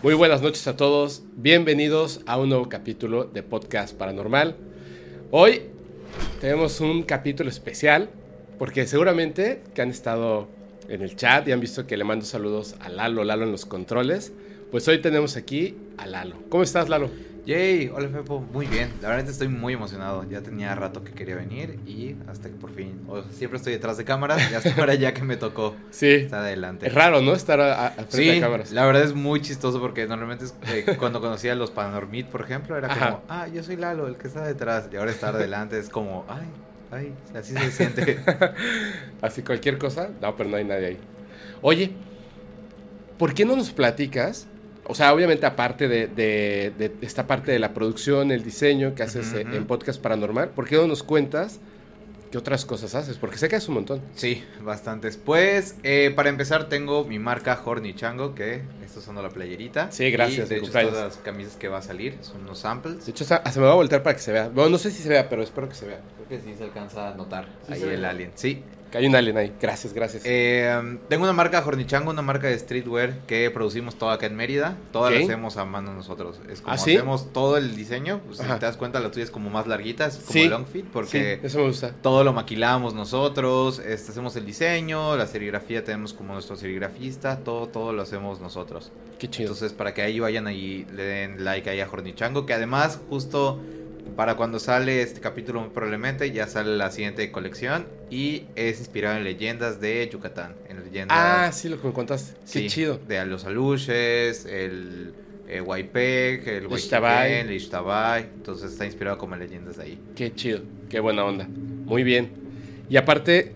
Muy buenas noches a todos, bienvenidos a un nuevo capítulo de Podcast Paranormal. Hoy tenemos un capítulo especial porque seguramente que han estado en el chat y han visto que le mando saludos a Lalo, Lalo en los controles. Pues hoy tenemos aquí a Lalo. ¿Cómo estás, Lalo? Yay, hola Fepo, muy bien. La verdad estoy muy emocionado. Ya tenía rato que quería venir y hasta que por fin. o siempre estoy detrás de cámaras y hasta ahora ya que me tocó Sí. estar adelante. Es raro, ¿no? Estar a- a- frente Sí, de cámaras. la verdad es muy chistoso porque normalmente es, eh, cuando conocía a los Panormit, por ejemplo, era como, Ajá. ah, yo soy Lalo, el que está detrás. Y ahora estar adelante es como, ay, ay, así se siente. Así cualquier cosa. No, pero no hay nadie ahí. Oye, ¿por qué no nos platicas? O sea, obviamente aparte de, de- de esta parte de la producción, el diseño que haces Ujú, eh, ujú. en Podcast Paranormal, ¿por qué no nos cuentas qué otras cosas haces? Porque sé que haces un montón. Sí, bastantes. Pues, eh, para empezar, tengo mi marca Horny Chango, que estos son la playerita. Sí, gracias, Y, de hecho, cumpleaños. todas las camisas que va a salir son unos samples. De hecho, hasta me va a voltear para que se vea. Bueno, no sé si se vea, pero espero que se vea. Creo que sí se alcanza a notar Sí ahí se el alien. Sí. Que hay un alien ahí. Gracias, gracias. Eh, tengo una marca Hornichango, una marca de streetwear que producimos toda acá en Mérida. Todas Ok. la hacemos a mano nosotros. Es como ¿Ah, sí? hacemos todo el diseño. Pues, si te das cuenta, la tuya es como más larguita, es como Sí. long fit, sí, porque eso me gusta. todo lo maquilamos nosotros. Este, hacemos el diseño, la serigrafía tenemos como nuestro serigrafista, todo, todo lo hacemos nosotros. Qué chido. Entonces, para que ahí vayan y le den like ahí a Hornichango, que además, justo para cuando sale este capítulo, muy probablemente ya sale la siguiente colección y es inspirado en leyendas de Yucatán. En leyendas. ah, sí, lo que me contaste. Qué sí, chido. De los aluches, el eh, Huaypec, el Ixtabay. Huayquiquén, el Ixtabay. Entonces, está inspirado como en leyendas de ahí. Qué chido, qué buena onda. Muy bien. Y aparte,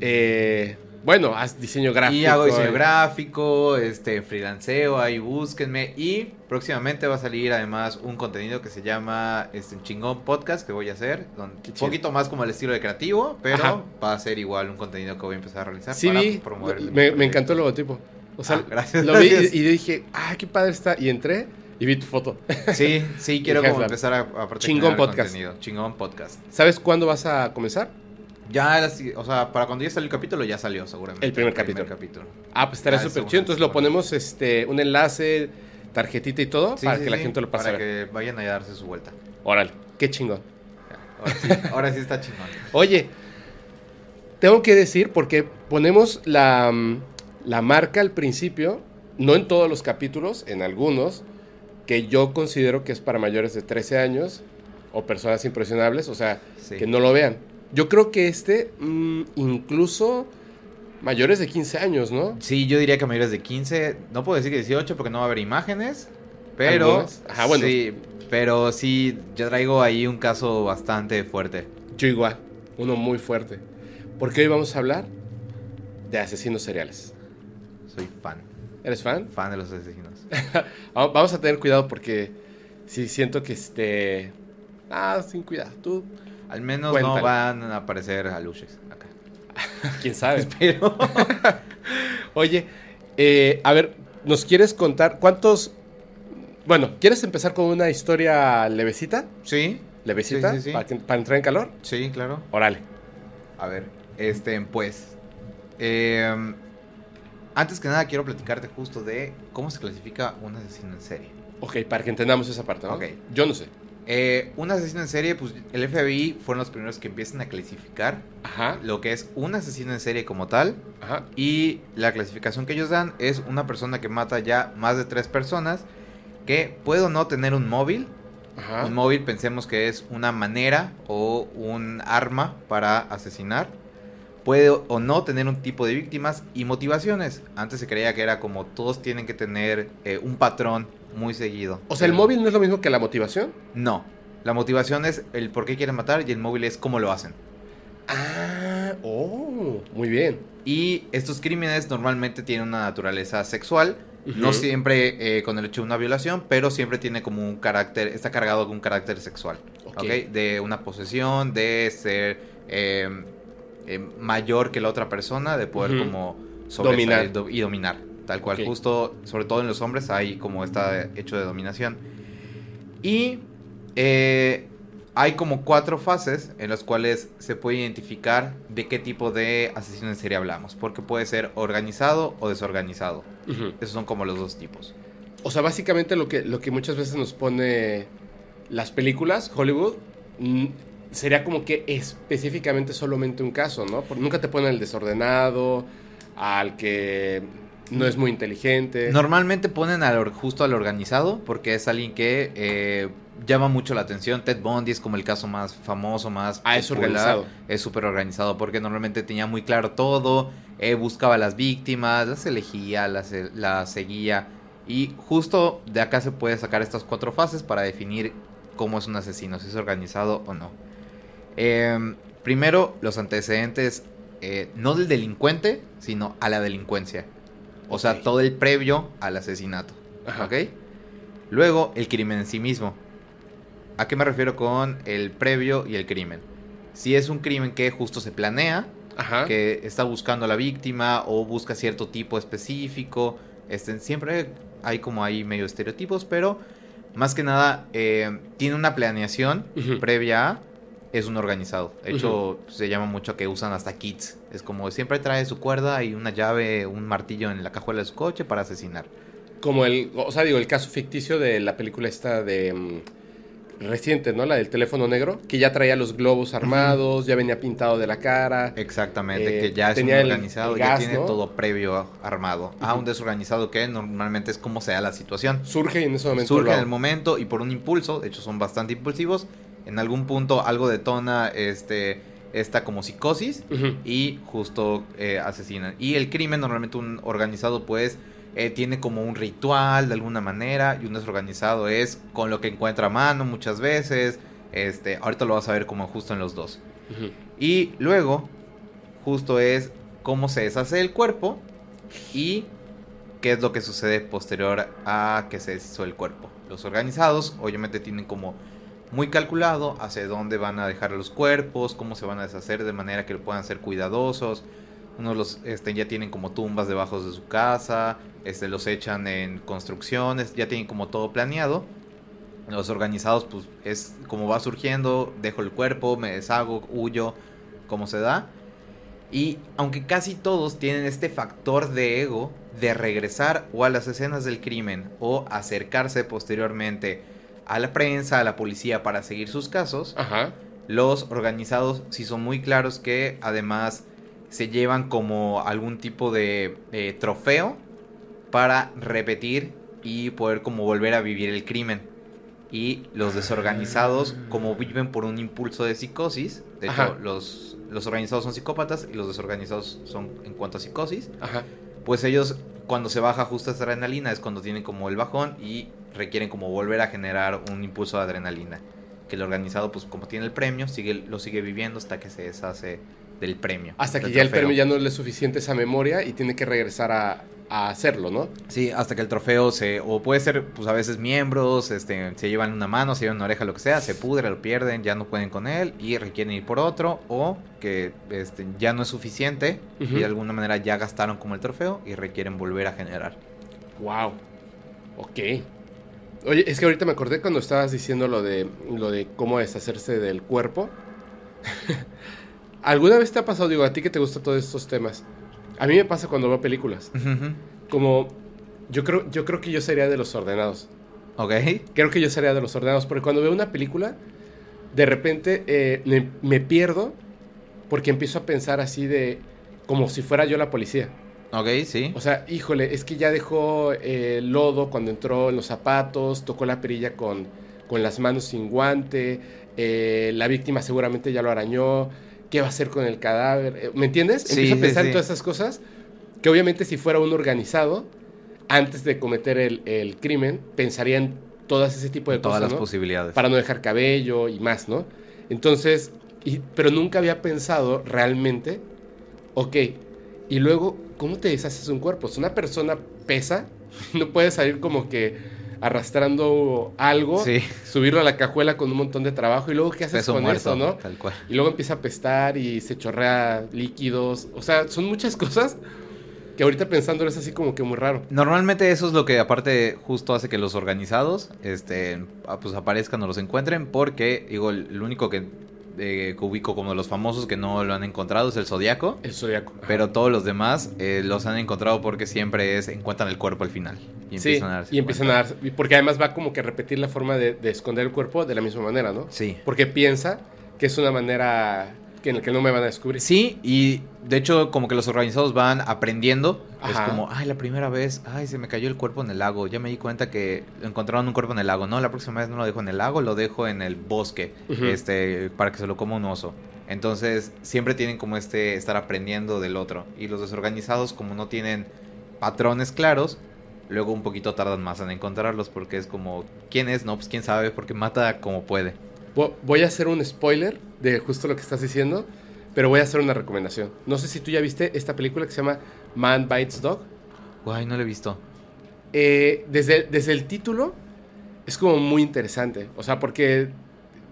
eh, bueno, haz diseño gráfico. Y hago diseño eh. gráfico, este, freelanceo, ahí búsquenme. Y próximamente va a salir además un contenido que se llama este, un chingón podcast que voy a hacer. un poquito más como el estilo de creativo, pero Ajá. va a ser igual un contenido que voy a empezar a realizar Sí, para vi, promover. el me, me encantó el logotipo. O sea, Ah, gracias, lo vi gracias. y, dije, ah, qué padre está. Y entré y vi tu foto. Sí, sí, quiero Dije, como empezar a, a Chingón podcast. contenido. Chingón podcast. ¿Sabes cuándo vas a comenzar? Ya, o sea, para cuando ya salió el capítulo, ya salió seguramente. El primer capítulo. capítulo. Ah, pues estará súper chido. Entonces lo ponemos este, un enlace, tarjetita y todo Sí, para sí, que la sí, gente lo pase Para que vayan a darse su vuelta. Órale, qué chingón. Ya, Ahora sí, ahora sí está chingón. Oye, tengo que decir, porque ponemos la, mm, la marca al principio, no en todos los capítulos, en algunos, que yo considero que es para mayores de 13 años o personas impresionables, o sea, Sí. que no lo vean. Yo creo que este, mm, incluso mayores de 15 años, ¿no? Sí, yo diría que mayores de 15. No puedo decir que 18 porque no va a haber imágenes. Pero. Ajá, bueno. Sí, pero sí, yo traigo ahí un caso bastante fuerte. Yo igual, uno muy fuerte. Porque hoy vamos a hablar de asesinos seriales. Soy fan. ¿Eres fan? Fan de los asesinos. Va- Vamos a tener cuidado porque sí siento que este... Ah, sin cuidado. Tú, Al menos Cuéntale. no van a aparecer aluches acá. quién sabe. Pero. Oye, eh, a ver, ¿nos quieres contar cuántos... Bueno, ¿quieres empezar con una historia levecita? sí, ¿Levecita? Sí, sí, sí. Para, que- para entrar en calor. sí, claro. Órale. A ver, este, pues. eh, antes que nada, quiero platicarte justo de cómo se clasifica un asesino en serie. Ok, para que entendamos esa parte, ¿no? Ok. Yo no sé. Eh, un asesino en serie, pues el FBI fueron los primeros que empiezan a clasificar Ajá, lo que es un asesino en serie como tal. ajá. Y la clasificación que ellos dan es una persona que mata ya más de tres personas. Que puede o no tener un móvil. Ajá. Un móvil pensemos que es una manera o un arma para asesinar. Puede o no tener un tipo de víctimas y motivaciones. Antes se creía que era como todos tienen que tener eh, un patrón muy seguido. O sea, el móvil no es lo mismo que la motivación. No. La motivación es el por qué quieren matar y el móvil es cómo lo hacen. Ah, oh, muy bien. Y estos crímenes normalmente tienen una naturaleza sexual. No siempre eh, con el hecho de una violación, pero siempre tiene como un carácter, está cargado con un carácter sexual. Ok. De una posesión, de ser eh, eh, mayor que la otra persona, de poder como Dominar. do- y dominar. Tal cual, justo, sobre todo en los hombres, hay como está hecho de dominación. Y eh, hay como cuatro fases en las cuales se puede identificar de qué tipo de asesino en serie hablamos. Porque puede ser organizado o desorganizado. Esos son como los dos tipos. o sea, básicamente lo que, lo que muchas veces nos pone las películas, Hollywood, sería como que específicamente solamente un caso, ¿no? Porque nunca te ponen el desordenado, al que no es muy inteligente. Normalmente ponen al, justo al organizado porque es alguien que eh, llama mucho la atención. Ted Bundy es como el caso más famoso, más Ah, es organizado. Es súper organizado porque normalmente tenía muy claro todo, eh, buscaba a las víctimas, las elegía, las, eh, las seguía. Y justo de acá se puede sacar estas cuatro fases para definir cómo es un asesino, si es organizado o no. Eh, primero, los antecedentes, eh, no del delincuente, sino a la delincuencia. O sea, todo el previo al asesinato. Ajá. ¿Ok? Luego, el crimen en sí mismo. ¿A qué me refiero con el previo y el crimen? Si es un crimen que justo se planea, Ajá. que está buscando a la víctima o busca cierto tipo específico. Este, siempre hay como ahí medio estereotipos, pero más que nada eh, tiene una planeación previa a, es un organizado. De hecho, se llama mucho que usan hasta kits. Es como siempre trae su cuerda y una llave, un martillo en la cajuela de su coche para asesinar. Como el, o sea, digo, el caso ficticio de la película esta de mm, reciente, ¿no? La del teléfono negro, que ya traía los globos armados, ya venía pintado de la cara. Exactamente, Eh, que ya es un el- organizado, ya tiene ¿no? todo previo armado. A un desorganizado que normalmente es como se da la situación. Surge en ese momento surge en el momento y por un impulso, de hecho son bastante impulsivos, en algún punto algo detona este esta como psicosis y justo eh, asesinan. Y el crimen normalmente un organizado pues eh, tiene como un ritual de alguna manera y un desorganizado es con lo que encuentra a mano muchas veces. Este, ahorita lo vas a ver como justo en los dos. Y luego, justo es cómo se deshace el cuerpo y qué es lo que sucede posterior a que se deshizo el cuerpo. Los organizados, obviamente, tienen como muy calculado hacia dónde van a dejar los cuerpos, cómo se van a deshacer de manera que puedan ser cuidadosos. Unos los este, ya tienen como tumbas debajo de su casa, este, los echan en construcciones, ya tienen como todo planeado. Los organizados, pues es como va surgiendo, dejo el cuerpo, me deshago, huyo, como se da. Y aunque casi todos tienen este factor de ego de regresar o a las escenas del crimen o acercarse posteriormente a la prensa, a la policía para seguir sus casos, Ajá. los organizados sí son muy claros que además se llevan como algún tipo de eh, trofeo para repetir y poder como volver a vivir el crimen. Y los desorganizados, como viven por un impulso de psicosis, de hecho los, los organizados son psicópatas y los desorganizados son en cuanto a psicosis, Ajá. pues ellos cuando se baja justo esta adrenalina es cuando tienen como el bajón y requieren como volver a generar un impulso de adrenalina. Que el organizado pues como tiene el premio, sigue, lo sigue viviendo hasta que se deshace del premio. Hasta que ya el premio ya no le es suficiente esa memoria y tiene que regresar a, a hacerlo, ¿no? Sí, hasta que el trofeo se... O puede ser pues a veces miembros, este, se llevan una mano, se llevan una oreja, lo que sea, se pudre, lo pierden, ya no pueden con él y requieren ir por otro o que este, ya no es suficiente y de alguna manera ya gastaron como el trofeo y requieren volver a generar. Wow. Ok. Oye, es que ahorita me acordé cuando estabas diciendo lo de lo de cómo deshacerse del cuerpo. ¿Alguna vez te ha pasado, digo, a ti que te gustan todos estos temas? A mí me pasa cuando veo películas. Como yo creo yo creo que yo sería de los ordenados. ok. Creo que yo sería de los ordenados porque cuando veo una película de repente eh, me, me pierdo porque empiezo a pensar así de como si fuera yo la policía. Ok, sí. O sea, híjole, es que ya dejó eh, lodo cuando entró en los zapatos, tocó la perilla con, con las manos sin guante, eh, la víctima seguramente ya lo arañó, ¿qué va a hacer con el cadáver? Eh, ¿Me entiendes? Sí, Empiezo a sí, pensar en todas esas cosas que obviamente si fuera un organizado, antes de cometer el, el crimen, pensaría en todas ese tipo de Todas cosas, las ¿no? posibilidades. para no dejar cabello y más, ¿no? Entonces, y- pero nunca había pensado realmente, ok, y luego, ¿cómo te deshaces un cuerpo? Si una persona pesa, no puede salir como que arrastrando algo, Sí. subirlo a la cajuela con un montón de trabajo y luego, ¿qué haces Peso con muerto, eso, no? Tal cual. Y luego empieza a apestar y se chorrea líquidos, o sea, son muchas cosas que ahorita pensándolo es así como que muy raro. Normalmente eso es lo que aparte justo hace que los organizados este ah, pues aparezcan o los encuentren porque digo el único que eh, que ubico como de los famosos que no lo han encontrado es el Zodíaco. El Zodíaco. ajá. Pero todos los demás eh, los han encontrado porque siempre es encuentran el cuerpo al final. Y sí, empiezan a darse y empiezan a darse, porque además va como que a repetir la forma de, de esconder el cuerpo de la misma manera, ¿no? Sí. Porque piensa que es una manera que en la que no me van a descubrir. Sí, y de hecho como que los organizados van aprendiendo. Ajá. Es como, ay, la primera vez, ay, se me cayó el cuerpo en el lago. Ya me di cuenta que encontraron un cuerpo en el lago. No, la próxima vez no lo dejo en el lago, lo dejo en el bosque, este, para que se lo coma un oso. Entonces siempre tienen como este estar aprendiendo del otro. Y los desorganizados como no tienen patrones claros, luego un poquito tardan más en encontrarlos porque es como, ¿quién es? No, pues quién sabe, porque mata como puede. Vo- Voy a hacer un spoiler de justo lo que estás diciendo, pero voy a hacer una recomendación. No sé si tú ya viste esta película que se llama Man Bites Dog. Guay, no lo he visto. Eh, desde, desde el título es como muy interesante. O sea, porque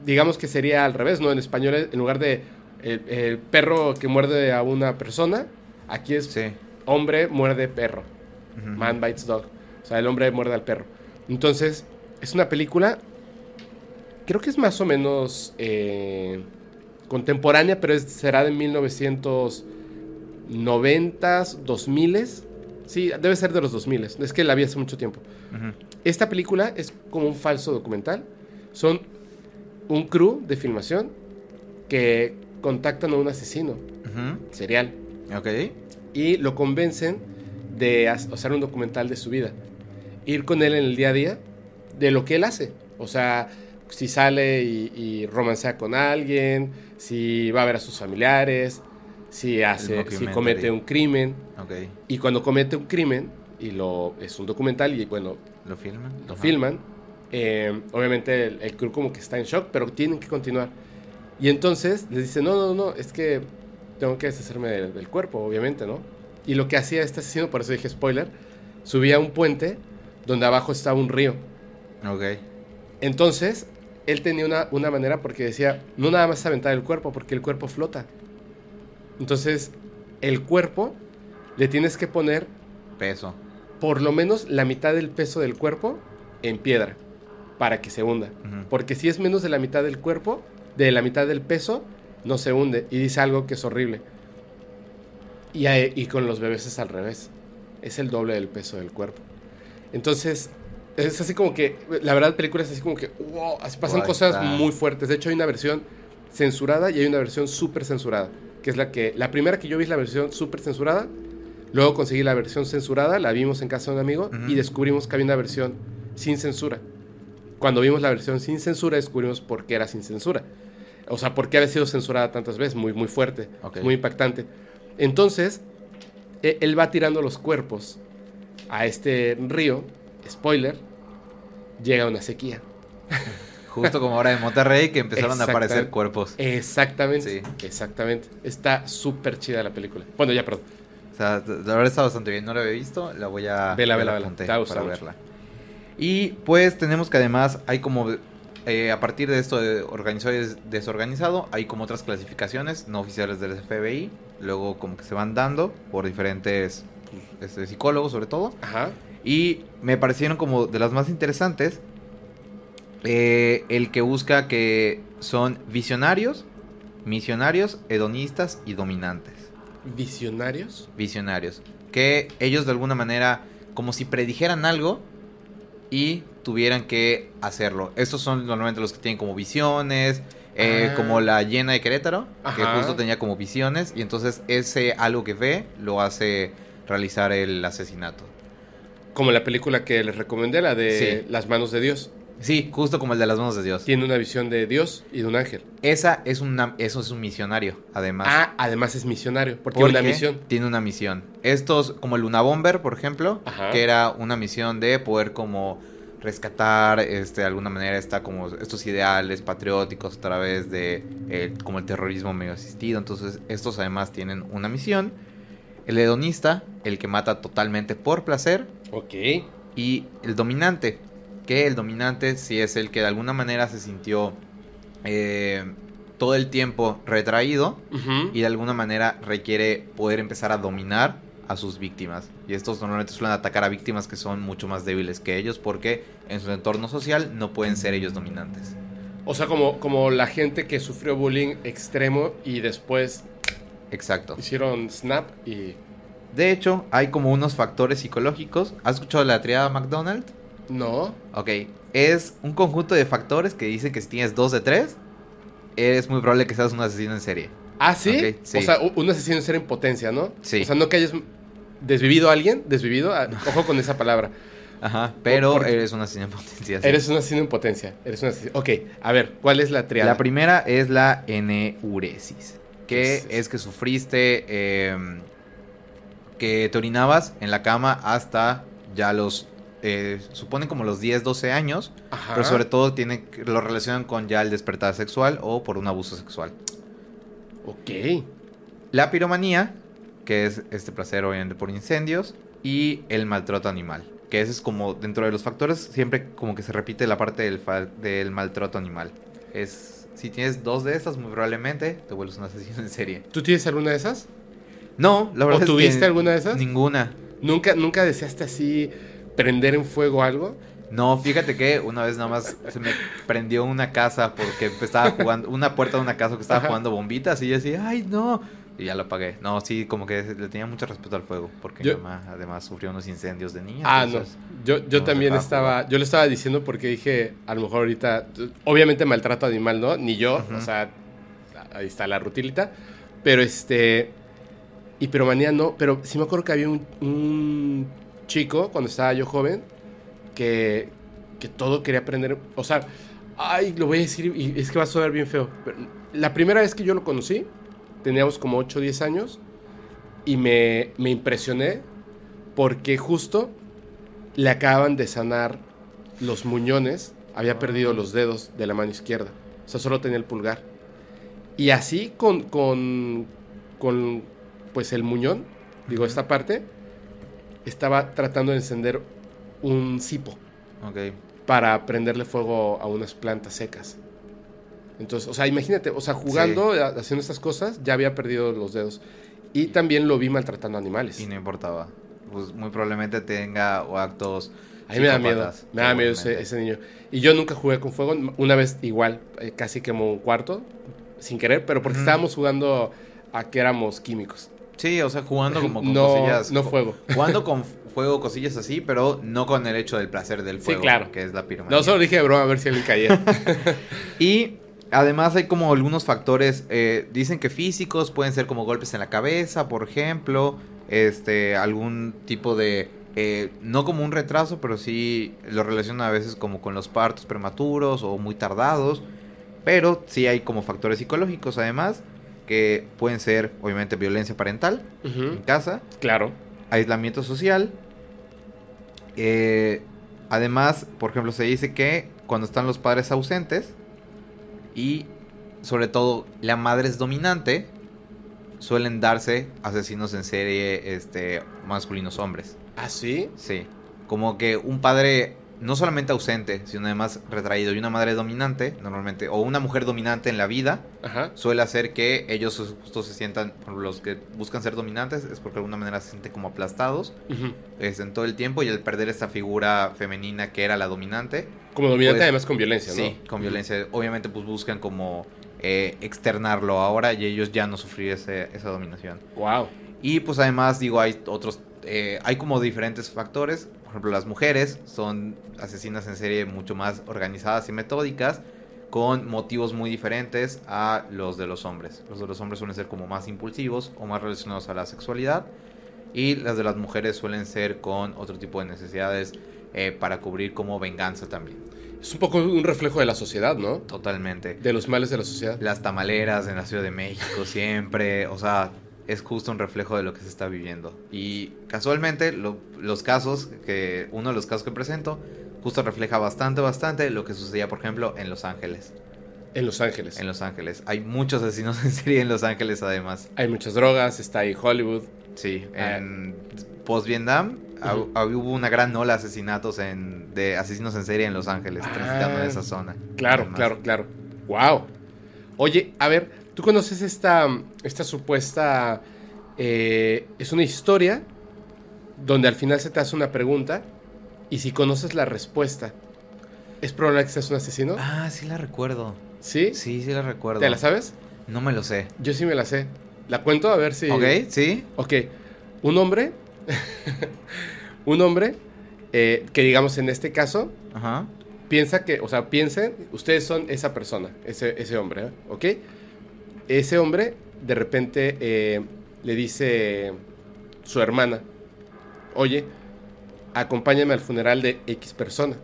digamos que sería al revés, ¿no? En español, en lugar de el, el perro que muerde a una persona, aquí es Sí. hombre muerde perro. Man bites dog. O sea, el hombre muerde al perro. Entonces, es una película. Creo que es más o menos eh, contemporánea, pero es- será de 1990s, 2000s. Sí, debe ser de los 2000 Es que la vi hace mucho tiempo. Esta película es como un falso documental. Son un crew de filmación que contactan a un asesino serial Ok. y lo convencen de ha- hacer un documental de su vida. Ir con él en el día a día de lo que él hace. O sea, si sale y, y romancea con alguien, si va a ver a sus familiares, si, hace, si comete un crimen. Ok. Y cuando comete un crimen, y lo es un documental, y bueno, ¿Lo filman? lo Ajá. filman, eh, obviamente el, el crew como que está en shock, pero tienen que continuar. Y entonces les dice, no, no, no, es que tengo que deshacerme del, del cuerpo, obviamente, ¿no? Y lo que hacía este asesino, por eso dije spoiler, subía a un puente donde abajo estaba un río. Ok. Entonces, él tenía una, una manera porque decía, no nada más aventar el cuerpo, porque el cuerpo flota. Entonces, el cuerpo le tienes que poner Peso. por lo menos la mitad del peso del cuerpo en piedra para que se hunda. Porque si es menos de la mitad del cuerpo, de la mitad del peso, no se hunde. Y dice algo que es horrible. Y, y con los bebés es al revés. Es el doble del peso del cuerpo. Entonces, es así como que, la verdad, películas así como que, wow, así pasan cosas está. muy fuertes. De hecho, hay una versión censurada y hay una versión súper censurada. Que es la que, la primera que yo vi es la versión súper censurada. Luego conseguí la versión censurada, la vimos en casa de un amigo y descubrimos que había una versión sin censura. Cuando vimos la versión sin censura, descubrimos por qué era sin censura. O sea, por qué había sido censurada tantas veces, muy, muy fuerte, muy impactante. Entonces, e- él va tirando los cuerpos a este río, spoiler, llega una sequía. Justo como ahora en Monterrey que empezaron a aparecer cuerpos. Exactamente, Sí. exactamente. Está súper chida la película. Bueno, ya, perdón. O sea, la verdad está bastante bien. No la había visto, la voy a Vela, vela, la vela. Te para verla. Y pues tenemos que además hay como eh, a partir de esto de organizado y des- desorganizado, hay como otras clasificaciones no oficiales del FBI, luego como que se van dando por diferentes pues, este, psicólogos sobre todo. Ajá. Y me parecieron como de las más interesantes. eh, el que busca que son visionarios, misionarios, hedonistas y dominantes. Visionarios. Visionarios. Que ellos de alguna manera, como si predijeran algo y tuvieran que hacerlo. Estos son normalmente los que tienen como visiones, eh, Ah. como la llena de Querétaro, que justo tenía como visiones, y entonces ese algo que ve lo hace realizar el asesinato. Como la película que les recomendé, la de Sí. Las manos de Dios. Sí, justo como el de las manos de Dios. Tiene una visión de Dios y de un ángel. Esa es una, eso es un misionario, además. Ah, además es misionario, porque tiene una misión. Tiene una misión. Estos, como el Luna Bomber, por ejemplo, Ajá. que era una misión de poder como rescatar, este, de alguna manera, está como estos ideales patrióticos a través de eh, como el terrorismo medio asistido. Entonces, estos además tienen una misión. El hedonista, el que mata totalmente por placer, Ok. y el dominante, que el dominante sí es el que de alguna manera se sintió eh, todo el tiempo retraído y de alguna manera requiere poder empezar a dominar a sus víctimas. Y estos normalmente suelen atacar a víctimas que son mucho más débiles que ellos porque en su entorno social no pueden ser ellos dominantes. O sea, como, como la gente que sufrió bullying extremo y después Exacto. hicieron snap y... De hecho, hay como unos factores psicológicos. ¿Has escuchado la triada McDonald? No. Ok. Es un conjunto de factores que dicen que si tienes dos de tres, es muy probable que seas un asesino en serie. Ah, ¿sí? O sea, un asesino en serie en potencia, ¿no? Sí. O sea, no que hayas desvivido a alguien, desvivido, ojo con esa palabra. Ajá. Pero Porque- eres un asesino en potencia. sí. Eres un asesino en potencia. Eres un asesino. Ok, a ver, ¿cuál es la triada? La primera es la enuresis, que ¿Qué es es que sufriste, eh, que te orinabas en la cama hasta ya los, eh, suponen como los 10, 12 años, Ajá. pero sobre todo tiene, lo relacionan con ya el despertar sexual o por un abuso sexual. Ok. La piromanía, que es este placer obviamente por incendios, y el maltrato animal, que ese es como dentro de los factores siempre como que se repite la parte del, del maltrato animal. Es si tienes dos de estas muy probablemente te vuelves un asesino en serie. ¿Tú tienes alguna de esas? No, la verdad ¿O es tuviste que alguna de esas? Ninguna. ¿Nunca, ¿Nunca deseaste así prender en fuego algo? No, fíjate que una vez nada más se me prendió una casa porque estaba jugando, una puerta de una casa que estaba Ajá. jugando bombitas y yo decía, ay no. Y ya lo apagué. No, sí, como que le tenía mucho respeto al fuego porque Yo- mi mamá además sufrió unos incendios de niña. Ah, no. Yo, yo no también estaba, yo lo estaba diciendo porque dije, a lo mejor ahorita, obviamente maltrato animal, ¿no? Ni yo, o sea, ahí está la rutilita, pero este, hiperomanía no, pero sí me acuerdo que había un, un chico, cuando estaba yo joven, que, que todo quería aprender, o sea, ay, lo voy a decir y es que va a sonar bien feo, pero la primera vez que yo lo conocí, teníamos como 8 o 10 años, y me, me impresioné porque justo le acaban de sanar los muñones, había perdido los dedos de la mano izquierda, o sea, solo tenía el pulgar. Y así con, con, con pues el muñón, digo, esta parte, estaba tratando de encender un cipo Ok. para prenderle fuego a unas plantas secas. Entonces, o sea, imagínate, o sea, jugando, a- haciendo estas cosas, ya había perdido los dedos. Y también lo vi maltratando animales. Y no importaba. Pues muy probablemente tenga o actos. A mí me da miedo, me da miedo ese, niño. Y yo nunca jugué con fuego, una vez igual, eh, casi quemó un cuarto, sin querer, pero porque estábamos jugando a que éramos químicos. Sí, o sea, jugando como con no, cosillas. no fuego. Jugando con fuego, cosillas así, pero no con el hecho del placer del Sí, fuego. claro. Que es la piromanía. No, solo dije de broma a ver si alguien caía. Y además hay como algunos factores, eh, dicen que físicos, pueden ser como golpes en la cabeza, por ejemplo, este, algún tipo de, eh, no como un retraso, pero sí lo relacionan a veces como con los partos prematuros o muy tardados, pero sí hay como factores psicológicos además, que pueden ser obviamente violencia parental en casa, Claro. aislamiento social. eh, además, por ejemplo, se dice que cuando están los padres ausentes y sobre todo la madre es dominante, suelen darse asesinos en serie este, masculinos hombres. ¿Ah, sí? Sí, como que un padre no solamente ausente, sino además retraído y una madre dominante, normalmente, o una mujer dominante en la vida, Ajá. suele hacer que ellos justo se sientan, por los que buscan ser dominantes, es porque de alguna manera se sienten como aplastados es, en todo el tiempo y al perder esta figura femenina que era la dominante, Como dominante, Pues, además con violencia, ¿no? sí, con violencia, obviamente pues buscan como eh, externarlo ahora y ellos ya no sufrir ese- esa dominación. Wow. Y pues además digo, hay otros, eh, hay como diferentes factores, ejemplo las mujeres son asesinas en serie mucho más organizadas y metódicas con motivos muy diferentes a los de los hombres. Los de los hombres suelen ser como más impulsivos o más relacionados a la sexualidad y las de las mujeres suelen ser con otro tipo de necesidades eh, para cubrir como venganza también. Es un poco un reflejo de la sociedad, ¿no? Totalmente. De los males de la sociedad. Las tamaleras en la Ciudad de México siempre, o sea, es justo un reflejo de lo que se está viviendo. Y casualmente lo- los casos, que uno de los casos que presento, justo refleja bastante, bastante lo que sucedía, por ejemplo, en Los Ángeles. En Los Ángeles. En Los Ángeles. Hay muchos asesinos en serie en Los Ángeles además. Hay muchas drogas, está ahí Hollywood. Sí, Ah. en post-Vietnam ah, ah, hubo una gran ola de asesinatos en, de asesinos en serie en Los Ángeles, Ah. transitando en esa zona. Claro, Además. claro, claro. Wow. Oye, a ver, ¿tú conoces esta, esta supuesta... eh, es una historia donde al final se te hace una pregunta y si conoces la respuesta, ¿Es probable que seas un asesino? Ah, sí la recuerdo. ¿Sí? Sí, sí la recuerdo. ¿Te la sabes? No me lo sé. Yo sí me la sé. ¿La cuento? A ver si... Ok, sí. Ok. Un hombre... un hombre eh, que digamos en este caso Ajá. piensa que, o sea, piensen, ustedes son esa persona, ese, ese hombre, ¿eh? ¿ok? Ese hombre de repente eh, le dice su hermana, oye, acompáñame al funeral de X persona.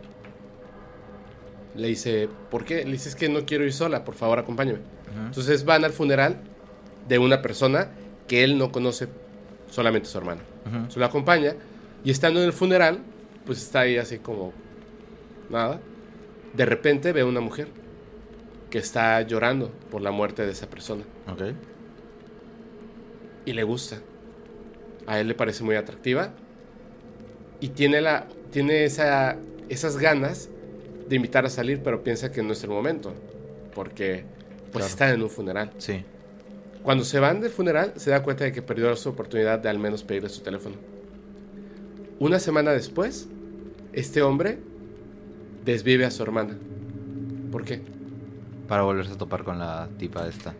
Le dice, ¿por qué? Le dice, es que no quiero ir sola, por favor, acompáñame. Entonces van al funeral de una persona que él no conoce, solamente su hermana. Ujú. Se lo acompaña y estando en el funeral, pues está ahí así como nada. De repente ve a una mujer que está llorando por la muerte de esa persona Ok. y le gusta. A él le parece muy atractiva y tiene la tiene esa, esas ganas de invitar a salir, pero piensa que no es el momento porque pues Claro. están en un funeral. Sí. Cuando se van del funeral, se da cuenta de que perdió su oportunidad de al menos pedirle su teléfono. Una semana después, este hombre desvive a su hermana. ¿Por qué? Para volverse a topar con la tipa esta.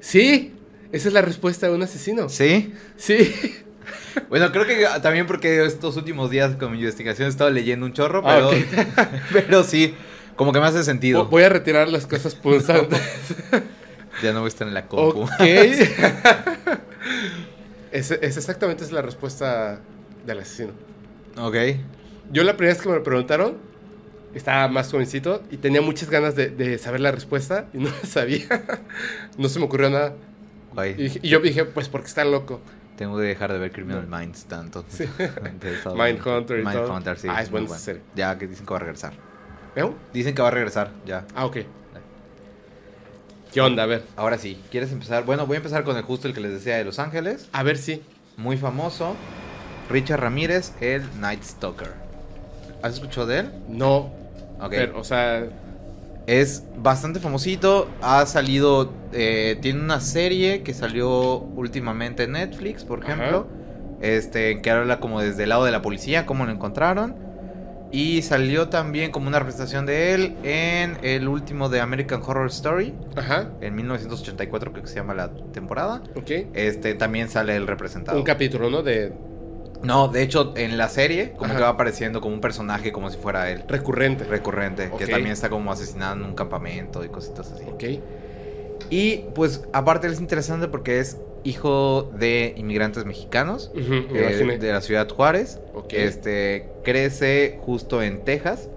Sí, esa es la respuesta de un asesino. ¿Sí? Sí. Bueno, creo que también porque estos últimos días con mi investigación he estado leyendo un chorro, Ah, pero, pero sí, como que me hace sentido. Voy a retirar las cosas punzantes. Ya no voy a estar en la compu. ok. es, es exactamente es la respuesta del asesino. ok. Yo la primera vez que me lo preguntaron, estaba más jovencito y tenía muchas ganas de, de saber la respuesta y no la sabía. no se me ocurrió nada. Y, y yo dije, pues porque está loco. Tengo que dejar de ver Criminal Minds tanto. Sí. Mindhunter y todo. Mindhunter, sí. Ah, es serie. Ya, que dicen que va a regresar. ¿Eh? Dicen que va a regresar, ya. Ah, ok. ¿Qué onda? A ver. Ahora sí, ¿quieres empezar? Bueno, voy a empezar con el justo el que les decía de Los Ángeles. A ver si. Muy famoso. Richard Ramírez, el Night Stalker. ¿Has escuchado de él? No. Ok. Pero, o sea, Es bastante famosito. Ha salido. eh, tiene una serie que salió últimamente en Netflix, por Ajá. ejemplo. Este, que habla como desde el lado de la policía, cómo lo encontraron. Y salió también como una representación de él en el último de American Horror Story. ajá. En 1984, creo que se llama la temporada. Ok. Este, también sale el representado. Un capítulo, ¿no? De No, de hecho, en la serie, como Ajá. que va apareciendo como un personaje, como si fuera él. recurrente. Recurrente, que también está como asesinado en un campamento y cositas así. ok. Y pues, aparte, él es interesante porque es hijo de inmigrantes mexicanos eh, de la ciudad Juárez. Ok. Este crece justo en Texas,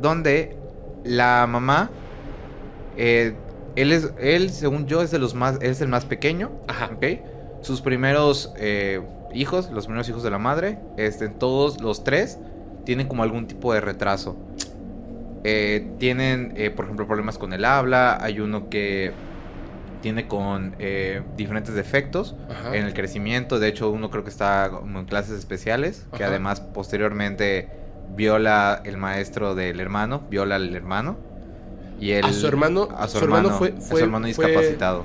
donde la mamá, eh, él es, él según yo es de los más, es el más pequeño, Ajá. ¿ok? Sus primeros eh, hijos, los primeros hijos de la madre, este, todos los tres tienen como algún tipo de retraso. Eh, tienen, eh, por ejemplo, problemas con el habla. Hay uno que tiene con eh, diferentes defectos Ajá. en el crecimiento. De hecho, uno creo que está en clases especiales, que Ajá. además posteriormente viola el maestro del hermano, viola al hermano. Y él, A su hermano- a su, su hermano hermano, fue- a su hermano fue- discapacitado.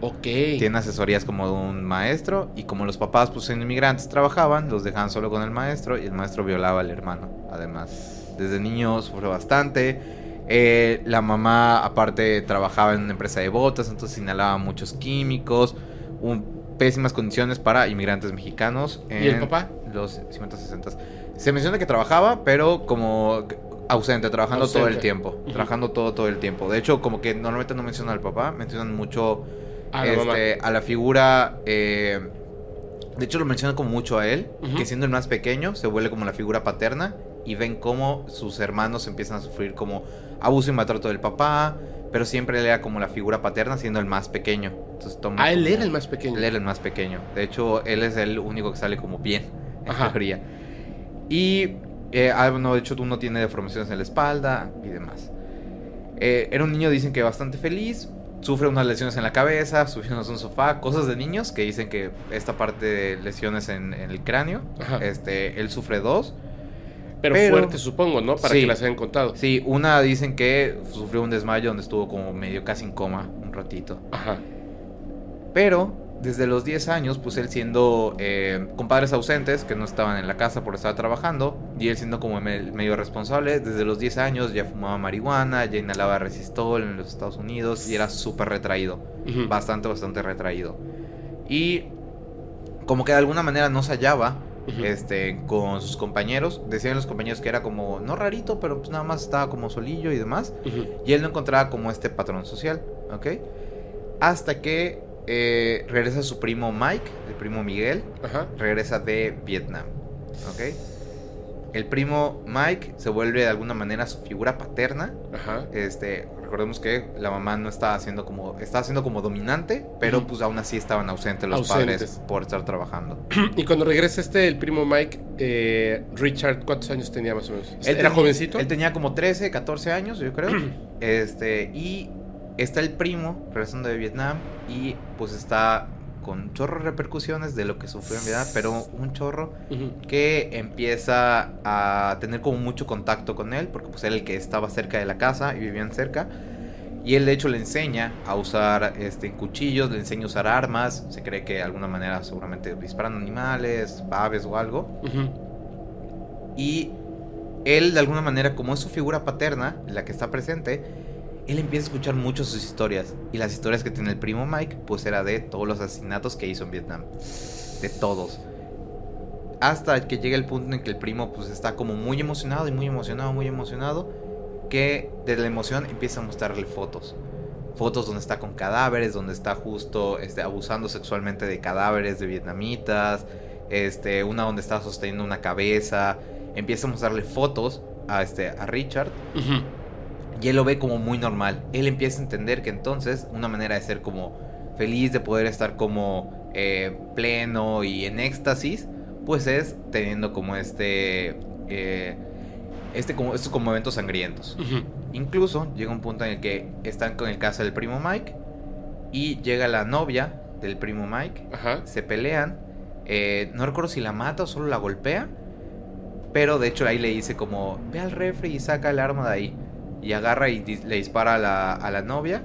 Ok. Tiene asesorías como de un maestro y como los papás pues en inmigrantes trabajaban, los dejaban solo con el maestro y el maestro violaba al hermano. Además, desde niño sufrió bastante. Eh, la mamá aparte trabajaba en una empresa de botas, entonces inhalaba muchos químicos, un- pésimas condiciones para inmigrantes mexicanos. En ¿Y el papá? Los 50, 60. Se menciona que trabajaba, pero como ausente, trabajando todo el tiempo. Trabajando todo, todo el tiempo. De hecho, como que normalmente no mencionan al papá, mencionan mucho A la mamá. este, a la figura. eh, de hecho, lo mencionan como mucho a él, que siendo el más pequeño, se vuelve como la figura paterna y ven cómo sus hermanos empiezan a sufrir como abuso y maltrato del papá, pero siempre él era como la figura paterna, siendo el más pequeño. Entonces, toma Ah, él era el más pequeño. él era el más pequeño. De hecho, él es el único que sale como bien, en Ajá. teoría. Y, eh, ah, bueno, de hecho, uno tiene deformaciones en la espalda y demás. Eh, era un niño, dicen que bastante feliz. Sufre unas lesiones en la cabeza, subiéndose a un sofá, cosas de niños que dicen que esta parte de lesiones en, en el cráneo, Ajá. este, él sufre dos. pero, pero- fuerte, supongo, ¿no? Para Sí. que las hayan contado. Sí, una dicen que sufrió un desmayo donde estuvo como medio casi en coma un ratito. Ajá. Pero desde los 10 años, pues él siendo eh, con padres ausentes que no estaban en la casa por estar trabajando, y él siendo como me- medio responsable, desde los 10 años ya fumaba marihuana, ya inhalaba resistol en los Estados Unidos y era súper retraído, bastante, bastante retraído. Y como que de alguna manera no se hallaba este, con sus compañeros, decían los compañeros que era como, no rarito, pero pues nada más estaba como solillo y demás. Y él no encontraba como este patrón social, ¿ok? Hasta que eh, regresa su primo Mike, el primo Miguel, Ajá. regresa de Vietnam, ¿ok? El primo Mike se vuelve de alguna manera su figura paterna. Ajá. Este, recordemos que la mamá no estaba haciendo como, estaba haciendo como dominante, pero pues aún así estaban ausentes los Ausentes. padres por estar trabajando. Y cuando regresa este, el primo Mike, eh, Richard, ¿cuántos años tenía más o menos? Él ¿Era tenía- jovencito? Él tenía como 13, 14 años, yo creo. este, y está el primo regresando de Vietnam y pues está con chorro de repercusiones de lo que sufrió en Vietnam, pero un chorro que empieza a tener como mucho contacto con él, porque pues era el que estaba cerca de la casa y vivían cerca. Y él de hecho le enseña a usar este, cuchillos, le enseña a usar armas. Se cree que de alguna manera seguramente disparan animales, aves o algo. Y él, de alguna manera, como es su figura paterna, la que está presente, él empieza a escuchar mucho sus historias. Y las historias que tiene el primo Mike, pues era de todos los asesinatos que hizo en Vietnam. De todos. Hasta que llega el punto en que el primo pues está como muy emocionado y muy emocionado, muy emocionado. Que de la emoción empieza a mostrarle fotos. Fotos donde está con cadáveres, donde está justo este, abusando sexualmente de cadáveres de vietnamitas. Este, una donde está sosteniendo una cabeza. Empieza a mostrarle fotos a, este, a Richard. Y él lo ve como muy normal. Él empieza a entender que entonces una manera de ser como feliz, de poder estar como eh, pleno y en éxtasis, pues es teniendo como este... eh, este como, estos como eventos sangrientos. Incluso llega un punto en el que están con el caso del primo Mike y llega la novia del primo Mike Ajá. se pelean. eh, no recuerdo si la mata o solo la golpea. Pero de hecho ahí le dice como, ve al refri y saca el arma de ahí. Y agarra y dis- le dispara a la, a la novia.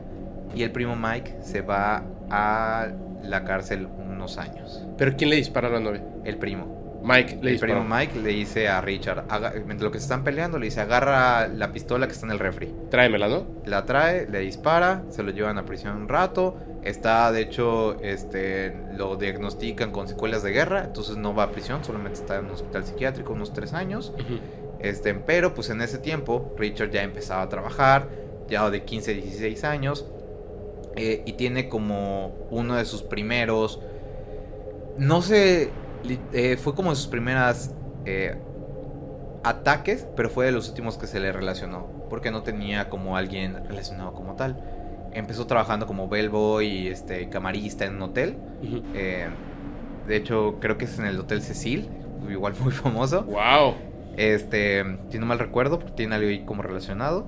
Y el primo Mike se va a la cárcel unos años. ¿Pero quién le dispara a la novia? El primo. Mike le el primo Mike le dice a Richard, mientras lo que se están peleando, le dice, agarra la pistola que está en el refri. Tráemela, ¿no? La trae, le dispara, se lo llevan a prisión un rato. Está, de hecho, este, lo diagnostican con secuelas de guerra, entonces no va a prisión, solamente está en un hospital psiquiátrico unos tres años. Ujú. Este, pero pues en ese tiempo Richard ya empezaba a trabajar, ya de 15, 16 años, eh, y tiene como uno de sus primeros, no sé, eh, fue como de sus primeras eh, ataques, pero fue de los últimos que se le relacionó, porque no tenía como alguien relacionado como tal. Empezó trabajando como bellboy y este, camarista en un hotel. De hecho, creo que es en el Hotel Cecil, igual muy famoso. Wow. Este, si no mal recuerdo, porque tiene algo ahí como relacionado.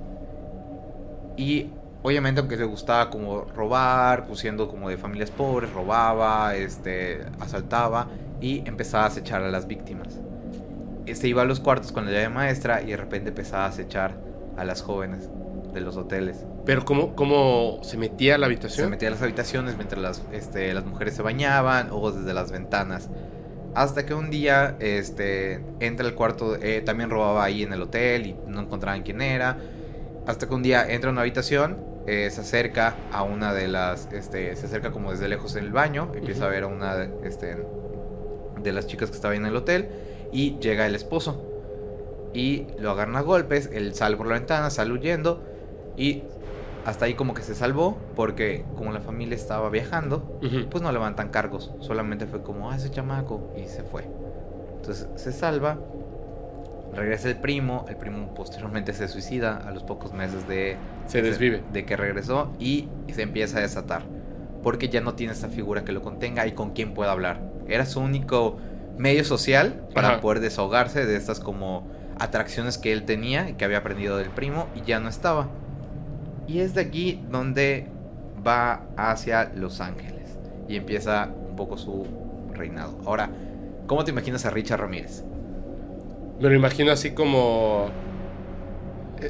Y obviamente, aunque le gustaba como robar, pues siendo como de familias pobres, robaba, este, asaltaba y empezaba a acechar a las víctimas. Este iba a los cuartos con la llave maestra y de repente empezaba a acechar a las jóvenes de los hoteles. Pero ¿cómo, cómo se metía a la Se habitación? metía a las habitaciones mientras las, este, las mujeres se bañaban o desde las ventanas. Hasta que un día este, entra al cuarto, eh, también robaba ahí en el hotel y no encontraban quién era. Hasta que un día entra a una habitación, eh, se acerca a una de las, este, se acerca como desde lejos en el baño, empieza a ver a una de- este, de las chicas que estaba ahí en el hotel y llega el esposo. Y lo agarran a golpes, él sale por la ventana, sale huyendo y hasta ahí como que se salvó porque como la familia estaba viajando, Ujú. pues no levantan cargos, solamente fue como, ah, ese chamaco y se fue. Entonces se salva, regresa el primo, el primo posteriormente se suicida a los pocos meses de, Se desvive. de que regresó y se empieza a desatar, porque ya no tiene esta figura que lo contenga y con quien pueda hablar. Era su único medio social para Ajá. poder desahogarse de estas como atracciones que él tenía y que había aprendido del primo y ya no estaba. Y es de aquí donde va hacia Los Ángeles y empieza un poco su reinado. Ahora, ¿cómo te imaginas a Richard Ramírez? Me lo imagino así como.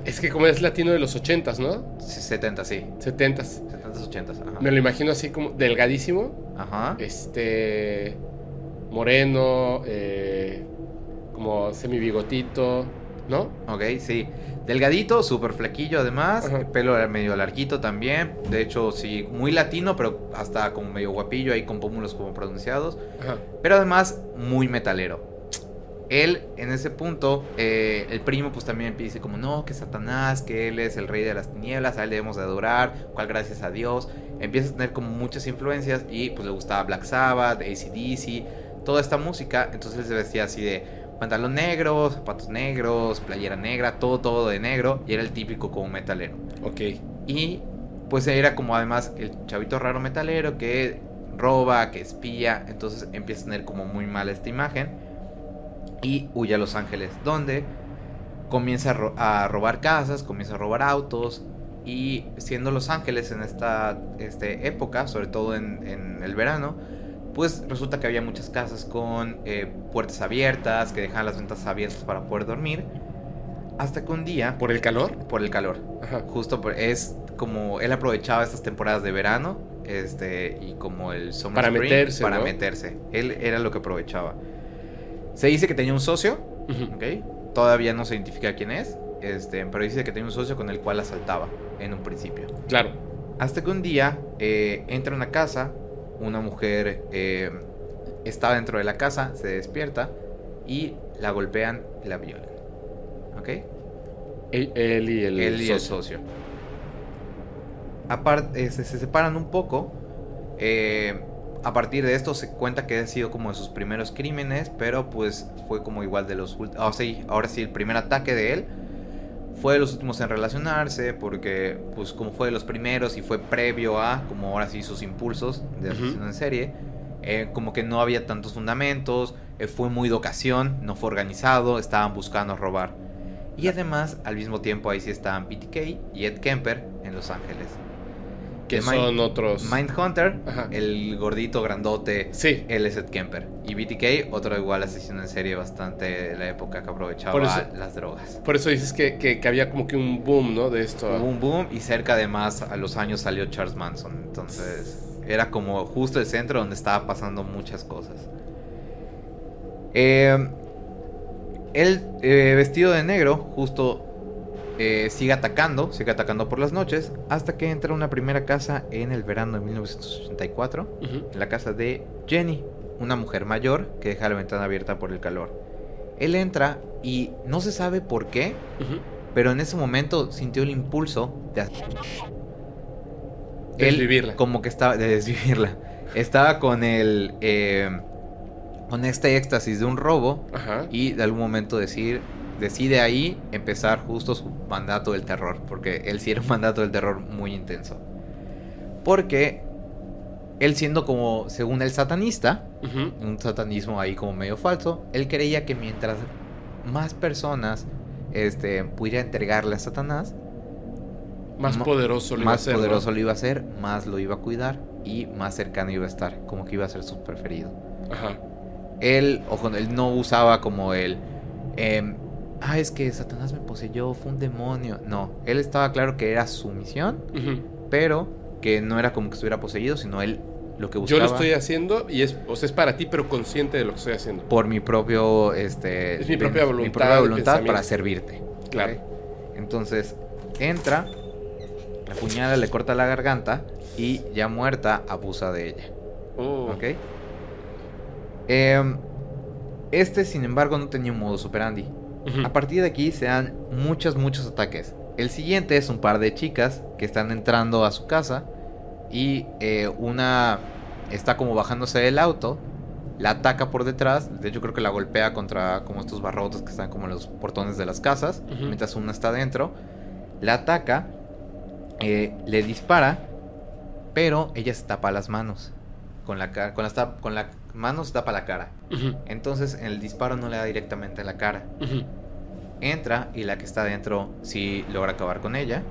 Es que como es latino de los 80s, ¿no? 70, sí. 70s. 70s, 80s. Ajá. Me lo imagino así como delgadísimo. Ajá. Este. Moreno. eh, como semibigotito. ¿No? Ok, sí. Delgadito, súper flequillo además. Ajá. el Pelo era medio larguito también. De hecho, sí, muy latino, pero hasta como medio guapillo ahí con pómulos como pronunciados. Ajá. Pero además, muy metalero. Él, en ese punto, eh, el primo pues también dice como, no, que Satanás, que él es el rey de las tinieblas, a él debemos de adorar, cual gracias a Dios. Empieza a tener como muchas influencias y pues le gustaba Black Sabbath, ACDC, toda esta música. Entonces él se vestía así de pantalón negro, zapatos negros, playera negra, todo, todo de negro. Y era el típico como metalero. Ok. Y pues era como además el chavito raro metalero que roba, que espía. Entonces empieza a tener como muy mala esta imagen. Y huye a Los Ángeles, donde comienza a, ro- a robar casas, comienza a robar autos. Y siendo Los Ángeles en esta este, época, sobre todo en, en el verano, pues resulta que había muchas casas con eh, puertas abiertas, que dejaban las ventanas abiertas para poder dormir. Hasta que un día, ¿Por el calor? por el calor, Ajá. Justo por- es como él aprovechaba estas temporadas de verano este y como el summer Para spring meterse, para ¿no? meterse. Él era lo que aprovechaba. Se dice que tenía un socio. Todavía no se identifica quién es, este, pero dice que tenía un socio con el cual asaltaba en un principio. Claro. Hasta que un día eh, entra a una casa, una mujer eh, está dentro de la casa, se despierta y la golpean y la violan. ¿Ok? Él, él y el él y el socio. socio. Aparte, se, se separan un poco. eh, a partir de esto se cuenta que ha sido como de sus primeros crímenes, pero pues fue como igual de los últimos. sí, ahora sí, el primer ataque de él fue de los últimos en relacionarse, porque pues como fue de los primeros y fue previo a, como ahora sí, sus impulsos de asesino en serie, eh, como que no había tantos fundamentos, eh, fue muy de ocasión, no fue organizado, estaban buscando robar. Y además, al mismo tiempo, ahí sí estaban BTK y Ed Kemper en Los Ángeles. Que De Mind- son otros. Mindhunter, Ajá. el gordito grandote, Sí. él es Ed Kemper. Y BTK, otro igual asesino en serie bastante de la época que aprovechaba eso- las drogas. Por eso dices que, que- que había como que un boom, ¿no? De esto. Hubo un boom y cerca además a los años salió Charles Manson. Entonces era como justo el centro donde estaba pasando muchas cosas. Eh, él eh, vestido de negro justo eh, sigue atacando, sigue atacando por las noches hasta que entra a una primera casa en el verano de 1984, Ujú. en la casa de Jenny, una mujer mayor que deja la ventana abierta por el calor. Él entra y no se sabe por qué, pero en ese momento sintió el impulso de De Él desvivirla. como que estaba de desvivirla. Estaba con el eh, con este éxtasis de un robo Ajá. y de algún momento decir decide ahí empezar justo su mandato del terror, porque él sí era un mandato del terror muy intenso. Porque él siendo como según el satanista, un satanismo ahí como medio falso, él creía que mientras más personas este, pudiera entregarle a Satanás, Más poderoso lo iba a más hacer, ¿no? poderoso lo iba a hacer, más lo iba a cuidar y más cercano iba a estar, como que iba a ser su preferido. Ajá. Él, ojo, él no usaba como el, em, ah, es que Satanás me poseyó, fue un demonio. No, él estaba claro que era su misión, pero que no era como que estuviera poseído, sino él lo que Yo buscaba lo estoy haciendo y es, o sea, es para ti, pero consciente de lo que estoy haciendo. por mi propio, este, Es mi propia voluntad, propia voluntad para servirte. Claro. Entonces, entra, la puñala le corta la garganta y ya muerta abusa de ella. Oh. ¿Ok? Em, este, sin embargo, no tenía un modus A partir de aquí se dan muchos, muchos ataques. El siguiente es un par de chicas que están entrando a su casa y eh, una está como bajándose del auto, la ataca por detrás, de hecho creo que la golpea contra como estos barrotes que están como en los portones de las casas, mientras una está dentro, la ataca, eh, le dispara, pero ella se tapa las manos. Con la, con, las con la mano se tapa la cara. Ujú. Entonces en el disparo no le da directamente en la cara. Entra y la que está dentro sí logra acabar con ella.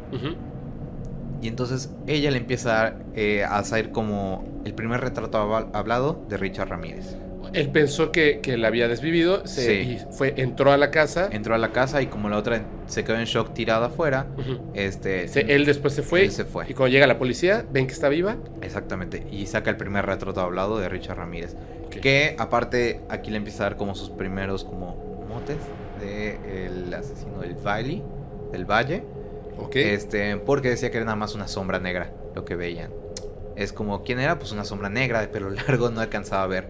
Y entonces ella le empieza eh, a hacer como el primer retrato habl- hablado de Richard Ramírez. Él pensó que, que la había desvivido se, Sí. y fue, entró a la casa. Entró a la casa y como la otra se quedó en shock tirada afuera, este... Se- él después se fue. Él se fue. Y cuando llega la policía, ven que está viva. Exactamente. Y saca el primer retrato hablado de Richard Ramírez. Que aparte aquí le empieza a dar como sus primeros como motes de el asesino del Valle, del Valle. Este, porque decía que era nada más una sombra negra lo que veían. Es como, ¿quién era? Pues una sombra negra de pelo largo, no alcanzaba a ver.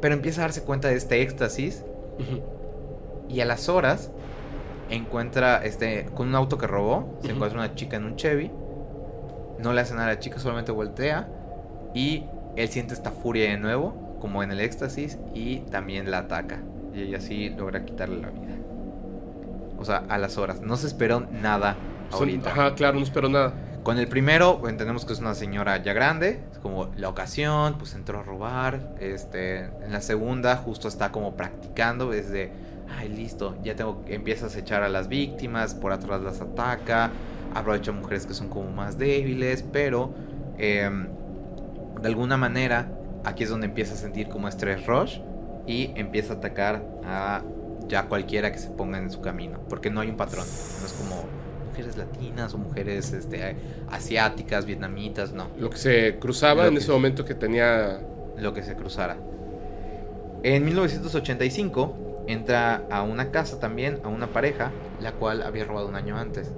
Pero empieza a darse cuenta de este éxtasis y a las horas encuentra este con un auto que robó, se encuentra una chica en un Chevy. No le hace nada a la chica, solamente voltea y él siente esta furia de nuevo, como en el éxtasis y también la ataca y así logra quitarle la vida. O sea, a las horas, no se esperó nada ahorita. ajá, claro, no espero nada. Con el primero, entendemos que es una señora ya grande, es como la ocasión, pues entró a robar. Este, en la segunda, justo está como practicando, es de, ay, listo, ya tengo, empiezas a echar a las víctimas, por atrás las ataca, aprovecha mujeres que son como más débiles, pero em, de alguna manera, aquí es donde empieza a sentir como estrés rush y empieza a atacar a ya cualquiera que se ponga en su camino, porque no hay un patrón, no es como mujeres latinas o mujeres este, asiáticas, vietnamitas, no, Lo que se cruzaba Lo en que- ese momento que tenía. lo que se cruzara. En 1985 entra a una casa también, a una pareja, la cual había robado un año antes.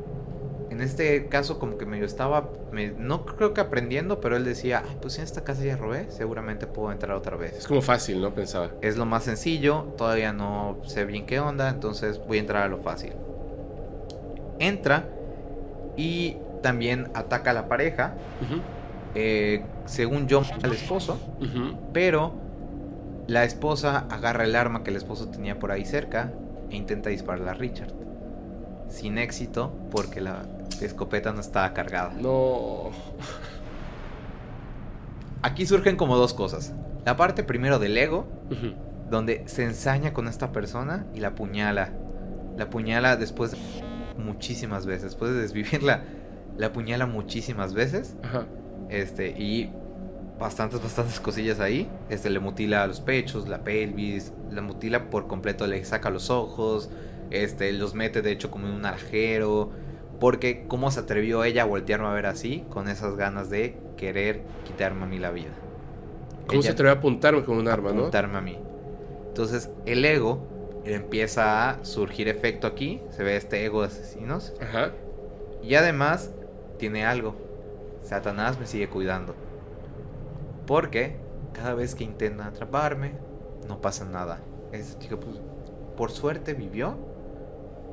En este caso como que medio estaba, me- no creo que aprendiendo, pero él decía, ay, pues si en esta casa ya robé, seguramente puedo entrar otra Es vez. como fácil, ¿no? Pensaba. Es lo más sencillo, todavía no sé bien qué onda, entonces voy a entrar a lo fácil. Entra y también ataca a la pareja, eh, según yo, al esposo. Pero la esposa agarra el arma que el esposo tenía por ahí cerca e intenta dispararle a Richard. Sin éxito porque la escopeta no estaba cargada. No. Aquí surgen como dos cosas. La parte primero del ego, donde se ensaña con esta persona y la apuñala. La apuñala después de muchísimas veces. Después de desvivirla, la apuñala muchísimas veces. Ajá. Este, y bastantes, bastantes cosillas ahí. Este, le mutila los pechos, la pelvis, la mutila por completo, le saca los ojos, este, los mete de hecho como en un arajero. Porque cómo se atrevió ella a voltearme a ver así, con esas ganas de querer quitarme a mí la vida. ¿Cómo Ella- se atrevió a apuntarme con un arma, no? apuntarme a mí. Entonces, el ego empieza a surgir efecto aquí. Se ve este ego de asesinos. Ajá. Y además, tiene algo. Satanás me sigue cuidando. Porque cada vez que intentan atraparme, no pasa nada. Esta chica, pues, por suerte vivió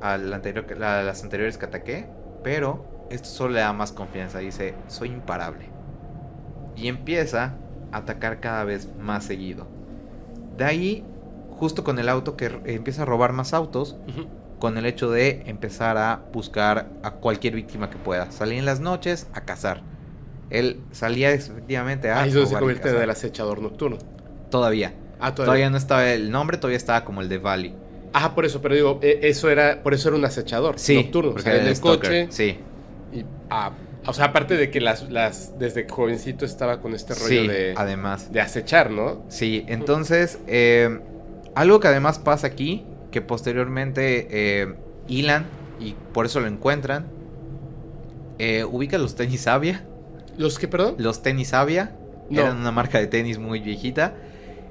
anterior, a las anteriores que ataqué. Pero esto solo le da más confianza. Dice, soy imparable. Y empieza a atacar cada vez más seguido. De ahí, justo con el auto que r- empieza a robar más autos, con el hecho de empezar a buscar a cualquier víctima que pueda. Salía en las noches a cazar. Él salía efectivamente a Ahí se convierte en cazar. el acechador nocturno. Todavía. Ah, todavía. todavía. no estaba el nombre, todavía estaba como el de Valley. Ajá, por eso, pero digo, eh, eso era, por eso era un acechador nocturno. porque en el stalker. coche. Sí, Y, ah, o sea, aparte de que las, las, desde jovencito estaba con este rollo sí, de, además. de acechar, ¿no? Sí, entonces, eh, algo que además pasa aquí, que posteriormente eh, hilan y por eso lo encuentran. Eh, ubica los tenis Avia. ¿Los que, perdón? Los tenis Avia No. eran una marca de tenis muy viejita.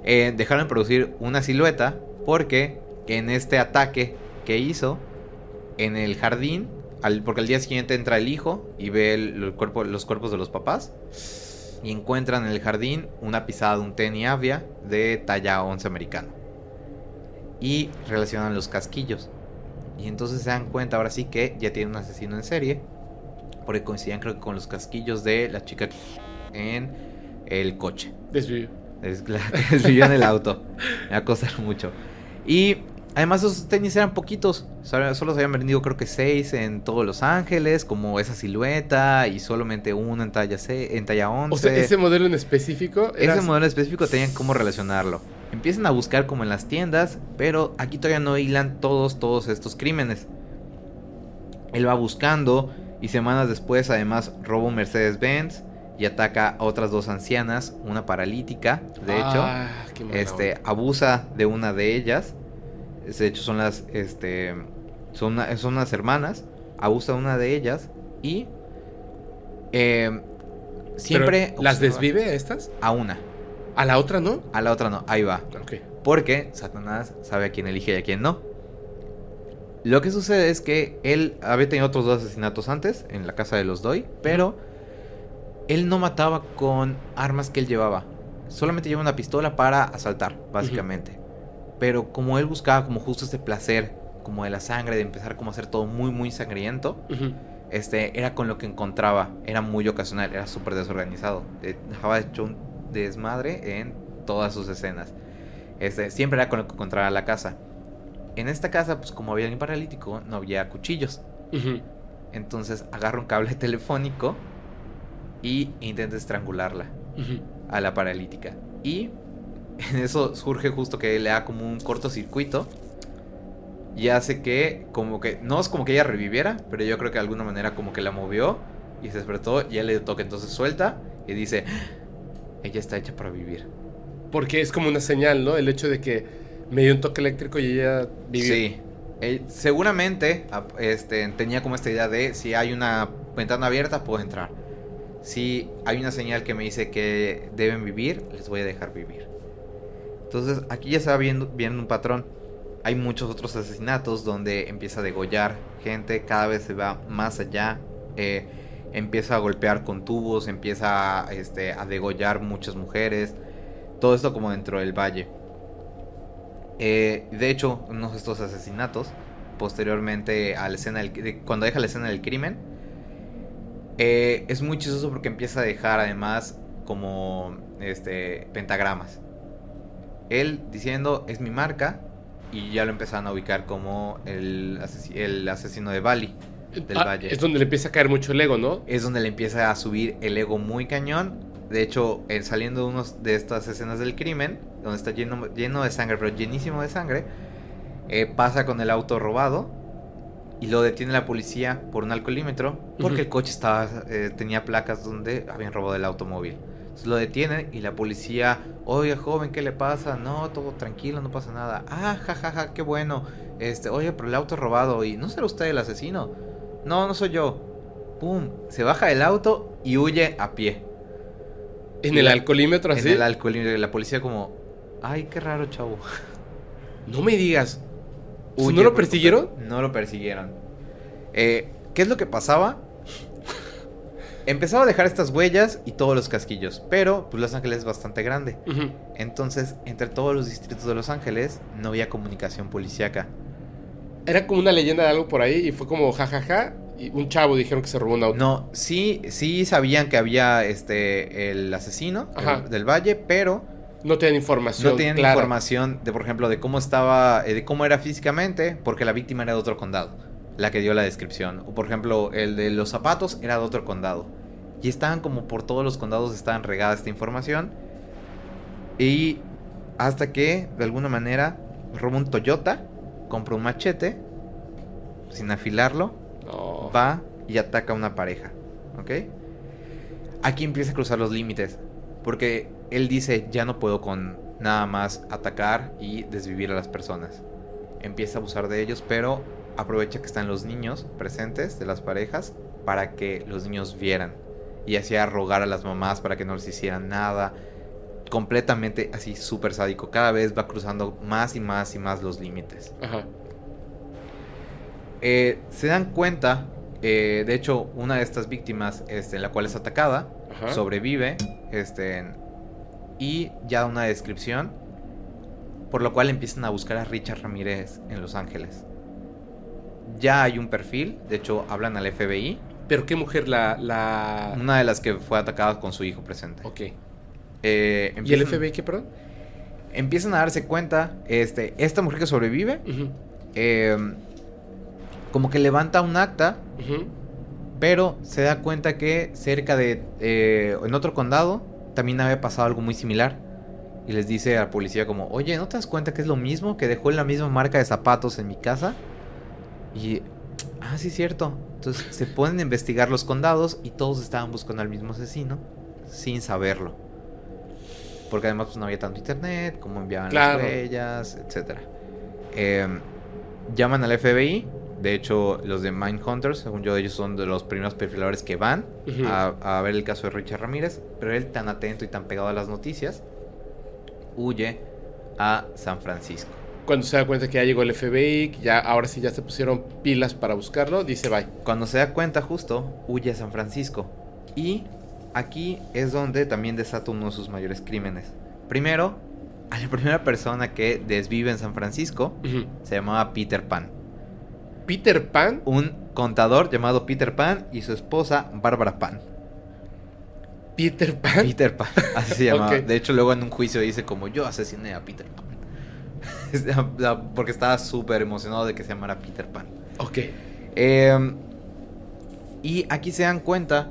Eh, dejaron de producir una silueta porque en este ataque que hizo en el jardín, al- porque al día siguiente entra el hijo y ve el- el cuerpo, los cuerpos de los papás y encuentran en el jardín una pisada de un tenis Avia de talla 11 americano. Y relacionan los casquillos. Y entonces se dan cuenta ahora sí que ya tiene un asesino en serie. Porque coincidían creo que con los casquillos de la chica en el coche. Que desvivió en el auto. Me va a costar mucho. Y además esos tenis eran poquitos. Solo se habían vendido creo que seis en todos Los Ángeles. Como esa silueta. Y solamente uno en talla, C, en talla 11. O sea, ese modelo en específico era Ese modelo específico tenían cómo relacionarlo. Empiezan a buscar como en las tiendas, pero aquí todavía no hilan todos, todos estos crímenes. Él va buscando y semanas después además roba un Mercedes-Benz y ataca a otras dos ancianas, una paralítica, de hecho. Ah, este abusa de una de ellas. De hecho, son las. Este. Son, una- son unas hermanas. Abusa de una de ellas. Y. eh, siempre. Pero, ¿Las desvive a estas? A una. ¿A la otra no? A la otra no. Ahí va. Ok. Porque Satanás sabe a quién elige y a quién no. Lo que sucede es que él había tenido otros dos asesinatos antes en la casa de los Doy, pero él no mataba con armas que él llevaba. Solamente llevaba una pistola para asaltar, básicamente. Pero como él buscaba como justo este placer, como de la sangre, de empezar como a hacer todo muy, muy sangriento, este, era con lo que encontraba. Era muy ocasional, era súper desorganizado. Eh, Dejaba hecho un desmadre en todas sus escenas. Este, siempre era con lo que encontraba la casa. En esta casa, pues como había alguien paralítico, no había cuchillos. Entonces agarra un cable telefónico y intenta estrangularla a la paralítica. Y en eso surge justo que le da como un cortocircuito. Y hace que, como que, no es como que ella reviviera, pero yo creo que de alguna manera como que la movió y se despertó y ya le toca. Entonces suelta y dice, "Ah, ella está hecha para vivir. Porque es como una señal, ¿no? El hecho de que me dio un toque eléctrico y ella vivió. Sí. Eh, seguramente ap- este, tenía como esta idea de si hay una ventana abierta, puedo entrar. Si hay una señal que me dice que deben vivir, les voy a dejar vivir. Entonces aquí ya se va viendo, viendo un patrón. Hay muchos otros asesinatos donde empieza a degollar gente, cada vez se va más allá. eh, empieza a golpear con tubos, empieza a, este, a degollar muchas mujeres. Todo esto como dentro del valle. Eh, de hecho, uno de estos asesinatos, posteriormente a la escena del- de- cuando deja la escena del crimen, eh, es muy chistoso porque empieza a dejar además como este pentagramas. Él diciendo es mi marca y ya lo empezaron a ubicar como el, asesi- el asesino de Bali. Del Ah, Valle. Es donde le empieza a caer mucho el ego, ¿no? Es donde le empieza a subir el ego muy cañón. De hecho, eh, saliendo de unos de estas escenas del crimen, donde está lleno, lleno de sangre, pero llenísimo de sangre, eh, pasa con el auto robado y lo detiene la policía por un alcoholímetro porque el coche estaba eh, tenía placas donde habían robado el automóvil. Lo detienen y la policía, oye joven, ¿qué le pasa? No, todo tranquilo, no pasa nada. Ah, jajaja, qué bueno. Este, oye, pero el auto es robado y no será usted el asesino. No, no soy yo. Pum, se baja del auto y huye a pie. En Y el la- alcoholímetro así. En el alcoholímetro. y La policía como, ay, qué raro, chavo. No me digas. Huye ¿No lo persiguieron? No lo persiguieron. Eh, ¿Qué es lo que pasaba? Empezaba a dejar estas huellas y todos los casquillos, pero pues Los Ángeles es bastante grande. Entonces, entre todos los distritos de Los Ángeles no había comunicación policíaca. Era como una leyenda de algo por ahí y fue como jajaja. Y un chavo dijeron que se robó un auto. No, sí, sí sabían que había este el asesino el- del valle, pero No tenían información. no tenían clara. información de, por ejemplo, de cómo estaba, eh, de cómo era físicamente, porque la víctima era de otro condado, la que dio la descripción. O por ejemplo, el de los zapatos era de otro condado. Y estaban como por todos los condados estaban regada esta información. Y hasta que, de alguna manera, roba un Toyota, compra un machete, sin afilarlo, No. va y ataca a una pareja. ¿Ok? Aquí empieza a cruzar los límites. Porque él dice, ya no puedo con nada más atacar y desvivir a las personas. Empieza a abusar de ellos, pero aprovecha que están los niños presentes de las parejas para que los niños vieran. Y hacía rogar a las mamás para que no les hicieran nada. Completamente así súper sádico. Cada vez va cruzando más y más y más los límites. Ajá. Eh, se dan cuenta, eh, de hecho, una de estas víctimas, este, la cual es atacada, Ajá. sobrevive, este, y ya da una descripción, por lo cual empiezan a buscar a Richard Ramírez en Los Ángeles. Ya hay un perfil, de hecho, hablan al FBI, Pero qué mujer la. la... una de las que fue atacada con su hijo presente. Ok. Eh, ¿Y el FBI qué, perdón? Empiezan a darse cuenta, este, esta mujer que sobrevive, eh, como que levanta un acta ujú. Pero se da cuenta que cerca de... eh, en otro condado también había pasado algo muy similar. Y les dice a la policía como, oye, ¿no te das cuenta que es lo mismo? Que dejó la misma marca de zapatos en mi casa. Y... Ah, sí, cierto. Entonces se ponen a investigar los condados y todos estaban buscando al mismo asesino. sin saberlo. Porque además pues, no había tanto internet, cómo enviaban Claro. las huellas, etc. llaman al FBI. De hecho, los de Mindhunters, según yo, ellos son de los primeros perfiladores que van a ver el caso de Richard Ramírez. Pero él, tan atento y tan pegado a las noticias, huye a San Francisco. Cuando se da cuenta que ya llegó el FBI, que ya ahora sí ya se pusieron pilas para buscarlo, dice bye. Cuando se da cuenta justo, huye a San Francisco. Y aquí es donde también desata uno de sus mayores crímenes. Primero, a la primera persona que desvive en San Francisco se llamaba Peter Pan. Peter Pan. Un contador llamado Peter Pan y su esposa Bárbara Pan. Peter Pan. Peter Pan, así se llamaba. De hecho, luego en un juicio dice como yo asesiné a Peter Pan. Porque estaba súper emocionado de que se llamara Peter Pan. Ok. Eh, y aquí se dan cuenta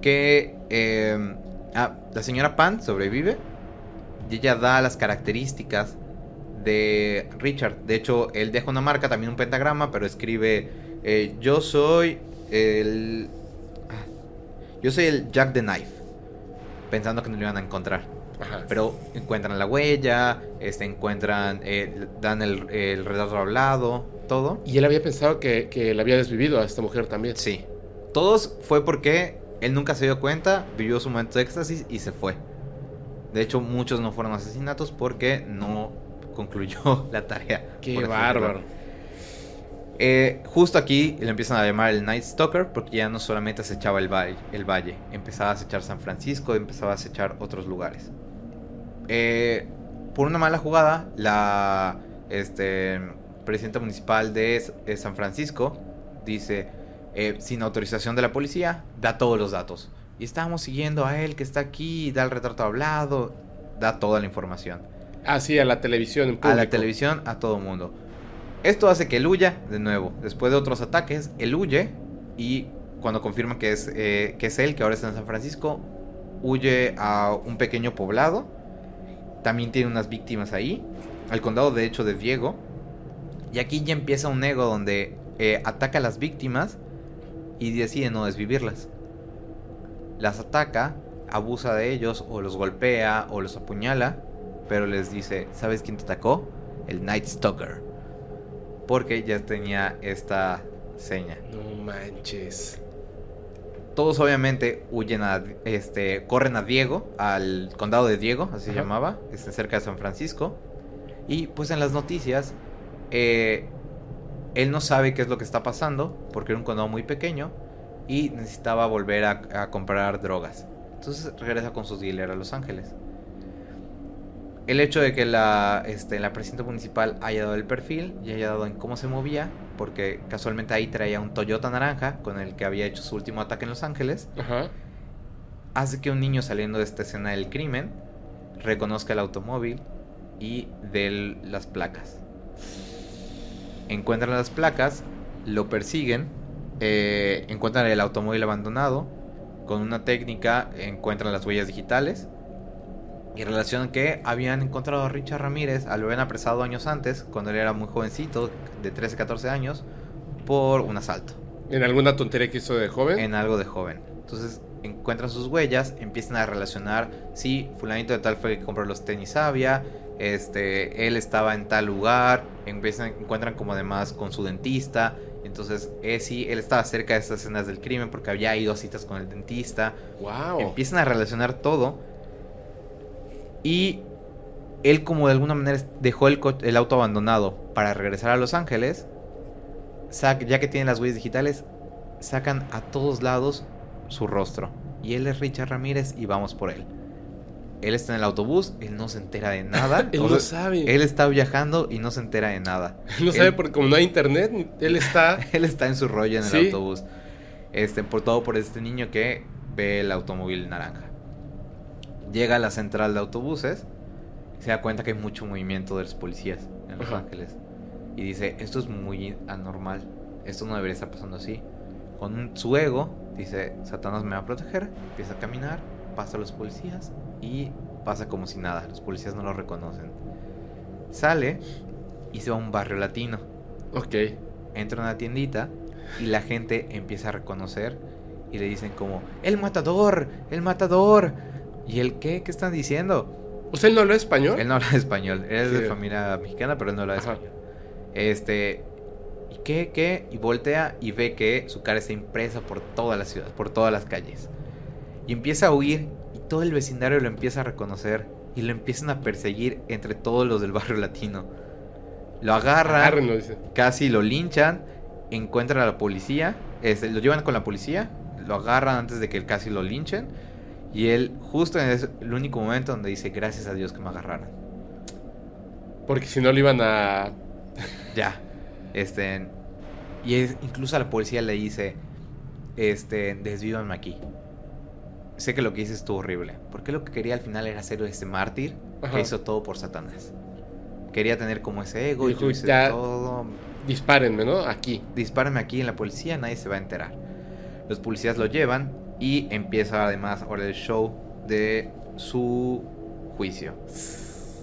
que eh, ah, la señora Pan sobrevive y ella da las características de Richard. De hecho, él deja una marca, también un pentagrama, pero escribe, eh, yo soy el... ah, Yo soy el Jack the Knife. Pensando que no lo iban a encontrar. Ajá. Pero encuentran la huella, este, encuentran, eh, dan el, el retrato hablado, todo. Y él había pensado que, que la había desvivido a esta mujer también. Sí. Todos fue porque él nunca se dio cuenta, vivió su momento de éxtasis y se fue. De hecho, muchos no fueron asesinatos porque no concluyó la tarea. Qué bárbaro. Eh, justo aquí le empiezan a llamar el Night Stalker porque ya no solamente acechaba el valle, el valle, empezaba a acechar San Francisco, empezaba a acechar otros lugares. Eh, por una mala jugada, la este, presidenta municipal de eh, San Francisco dice, eh, sin autorización de la policía, da todos los datos. Y estamos siguiendo a él que está aquí, da el retrato hablado, da toda la información. Ah, sí, a la televisión en A la televisión, a todo mundo. Esto hace que él huya, de nuevo. Después de otros ataques, él huye y cuando confirma que es, eh, que es él, que ahora está en San Francisco, huye a un pequeño poblado. También tiene unas víctimas ahí. Al condado, de hecho, de Diego. Y aquí ya empieza un ego donde eh, ataca a las víctimas y decide no desvivirlas. Las ataca, abusa de ellos, o los golpea, o los apuñala, pero les dice, ¿sabes quién te atacó? El Night Stalker. Porque ya tenía esta seña. No manches. Todos obviamente huyen a, este, corren a Diego, al condado de Diego, así se llamaba, este, cerca de San Francisco. Y pues en las noticias, eh, él no sabe qué es lo que está pasando, porque era un condado muy pequeño y necesitaba volver a, a comprar drogas. Entonces regresa con sus dealers a Los Ángeles. El hecho de que la, este, la presidenta municipal haya dado el perfil y haya dado en cómo se movía, porque casualmente ahí traía un Toyota naranja con el que había hecho su último ataque en Los Ángeles, Ajá. hace que un niño saliendo de esta escena del crimen reconozca el automóvil y de las placas. Encuentran las placas, lo persiguen, eh, encuentran el automóvil abandonado, con una técnica encuentran las huellas digitales y relacionan que habían encontrado a Richard Ramírez, al lo habían apresado años antes, cuando él era muy jovencito, de 13, 14 años, por un asalto ¿En alguna tontería que hizo de joven? en algo de joven. Entonces encuentran sus huellas, empiezan a relacionar, sí, fulanito de tal fue el que compró los tenis Avia, este, él estaba en tal lugar, empiezan, encuentran como además con su dentista, entonces eh, sí, él estaba cerca de estas escenas del crimen porque había ido a citas con el dentista, Wow. empiezan a relacionar todo y él como de alguna manera dejó el, auto abandonado para regresar a Los Ángeles, ya que tienen las huellas digitales, sacan a todos lados su rostro. Y él es Richard Ramírez y vamos por él. Él está en el autobús, él no se entera de nada. Él o no sabe. él está viajando y no se entera de nada. Él no sabe porque como no hay internet, él está... Él está en su rollo en el Sí. autobús. Este, por todo por este niño que ve el automóvil naranja. Llega a la central de autobuses, se da cuenta que hay mucho movimiento de los policías en Los Ajá. Ángeles. Y dice, esto es muy anormal, esto no debería estar pasando así. Con un- su ego, dice, Satanás me va a proteger, empieza a caminar, pasa a los policías y pasa como si nada, los policías no lo reconocen. Sale y se va a un barrio latino Ok. entra a una tiendita y la gente empieza a reconocer y le dicen como, el matador, el matador, ¿Y él qué? ¿Qué están diciendo? ¿Usted sea, él no habla español? Él no habla español. Él es de familia mexicana, pero él no habla español. Este. ¿Y qué? ¿Qué? Y voltea y ve que su cara está impresa por toda la ciudad, por todas las calles. Y empieza a huir y todo el vecindario lo empieza a reconocer y lo empiezan a perseguir entre todos los del barrio latino. Lo agarran, casi lo linchan, encuentran a la policía, este, lo llevan con la policía, lo agarran antes de que casi lo linchen y él justo en el único momento donde dice gracias a Dios que me agarraron. Porque si no lo iban a... ya. Este... Y es, incluso a la policía le dice, este, desvívanme aquí sé que lo que hice estuvo horrible. Porque lo que quería al final era ser ese mártir que hizo todo por Satanás. Quería tener como ese ego y yo hice todo. Dispárenme, ¿no? Aquí. Dispárenme aquí en la policía, nadie se va a enterar. Los policías lo llevan y empieza además ahora el show de su juicio.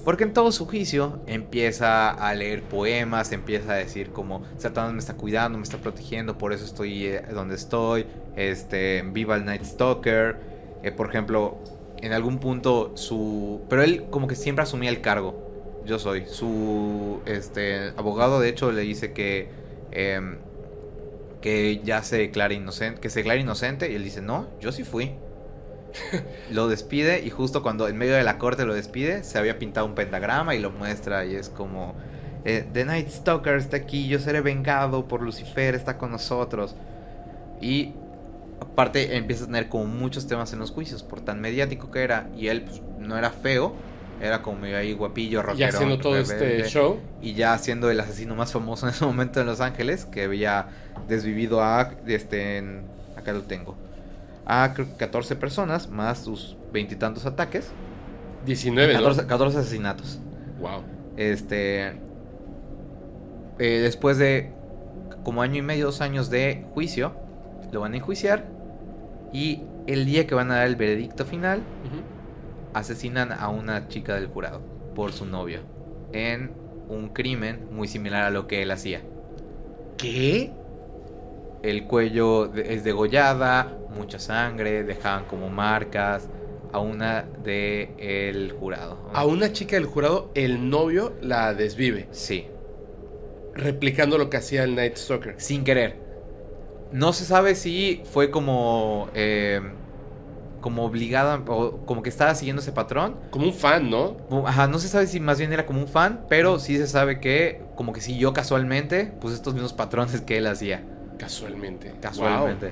Porque en todo su juicio empieza a leer poemas, empieza a decir como Satanás me está cuidando, me está protegiendo, por eso estoy eh, donde estoy, este, viva el Night Stalker, eh, por ejemplo, en algún punto su... Pero él como que siempre asumía el cargo. Yo soy. Su este, abogado de hecho le dice que... Em, que ya se declara inocente, que se declara inocente y él dice, no, yo sí fui. lo despide y justo cuando en medio de la corte lo despide, se había pintado un pentagrama y lo muestra y es como, eh, The Night Stalker está aquí, yo seré vengado por Lucifer, está con nosotros. Y aparte empieza a tener como muchos temas en los juicios por tan mediático que era y él pues, no era feo era como ahí guapillo rockero ya haciendo todo este show. Y ya siendo el asesino más famoso en ese momento en Los Ángeles que había desvivido a este acá lo tengo a 14 personas más sus veintitantos ataques. 19 14, 14 asesinatos. Wow este eh, después de como año y medio dos años de juicio lo van a enjuiciar y el día que van a dar el veredicto final, asesinan a una chica del jurado por su novio en un crimen muy similar a lo que él hacía. ¿Qué? El cuello es degollada, mucha sangre, dejaban como marcas a una de el jurado. A una chica del jurado, el novio la desvive. Sí. Replicando lo que hacía el Night Stalker. Sin querer. No se sabe si fue como. Eh, como obligada o como que estaba siguiendo ese patrón. Como un fan, ¿no? Ajá, no se sabe si más bien era como un fan, pero sí se sabe que como que siguió casualmente, pues estos mismos patrones que él hacía. Casualmente. Casualmente.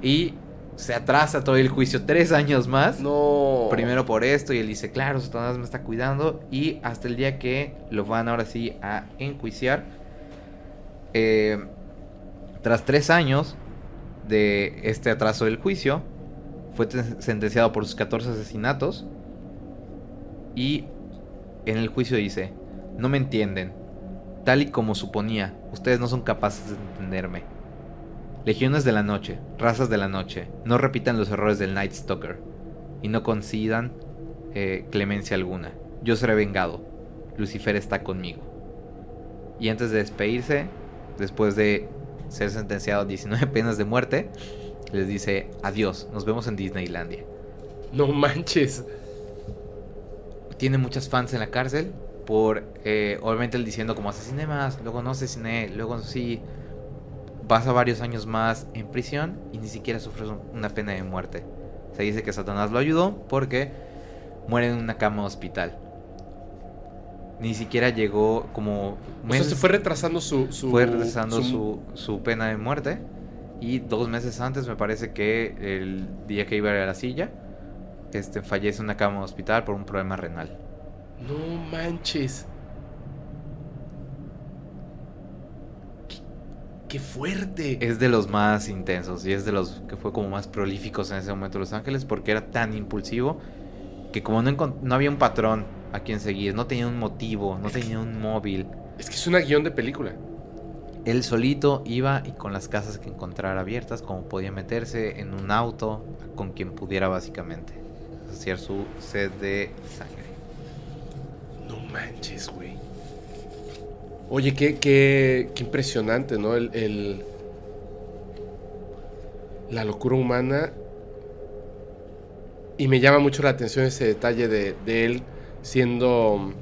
Y se atrasa todo el juicio tres años más. No. Primero por esto y él dice, claro, Satanás me está cuidando. Y hasta el día que lo van ahora sí a enjuiciar. Eh, tras tres años de este atraso del juicio, fue sentenciado por sus 14 asesinatos y en el juicio dice, no me entienden, tal y como suponía, ustedes no son capaces de entenderme. Legiones de la noche, razas de la noche, no repitan los errores del Night Stalker y no concedan eh, clemencia alguna. Yo seré vengado. Lucifer está conmigo. Y antes de despedirse, después de ser sentenciado a 19 penas de muerte, les dice adiós, nos vemos en Disneylandia. No manches. Tiene muchas fans en la cárcel por, eh, obviamente, él diciendo como asesiné más, luego no asesiné, luego sí. Vas a varios años más en prisión y ni siquiera sufres una pena de muerte. Se dice que Satanás lo ayudó porque muere en una cama hospital ni siquiera llegó como... O sea, se fue retrasando su... fue retrasando su... Su, pena de muerte. Y dos meses antes me parece que el día que iba a la silla, este, fallece en una cama de hospital por un problema renal. No manches. Qué, fuerte. Es de los más intensos y es de los que fue como más prolíficos en ese momento Los Ángeles porque era tan impulsivo que como no, no había un patrón a quien seguir, no tenía un motivo, no tenía un móvil. Es que es una guion de película. Él solito iba y con las casas que encontrara abiertas, como podía meterse en un auto con quien pudiera básicamente hacer su sed de sangre. No manches, güey. Oye, qué, qué, qué impresionante, ¿no? El, el, la locura humana Y me llama mucho la atención ese detalle de, de él siendo,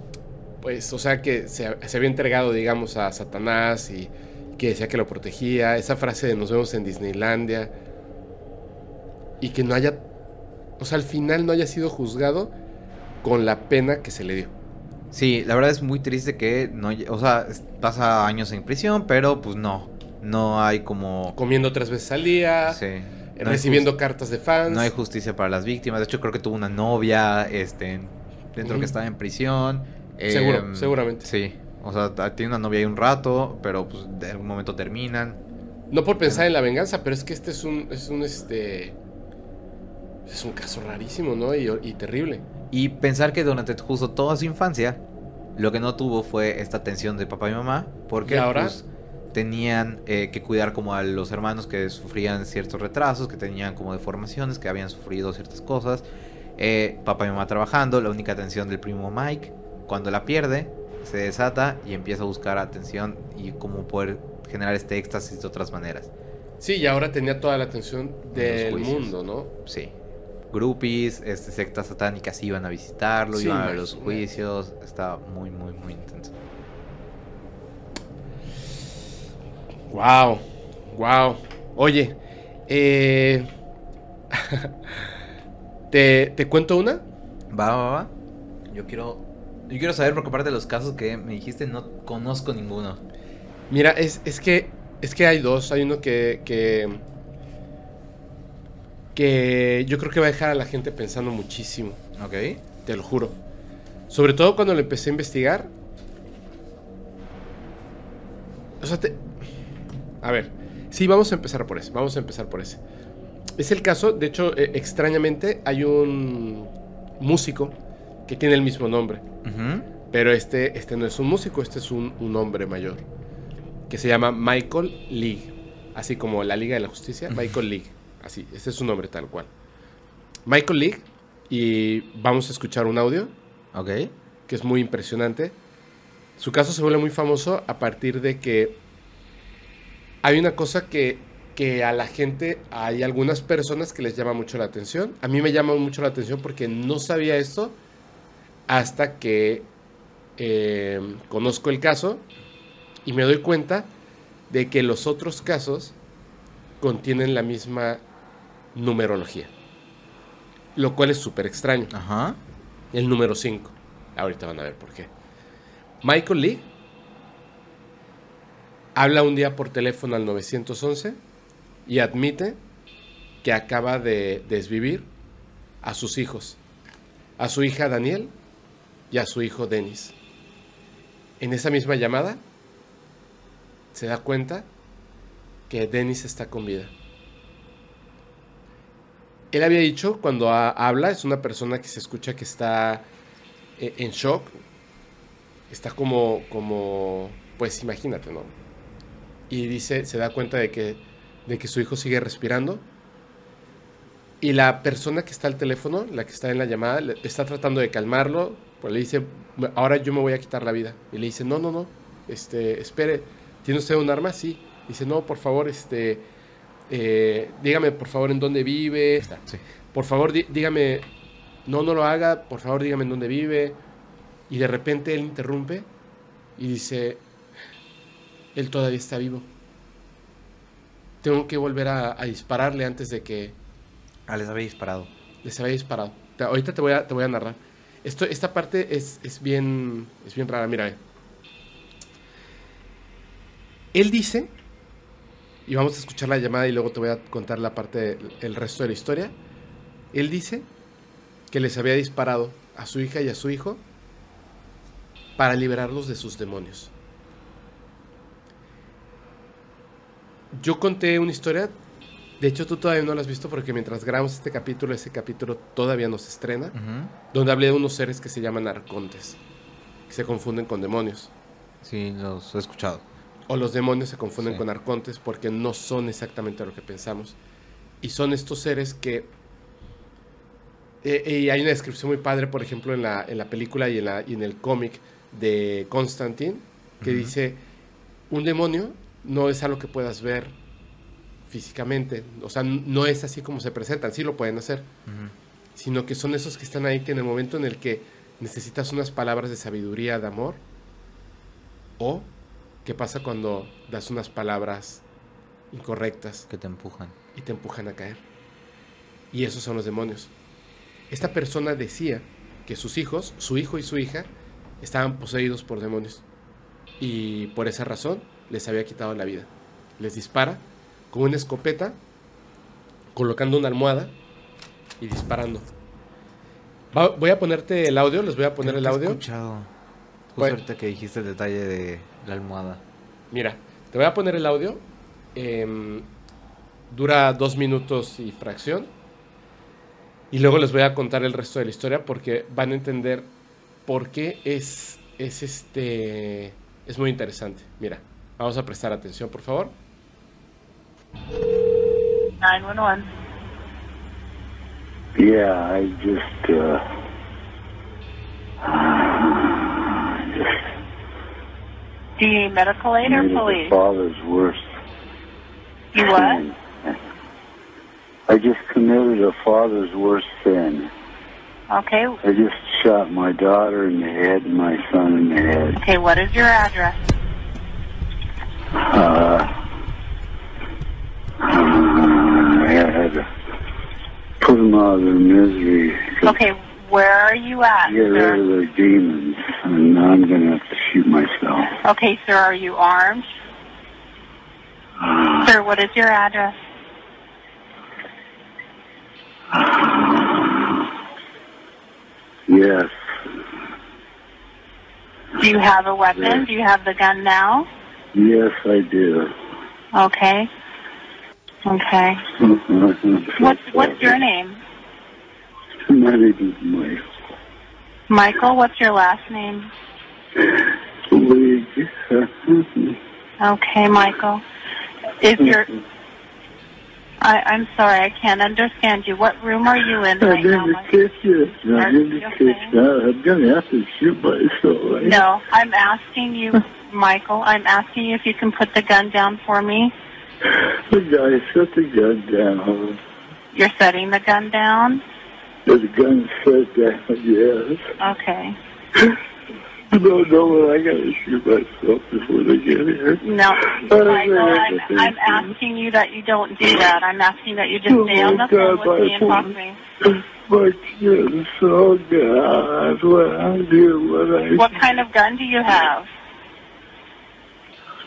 pues, o sea, que se, se había entregado, digamos, a Satanás y que decía que lo protegía. Esa frase de nos vemos en Disneylandia. Y que no haya, o sea, al final no haya sido juzgado con la pena que se le dio. Sí, la verdad es muy triste que no, o sea, pasa años en prisión, pero pues no, no hay como... Comiendo tres veces al día, sí, no hay recibiendo cartas de fans. No hay justicia para las víctimas. De hecho, creo que tuvo una novia, este, dentro Ujú. que estaba en prisión. Seguro, Em, seguramente. Sí, o sea, tiene una novia ahí un rato, pero pues de algún momento terminan. No por pensar en la venganza, pero es que este es un, es un, este... Es un caso rarísimo, ¿no? Y, y terrible. Y pensar que durante justo toda su infancia, lo que no tuvo fue esta atención de papá y mamá, porque ¿Y ahora? pues, tenían eh, que cuidar como a los hermanos que sufrían ciertos retrasos, que tenían como deformaciones, que habían sufrido ciertas cosas. Eh, papá y mamá trabajando, la única atención del primo Mike, cuando la pierde, se desata y empieza a buscar atención y cómo poder generar este éxtasis de otras maneras. Sí, y ahora tenía toda la atención del mundo, ¿no? Sí. Groupies, este, sectas satánicas iban a visitarlo, Sí, iban a ver los juicios. Estaba muy, muy, muy intenso. Wow, wow. Oye, eh... ¿te, ¿te cuento una? Va, va, va. Yo quiero. Yo quiero saber, porque aparte de los casos que me dijiste, no conozco ninguno. Mira, es, es que es que hay dos. Hay uno que, que que yo creo que va a dejar a la gente pensando muchísimo. Ok. Te lo juro. Sobre todo cuando lo empecé a investigar. O sea, te... A ver. Sí, vamos a empezar por ese. Vamos a empezar por ese. Es el caso, de hecho, eh, extrañamente, hay un músico que tiene el mismo nombre. Pero este, este no es un músico, este es un, un hombre mayor. Que se llama Michael League. Así como la Liga de la Justicia. Michael League. Así, este es su nombre tal cual. Michael League. Y vamos a escuchar un audio Ok. que es muy impresionante. Su caso se vuelve muy famoso a partir de que hay una cosa que, que a la gente, hay algunas personas que les llama mucho la atención. A mí me llama mucho la atención porque no sabía esto hasta que eh, conozco el caso y me doy cuenta de que los otros casos contienen la misma numerología. Lo cual es súper extraño. Ajá. El número 5. Ahorita van a ver por qué. Michael Lee habla un día por teléfono al 911 y admite que acaba de desvivir a sus hijos, a su hija Daniel y a su hijo Denis. En esa misma llamada se da cuenta que Denis está con vida. Él había dicho, cuando ha- habla, es una persona que se escucha que está eh, en shock. Está como, como, pues imagínate, ¿no? Y dice, se da cuenta de que, de que su hijo sigue respirando. Y la persona que está al teléfono, la que está en la llamada, le- está tratando de calmarlo. Pues le dice, ahora yo me voy a quitar la vida. Y le dice, no, no, no, este, espere, ¿tiene usted un arma? Sí. Dice, no, por favor, este, eh, dígame, por favor, en dónde vive. Sí. Por favor, dí- dígame, no, no lo haga, por favor, dígame en dónde vive. Y de repente él interrumpe y dice, él todavía está vivo. Tengo que volver a, a dispararle antes de que Ah, les había disparado. les haya disparado. Ahorita te voy a, narrar. Esto, esta parte es, bien, es bien rara, mira. Él dice, y vamos a escuchar la llamada y luego te voy a contar la parte, el resto de la historia. Él dice que les había disparado a su hija y a su hijo para liberarlos de sus demonios. Yo conté una historia, de hecho tú todavía no la has visto porque mientras grabamos este capítulo, ese capítulo todavía no se estrena, donde hablé de unos seres que se llaman arcontes, que se confunden con demonios. Sí, los he escuchado. O los demonios se confunden Sí. con arcontes porque no son exactamente lo que pensamos. Y son estos seres que... eh, y hay una descripción muy padre, por ejemplo, en la, en la película y en, la, y en el cómic de Constantine, que dice, un demonio no es algo que puedas ver físicamente, o sea, no es así como se presentan, sí lo pueden hacer, sino que son esos que están ahí que en el momento en el que necesitas unas palabras de sabiduría, de amor, o qué pasa cuando das unas palabras incorrectas Que te empujan. y te empujan a caer. Y esos son los demonios. Esta persona decía que sus hijos, su hijo y su hija, estaban poseídos por demonios. Y por esa razón les había quitado la vida. Les dispara con una escopeta, colocando una almohada y disparando. Va- voy a ponerte el audio, les voy a poner el que he audio. escuchado. Justo ahorita que dijiste el detalle de la almohada. Mira, te voy a poner el audio. em, dura dos minutos y fracción. Y luego les voy a contar el resto de la historia porque van a entender por qué es, es este. Es muy interesante. Mira, vamos a prestar atención, por favor. 911. Yeah, I just, uh, just Do you need medical aid or police? father's worst You what? I just committed a father's worst sin. Okay. I just shot my daughter in the head and my son in the head. Okay, what is your address? Uh, I had to put them out of their misery. Okay, where are you at, Get rid of their demons, and now I'm gonna have to shoot myself. Okay, sir, are you armed? Uh, Sir, what is your address? yes. Do you have a weapon? Do you have the gun now? Yes, I do. Okay. Okay. What's what's your name? My name is Mike. Michael, what's your last name? League. Okay, Michael. Is your I, I'm sorry, I can't understand you. What room are you in I'm right in now, the Michael? kitchen. Are I'm in the kitchen. I'm gonna have to shoot myself. No, I'm asking you, Michael. I'm asking you if you can put the gun down for me. The guy set the gun down. You're setting the gun down. The gun set down. Yes. Okay. No, no, but I gotta shoot myself before they get here. No, Michael, I'm, I'm asking you that you don't do that. I'm asking that you just oh, stay on the phone with me and talk to me. My kids, oh God, what I do, what I What kind of gun do you have?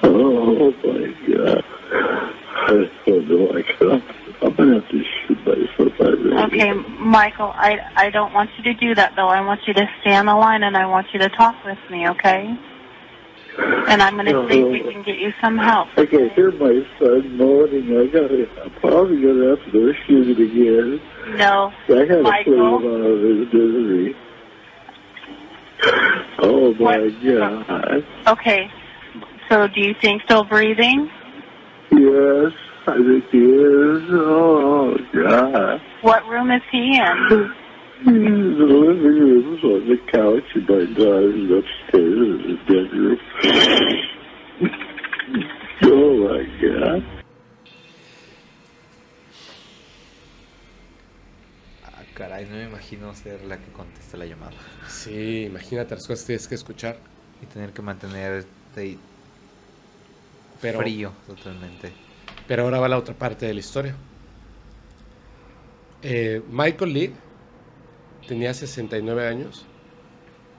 Oh my God. I don't know. I can't. I'm have to shoot myself. I really Okay, Michael, I I don't want you to do that though. I want you to stay on the line and I want you to talk with me, okay? And I'm going to see if we can get you some help. I can hear my son moaning. I gotta. I'm probably gonna have to go shoot it again. No, I put him Michael? out of his misery. Oh my What? God. Okay. So do you think still breathing? Yes, I think he is. Oh God. What room is he in? The living room's on the couch and my daughter's upstairs in the bedroom. oh my God. Ah, caray, no me imagino ser la que contesta la llamada. Sí, imagínate las cosas que tienes que escuchar. Y tener que mantener de Pero, frío totalmente. pero ahora va la otra parte de la historia. Eh, Michael Lee tenía 69 años.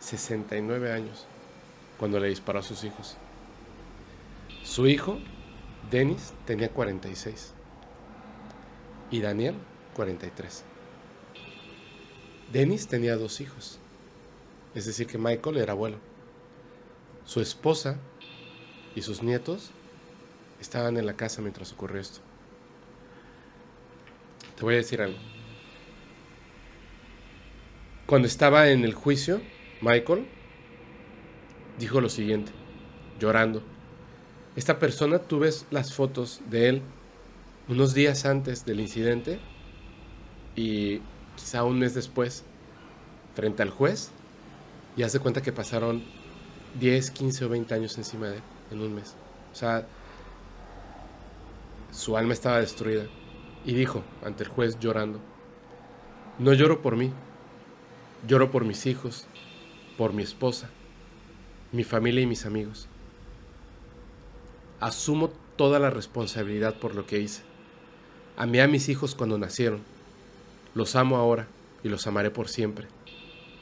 69 años cuando le disparó a sus hijos. Su hijo, Dennis, tenía 46. Y Daniel, 43. Dennis tenía dos hijos. Es decir, que Michael era abuelo. Su esposa y sus nietos estaban en la casa mientras ocurrió esto. Te voy a decir algo. Cuando estaba en el juicio, Michael dijo lo siguiente, llorando. Esta persona, tú ves las fotos de él unos días antes del incidente y quizá un mes después, frente al juez, y hace cuenta que pasaron 10, 15 o 20 años encima de él en un mes. O sea, su alma estaba destruida. Y dijo ante el juez llorando, No lloro por mí, lloro por mis hijos, por mi esposa, mi familia y mis amigos. Asumo toda la responsabilidad por lo que hice. Amé a mis hijos cuando nacieron. Los amo ahora y los amaré por siempre.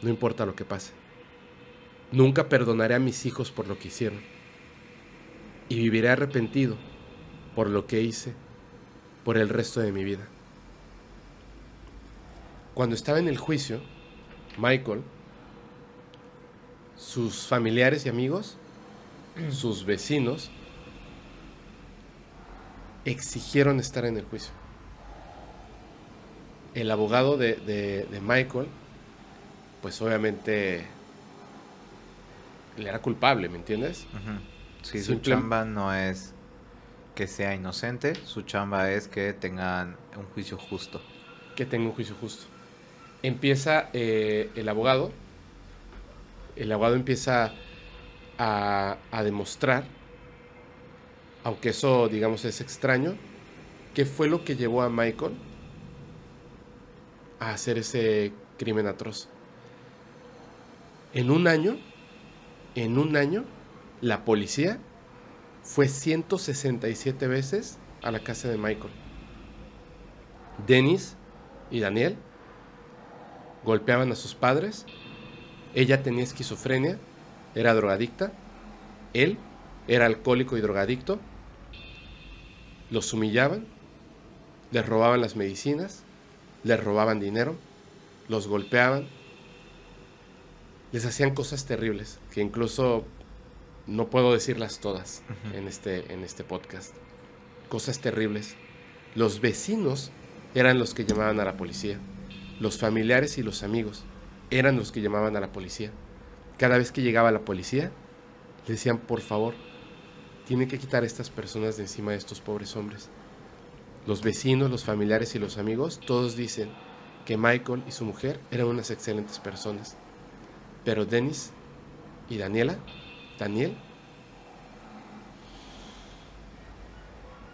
No importa lo que pase. Nunca perdonaré a mis hijos por lo que hicieron. Y viviré arrepentido por lo que hice por el resto de mi vida. Cuando estaba en el juicio, Michael, sus familiares y amigos, sus vecinos, exigieron estar en el juicio. El abogado de, de- de Michael, pues obviamente le era culpable, ¿me entiendes? Sí, su chamba no es que sea inocente, su chamba es que tengan un juicio justo. que tenga un juicio justo. Empieza eh, el abogado, el abogado empieza a, a demostrar, aunque eso digamos es extraño, qué fue lo que llevó a Michael a hacer ese crimen atroz. En un año, en un año, la policía fue 167 veces a la casa de Michael. Dennis y Daniel golpeaban a sus padres. Ella tenía esquizofrenia, era drogadicta. Él era alcohólico y drogadicto. Los humillaban, les robaban las medicinas, les robaban dinero, los golpeaban. Les hacían cosas terribles que incluso no puedo decirlas todas en, este, en este podcast. Cosas terribles. Los vecinos eran los que llamaban a la policía. Los familiares y los amigos eran los que llamaban a la policía. Cada vez que llegaba la policía, le decían, por favor, tienen que quitar a estas personas de encima de estos pobres hombres. Los vecinos, los familiares y los amigos, todos dicen que Michael y su mujer eran unas excelentes personas. Pero Dennis y Daniela, Daniel,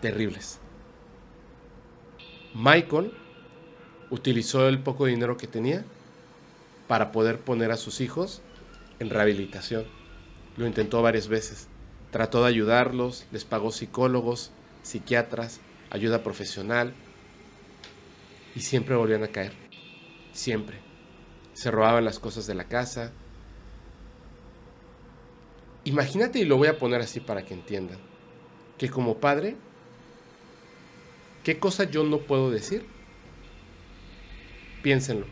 terribles. Michael utilizó el poco dinero que tenía para poder poner a sus hijos en rehabilitación. Lo intentó varias veces. Trató de ayudarlos, les pagó psicólogos, psiquiatras, ayuda profesional y siempre volvían a caer. Siempre. Se robaban las cosas de la casa. Imagínate, y lo voy a poner así para que entiendan, que como padre, ¿qué cosa yo no puedo decir? Piénsenlo.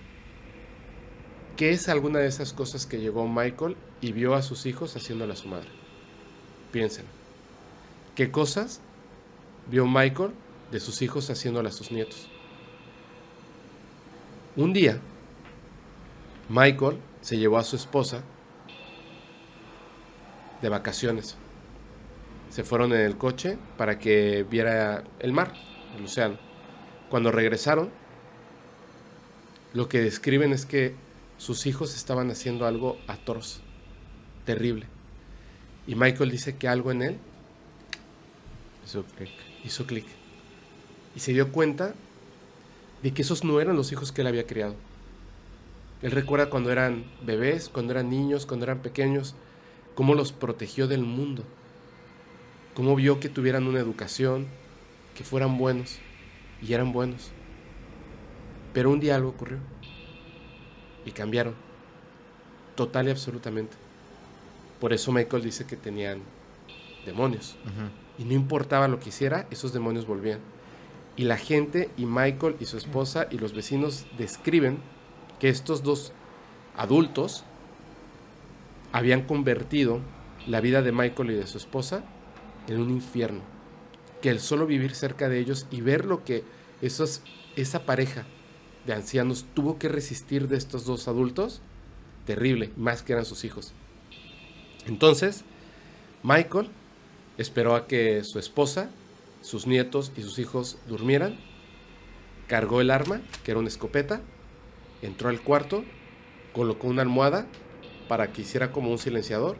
¿Qué es alguna de esas cosas que llegó Michael y vio a sus hijos haciéndole a su madre? Piénsenlo. ¿Qué cosas vio Michael de sus hijos haciéndole a sus nietos? Un día, Michael se llevó a su esposa de vacaciones. Se fueron en el coche para que viera el mar, el océano. Cuando regresaron, lo que describen es que sus hijos estaban haciendo algo atroz, terrible. Y Michael dice que algo en él Eso que- hizo clic. Y se dio cuenta de que esos no eran los hijos que él había criado. Él recuerda cuando eran bebés, cuando eran niños, cuando eran pequeños, cómo los protegió del mundo. Cómo vio que tuvieran una educación, que fueran buenos. Y eran buenos. Pero un día algo ocurrió. Y cambiaron. Total y absolutamente. Por eso Michael dice que tenían demonios. Y no importaba lo que hiciera, esos demonios volvían. Y la gente, y Michael y su esposa y los vecinos describen que estos dos adultos habían convertido la vida de Michael y de su esposa en un infierno. Que el solo vivir cerca de ellos y ver lo que esos, esa pareja de ancianos tuvo que resistir de estos dos adultos, terrible, más que eran sus hijos. Entonces, Michael esperó a que su esposa, sus nietos y sus hijos durmieran, cargó el arma, que era una escopeta, entró al cuarto, colocó una almohada para que hiciera como un silenciador,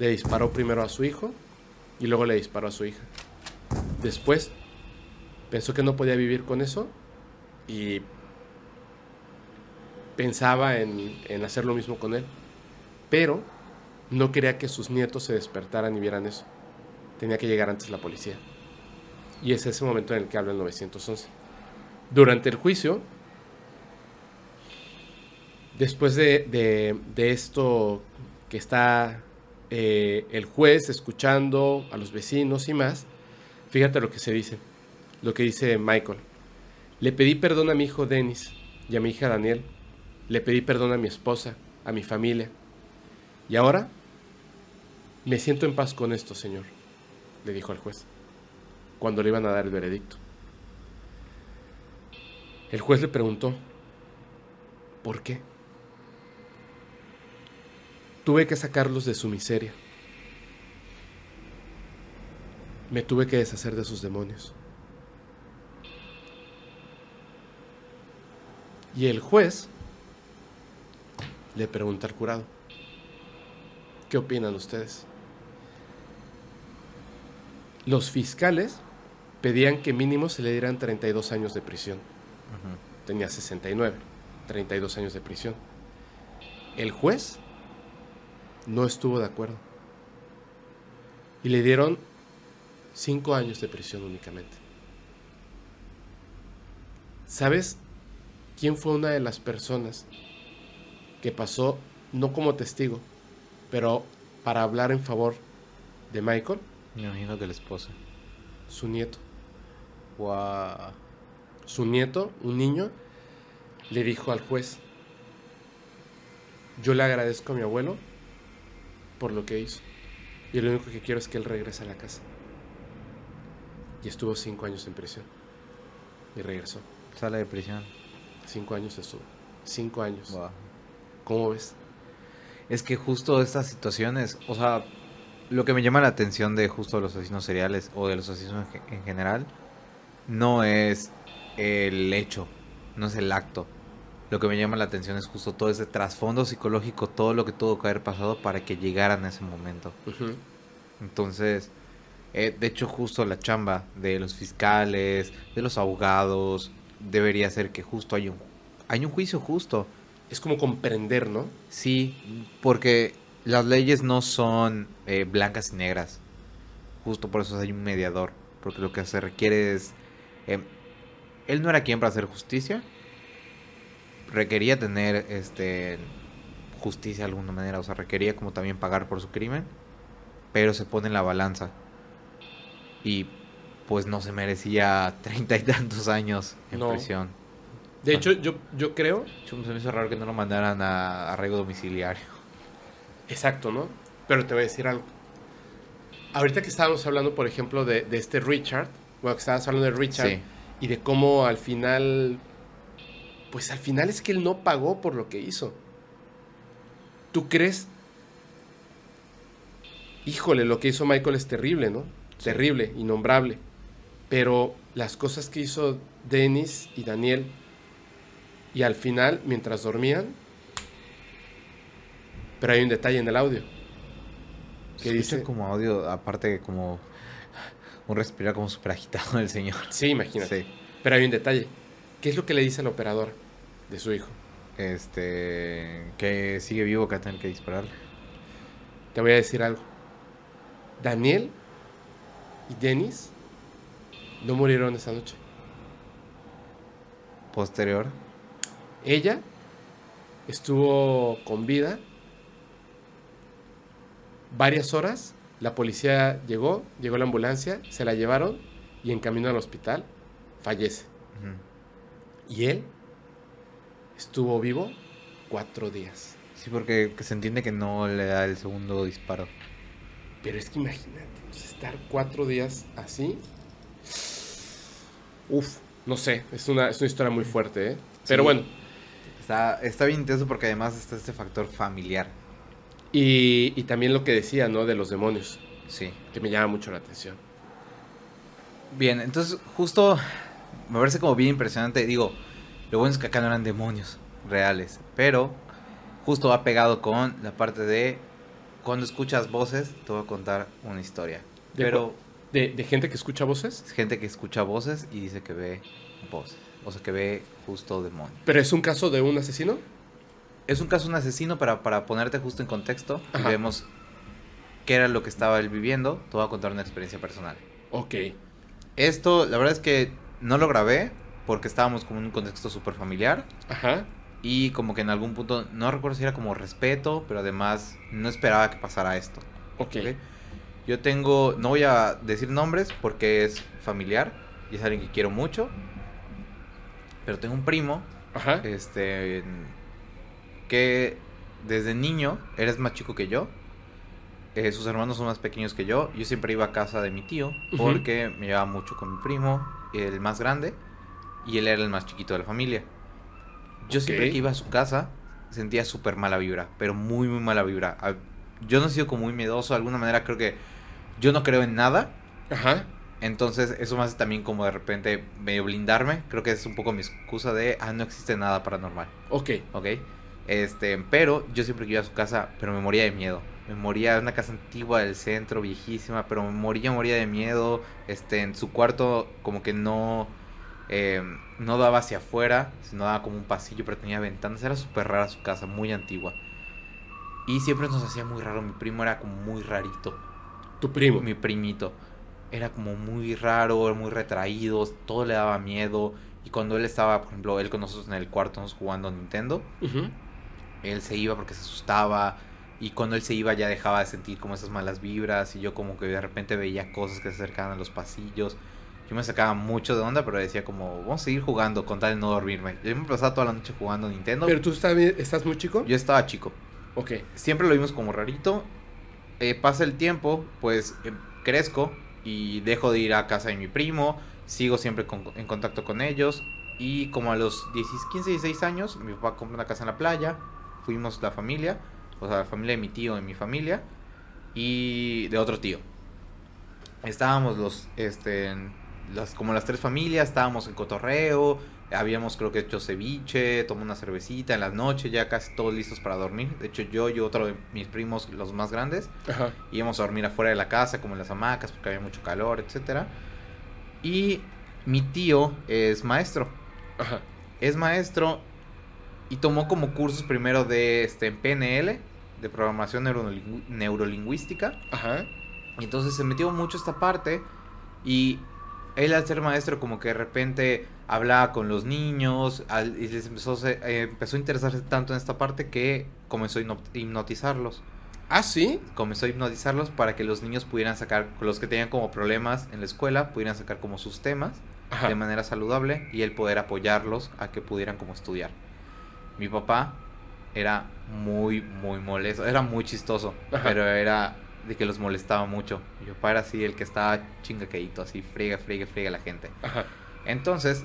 le disparó primero a su hijo y luego le disparó a su hija. Después pensó que no podía vivir con eso y pensaba en, en hacer lo mismo con él, pero no quería que sus nietos se despertaran y vieran eso. Tenía que llegar antes la policía. Y es ese momento en el que habla el 911. Durante el juicio, después de, de- esto que está eh, el juez escuchando a los vecinos y más, fíjate lo que se dice, lo que dice Michael. Le pedí perdón a mi hijo Dennis y a mi hija Daniel. Le pedí perdón a mi esposa, a mi familia. Y ahora me siento en paz con esto, señor, le dijo al juez, cuando le iban a dar el veredicto. El juez le preguntó, ¿por qué? Tuve que sacarlos de su miseria. Me tuve que deshacer de sus demonios. Y el juez le pregunta al jurado, ¿qué opinan ustedes? Los fiscales pedían que mínimo se le dieran 32 años de prisión. Ujú. Tenía 69, 32 años de prisión. El juez no estuvo de acuerdo. Y le dieron 5 años de prisión únicamente. ¿Sabes quién fue una de las personas que pasó, no como testigo, pero para hablar en favor de Michael? Me imagino que la esposa. Su nieto. Guau. su nieto, un niño, le dijo al juez, yo le agradezco a mi abuelo por lo que hizo. Y lo único que quiero es que él regrese a la casa. Y estuvo cinco años en prisión. Y regresó. Sala de prisión. Cinco años estuvo. Cinco años. Guau. ¿Cómo ves? Es que justo estas situaciones, o sea, lo que me llama la atención de justo los asesinos seriales o de los asesinos en general, no es el hecho, no es el acto. Lo que me llama la atención es justo todo ese trasfondo psicológico, todo lo que tuvo que haber pasado para que llegaran a ese momento. Entonces, eh, de hecho, justo la chamba de los fiscales, de los abogados, debería ser que justo hay un, hay un juicio justo. Es como comprender, ¿no? Sí, porque las leyes no son eh, blancas y negras. Justo por eso hay un mediador. Porque lo que se requiere es... eh, él no era quien para hacer justicia. Requería tener este justicia de alguna manera. O sea, requería como también pagar por su crimen. Pero se pone en la balanza. Y pues no se merecía treinta y tantos años en No. prisión. De hecho, yo, yo creo, Se me hizo raro que no lo mandaran a arraigo domiciliario. exacto, ¿no? Pero te voy a decir algo. Ahorita que estábamos hablando, por ejemplo, de, de este Richard, bueno, que estabas hablando de Richard, Sí. y de cómo al final, pues al final es que él no pagó por lo que hizo. ¿Tú crees? Híjole, lo que hizo Michael es terrible, ¿no? Terrible, innombrable. Pero las cosas que hizo Dennis y Daniel, y al final, mientras dormían, pero hay un detalle en el audio. Que dice dice, como audio, aparte como un respirar como súper agitado del señor. sí, imagínate. Sí. Pero hay un detalle. ¿Qué es lo que le dice a la operadora de su hijo? Este, que sigue vivo, que va a tener que disparar. Te voy a decir algo. Daniel y Dennis no murieron esa noche. Posterior. Ella estuvo con vida varias horas. La policía llegó, llegó la ambulancia, se la llevaron y en camino al hospital fallece. Y él estuvo vivo cuatro días. Sí, porque que se entiende que no le da el segundo disparo. Pero es que imagínate, estar cuatro días así. Uf, no sé, es una, es una historia muy fuerte, ¿eh? Pero Sí. bueno, Está, está bien intenso porque además está este factor familiar. y, y también lo que decía, ¿no? De los demonios, Sí. que me llama mucho la atención. Bien, entonces justo me parece como bien impresionante. Digo, lo bueno es que acá no eran demonios reales, pero justo va pegado con la parte de cuando escuchas voces, te voy a contar una historia. De Pero ¿De, de gente que escucha voces? es gente que escucha voces y dice que ve voces, o sea, que ve justo demonios. ¿Pero es un caso de un asesino? es un caso de un asesino, para, para ponerte justo en contexto, y vemos qué era lo que estaba él viviendo. Te voy a contar una experiencia personal. Ok. Esto, la verdad es que no lo grabé porque estábamos como en un contexto súper familiar. Ajá. Y como que en algún punto, no recuerdo si era como respeto, pero además no esperaba que pasara esto. Ok. ¿ok? Yo tengo, no voy a decir nombres porque es familiar y es alguien que quiero mucho. Pero tengo un primo, Ajá. este, que desde niño, eres más chico que yo. eh, sus hermanos son más pequeños que yo. Yo siempre iba a casa de mi tío porque me llevaba mucho con mi primo, el más grande, y él era el más chiquito de la familia. Yo siempre que iba a su casa sentía súper mala vibra, pero muy, muy mala vibra. A- Yo no he sido como muy miedoso, de alguna manera creo que yo no creo en nada. Ajá. Entonces eso me hace también como de repente medio blindarme. Creo que es un poco mi excusa de, ah, no existe nada paranormal. Ok. ¿ok? Este, pero yo siempre que iba a su casa, pero me moría de miedo. Me moría, una casa antigua del centro, viejísima, pero me moría, moría de miedo. Este, en su cuarto como que no, eh, no daba hacia afuera, sino daba como un pasillo, pero tenía ventanas. Era súper rara su casa, muy antigua. Y siempre nos hacía muy raro. Mi primo era como muy rarito. Tu primo. Mi primito. Era como muy raro, muy retraído, todo le daba miedo. Y cuando él estaba, por ejemplo, él con nosotros en el cuarto, nos jugando Nintendo, Ujú. él se iba porque se asustaba y cuando él se iba ya dejaba de sentir como esas malas vibras y yo como que de repente veía cosas que se acercaban a los pasillos. Yo me sacaba mucho de onda, pero decía como, vamos a seguir jugando con tal de no dormirme. Yo me pasaba toda la noche jugando Nintendo. Pero tú estás, estás muy chico. Yo estaba chico. Ok. Siempre lo vimos como rarito. Eh, pasa el tiempo, pues eh, crezco y dejo de ir a casa de mi primo. Sigo siempre con- en contacto con ellos. Y como a los 10, 15, 16 años, mi papá compró una casa en la playa. Fuimos la familia, o sea, la familia de mi tío y mi familia. Y de otro tío. Estábamos los, este, en las, como las tres familias, estábamos en cotorreo. Habíamos creo que hecho ceviche, tomó una cervecita en las noches, ya casi todos listos para dormir. De hecho, yo y otro de mis primos, los más grandes, Ajá. íbamos a dormir afuera de la casa, como en las hamacas, porque había mucho calor, etcétera. Y mi tío es maestro. Ajá. Es maestro y tomó como cursos primero de este en PNL, de programación neurolingü- neurolingüística. Ajá. Y entonces se metió mucho esta parte y él al ser maestro como que de repente hablaba con los niños al- y les empezó a, se- eh, empezó a interesarse tanto en esta parte que comenzó a hipno- hipnotizarlos. Ah, sí. Comenzó a hipnotizarlos para que los niños pudieran sacar, los que tenían como problemas en la escuela, pudieran sacar como sus temas Ajá. de manera saludable y él poder apoyarlos a que pudieran como estudiar. Mi papá era muy, muy molesto, era muy chistoso, Ajá. pero era de que los molestaba mucho. Papá era así el que estaba chingaqueito, así friega, friega, friega a la gente. Ajá. Entonces,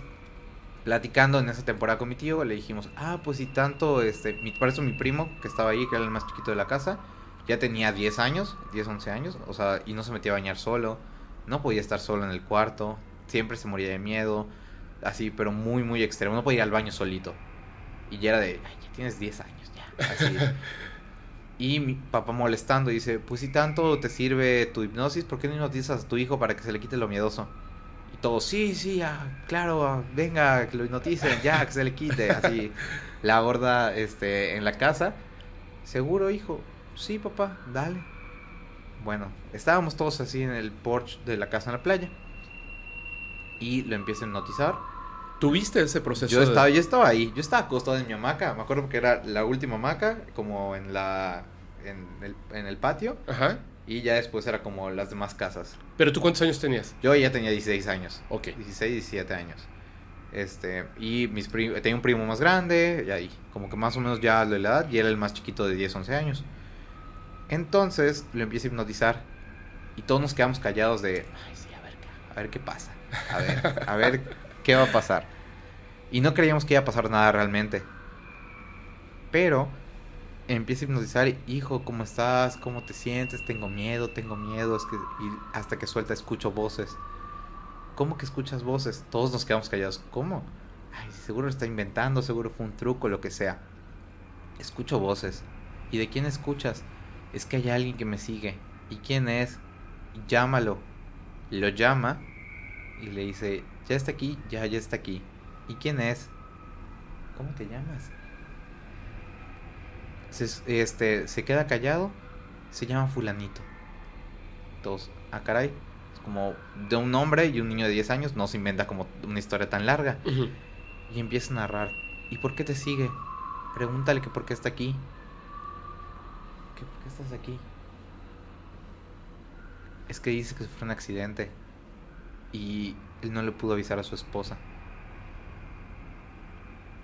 platicando en esa temporada con mi tío, le dijimos, ah, pues si tanto, este, mi, por eso mi primo, que estaba ahí, que era el más chiquito de la casa, ya tenía 10 años, 10, 11 años, o sea, y no se metía a bañar solo, no podía estar solo en el cuarto, siempre se moría de miedo, así, pero muy, muy extremo, no podía ir al baño solito. Y ya era de, ay, ya tienes 10 años, ya, así. Y mi papá molestando dice, pues si tanto te sirve tu hipnosis, ¿por qué no hipnotizas a tu hijo para que se le quite lo miedoso? Y todos, sí, sí, ah, claro, ah, venga, que lo hipnoticen, ya, que se le quite. Así, la gorda este, en la casa. ¿Seguro, hijo? Sí, papá, dale. Bueno, estábamos todos así en el porche de la casa en la playa. Y lo empieza a hipnotizar. ¿Tuviste ese proceso? Yo de- estaba, yo estaba ahí, yo estaba acostado en mi hamaca. Me acuerdo que era la última hamaca, como en la en el, en el patio. Ajá. Y ya después era como las demás casas. ¿Pero tú cuántos años tenías? Yo ya tenía 16 años. Ok. 16, 17 años. Este, y mis tenía un primo más grande, y ahí, como que más o menos ya de la edad, y era el más chiquito de 10, 11 años. Entonces lo empieza a hipnotizar, y todos nos quedamos callados de, ay, sí, a ver, qué- a ver qué pasa, a ver, a ver qué va a pasar. Y no creíamos que iba a pasar nada realmente. Pero empieza a hipnotizar, hijo, ¿cómo estás? ¿Cómo te sientes? Tengo miedo, tengo miedo, es que, y hasta que suelta escucho voces. ¿Cómo que escuchas voces? Todos nos quedamos callados. ¿Cómo? Ay, seguro está inventando, seguro fue un truco, lo que sea. Escucho voces. ¿Y de quién escuchas? Es que hay alguien que me sigue. ¿Y quién es? Llámalo. Lo llama y le dice, ya está aquí, ya, ya está aquí. ¿Y quién es? ¿Cómo te llamas? Se, este, se queda callado, se llama fulanito. Todos, ah, caray. Es como de un hombre y un niño de 10 años, no se inventa como una historia tan larga. Y empieza a narrar. ¿Y por qué te sigue? Pregúntale que por qué está aquí. ¿Qué, ¿Por qué estás aquí? Es que dice que fue un accidente. Y él no le pudo avisar a su esposa.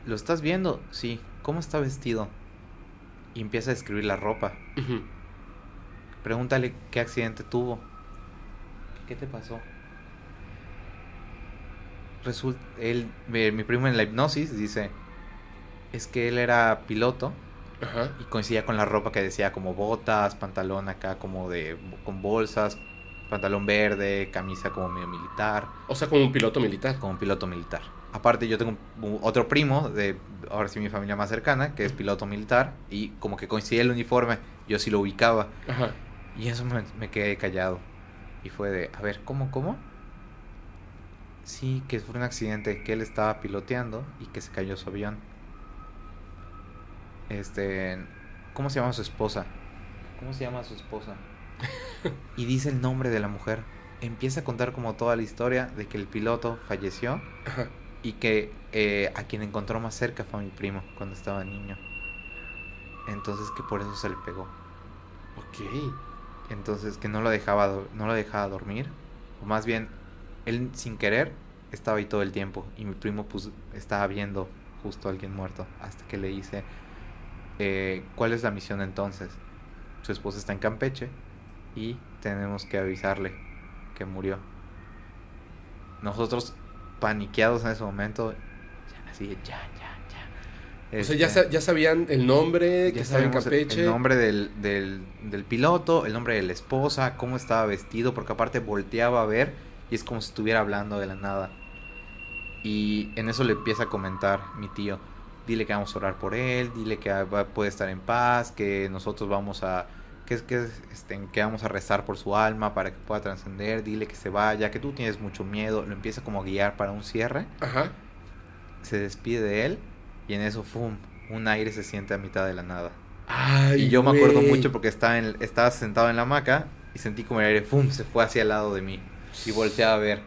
¿Lo estás viendo? Sí. ¿Cómo está vestido? Y empieza a describir la ropa. Pregúntale qué accidente tuvo. ¿Qué te pasó? Resulta, él, mi, mi primo en la hipnosis dice, es que él era piloto Ajá. y coincidía con la ropa que decía como botas, pantalón acá como de con bolsas, pantalón verde, camisa como medio militar, O sea, como un piloto militar. como un piloto militar. Aparte yo tengo un- otro primo de ahora sí mi familia más cercana que es piloto militar y como que coincidía el uniforme, yo sí lo ubicaba. Ajá. Y eso me, me quedé callado. Y fue de, a ver, ¿cómo, cómo? Sí, que fue un accidente, que él estaba piloteando y que se cayó su avión. Este, ¿cómo se llama su esposa? ¿Cómo se llama su esposa? y dice el nombre de la mujer. Empieza a contar como toda la historia de que el piloto falleció Ajá. y que eh, a quien encontró más cerca fue a mi primo cuando estaba niño. Entonces que por eso se le pegó. Ok. Entonces que no lo dejaba no lo dejaba dormir, o más bien él sin querer estaba ahí todo el tiempo y mi primo pues estaba viendo justo a alguien muerto hasta que le dice eh, ¿cuál es la misión entonces? Su esposa está en Campeche y tenemos que avisarle que murió. Nosotros paniqueados en ese momento, ya, así ya, ya, ya. O sea, ya, Este, ya sabían el nombre, que estaba en Campeche. El nombre del, del, del piloto, el nombre de la esposa, cómo estaba vestido, porque aparte volteaba a ver y es como si estuviera hablando de la nada. Y en eso le empieza a comentar mi tío, dile que vamos a orar por él, dile que va- puede estar en paz, que nosotros vamos a que es que este, que vamos a rezar por su alma para que pueda trascender, dile que se vaya, que tú tienes mucho miedo, lo empieza como a guiar para un cierre Ajá. se despide de él y en eso, ¡fum! Un aire se siente a mitad de la nada. Ay, y yo me acuerdo mucho porque estaba, en, estaba sentado en la hamaca y sentí como el aire, ¡fum! Se fue hacia el lado de mí y volteé a ver.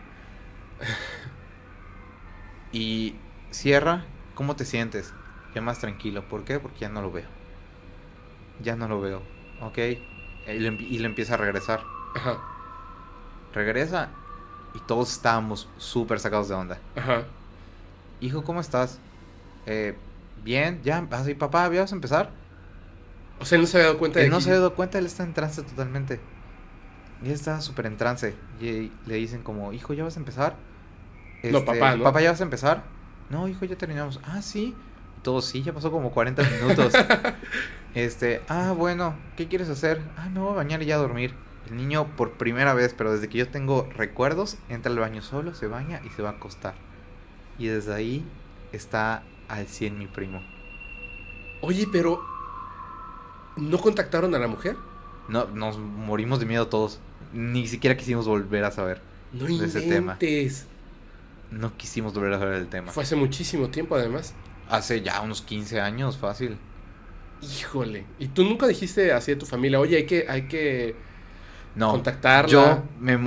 Y cierra, ¿cómo te sientes? Ya más tranquilo. ¿Por qué? Porque ya no lo veo. Ya no lo veo. Ok. Y le, y le empieza a regresar. Ajá. Regresa y todos estábamos súper sacados de onda. Ajá. Hijo, ¿cómo estás? Eh, bien, ya, así, papá, ¿ya vas a empezar? O sea, él no se había dado cuenta de Él no que- se había dado cuenta, él está en trance totalmente. Y él estaba súper en trance. Y le dicen como, hijo, ¿ya vas a empezar? No, papá, ¿no? Papá, ¿ya vas a empezar? No, hijo, ya terminamos. Ah, sí. Todos, sí, ya pasó como 40 minutos. este, ah, bueno, ¿qué quieres hacer? Ah, me voy a bañar y ya a dormir. El niño por primera vez, pero desde que yo tengo recuerdos, entra al baño solo, se baña y se va a acostar. Y desde ahí está al 100 mi primo. Oye, pero. ¿No contactaron a la mujer? No, nos morimos de miedo todos. Ni siquiera quisimos volver a saber. No De ese tema. No quisimos volver a saber el tema. Fue hace muchísimo tiempo, además. Hace ya unos 15 años, fácil. Híjole. ¿Y tú nunca dijiste así de tu familia, oye, hay que, hay que No. contactarla? Yo, me,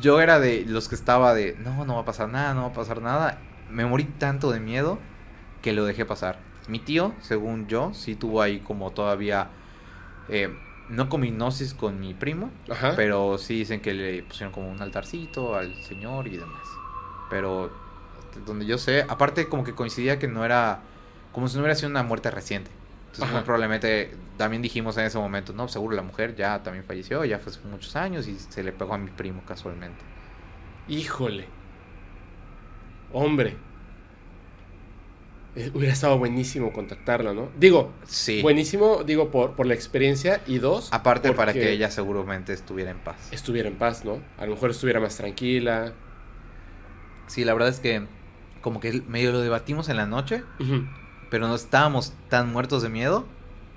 yo era de los que estaba de, no, no va a pasar nada, no va a pasar nada. Me morí tanto de miedo que lo dejé pasar. Mi tío, según yo, sí tuvo ahí como todavía, eh, no con mi hipnosis con mi primo, Ajá. pero sí dicen que le pusieron como un altarcito al señor y demás. Pero donde yo sé, aparte como que coincidía que no era, como si no hubiera sido una muerte reciente. Entonces Ajá. muy probablemente también dijimos en ese momento, no, seguro la mujer ya también falleció, ya fue hace muchos años y se le pegó a mi primo casualmente. Híjole. Hombre. Eh, hubiera estado buenísimo contactarla, ¿no? Digo, Sí. buenísimo, digo, por, por la experiencia y dos. Aparte para que ella seguramente estuviera en paz. estuviera en paz, ¿no? A lo mejor estuviera más tranquila. Sí, la verdad es que como que medio lo debatimos en la noche, pero no estábamos tan muertos de miedo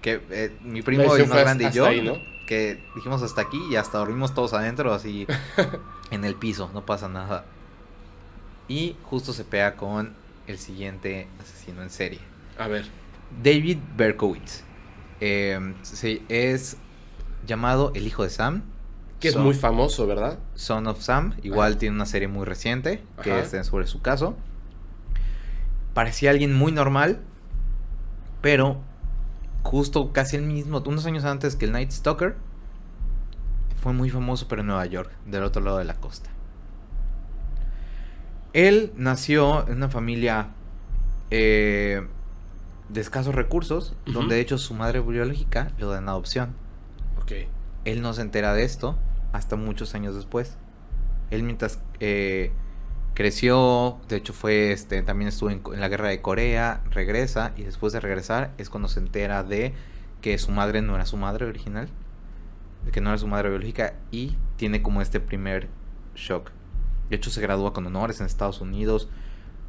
que eh, mi primo, decisión más grande y yo, ahí, ¿no? que dijimos hasta aquí y hasta dormimos todos adentro, así en el piso, no pasa nada. Y justo se pega con el siguiente asesino en serie, A ver. David Berkowitz. eh, se- es llamado El Hijo de Sam. Que es Son- muy famoso, ¿verdad? Son of Sam. Igual Ajá. tiene una serie muy reciente que Ajá. es sobre su caso. Parecía alguien muy normal, pero justo casi el mismo, unos años antes que el Night Stalker, fue muy famoso, pero en Nueva York, del otro lado de la costa. Él nació en una familia eh, de escasos recursos, donde de hecho su madre biológica lo da en adopción. Ok. Él no se entera de esto hasta muchos años después. Él mientras eh, creció, de hecho fue, este, también estuvo en, en la guerra de Corea, regresa y después de regresar es cuando se entera de que su madre no era su madre original, de que no era su madre biológica y tiene como este primer shock. De hecho se gradúa con honores en Estados Unidos.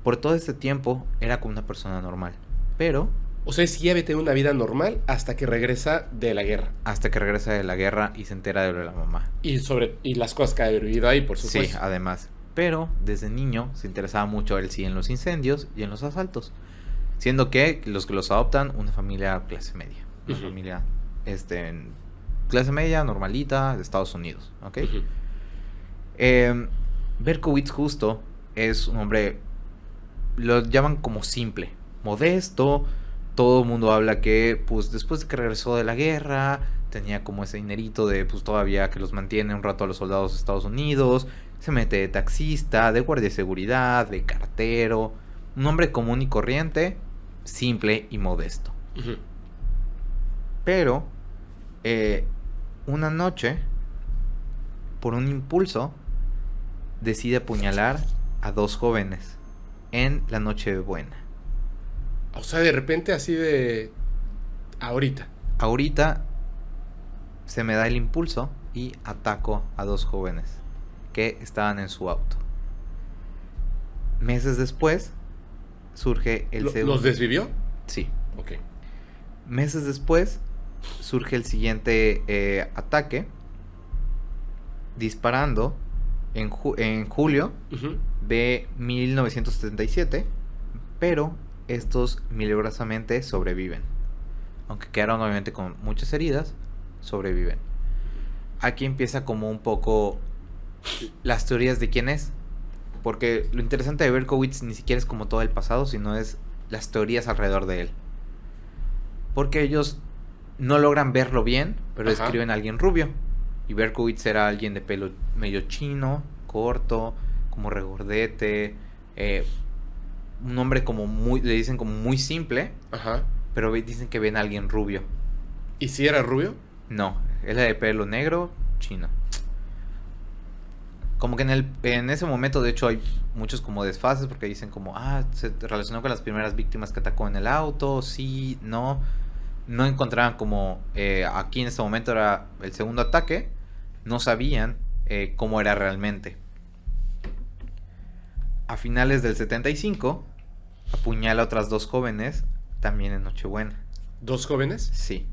Por todo este tiempo era como una persona normal, pero O sea, sí había tenido una vida normal hasta que regresa de la guerra. hasta que regresa de la guerra y se entera de lo de la mamá. Y sobre y las cosas que ha vivido ahí, por Sí, supuesto. además. Pero desde niño se interesaba mucho él sí en los incendios y en los asaltos. Siendo que los que los adoptan, una familia clase media. Una familia este, clase media, normalita, de Estados Unidos. ¿Ok? Eh, Berkowitz justo es un hombre, lo llaman como simple, modesto. Todo el mundo habla que, pues, después de que regresó de la guerra, tenía como ese dinerito de, pues, todavía que los mantiene un rato a los soldados de Estados Unidos. Se mete de taxista, de guardia de seguridad, de cartero. Un hombre común y corriente, simple y modesto. Pero, eh, una noche, por un impulso, decide apuñalar a dos jóvenes en la noche buena. O sea, de repente así de... Ahorita. Ahorita se me da el impulso y ataco a dos jóvenes que estaban en su auto. Meses después surge el segundo. ¿Los desvivió? Sí. Ok. Meses después surge el siguiente eh, ataque disparando en, ju- en julio de 1977, pero estos milagrosamente sobreviven. Aunque quedaron obviamente con muchas heridas, sobreviven. Aquí empieza como un poco las teorías de quién es. Porque lo interesante de Berkowitz ni siquiera es como todo el pasado, sino es las teorías alrededor de él. Porque ellos no logran verlo bien, pero Ajá. describen a alguien rubio. Y Berkowitz era alguien de pelo medio chino, corto, como regordete. eh, un hombre como muy, le dicen como muy simple, Ajá. pero dicen que ven a alguien rubio. ¿Y si era rubio? No, él era de pelo negro, chino. Como que en, el, en ese momento, de hecho, hay muchos como desfases porque dicen como, ah, se relacionó con las primeras víctimas que atacó en el auto, sí, no. No encontraban como, eh, aquí en este momento era el segundo ataque, no sabían eh, cómo era realmente. A finales del 75, apuñala a otras dos jóvenes, también en Nochebuena. ¿Dos jóvenes? Sí.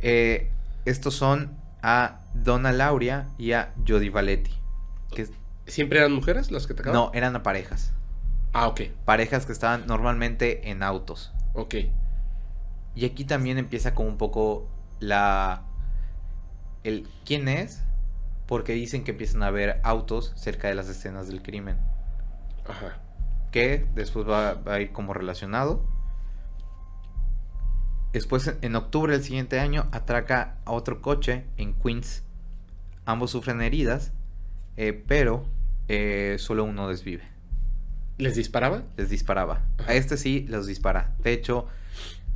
Eh, estos son a Donna Lauria y a Jody Valetti. Que ¿Siempre eran mujeres las que atacaban? no, eran parejas. Ah, ok. Parejas que estaban normalmente en autos. Ok. Y aquí también empieza como un poco la... El quién es, porque dicen que empiezan a ver autos cerca de las escenas del crimen. Ajá. que después va, va a ir como relacionado. Después, en octubre del siguiente año, atraca a otro coche en Queens. Ambos sufren heridas, eh, pero eh, solo uno desvive. ¿Les disparaba? Les disparaba. Ajá. A este sí los dispara. De hecho,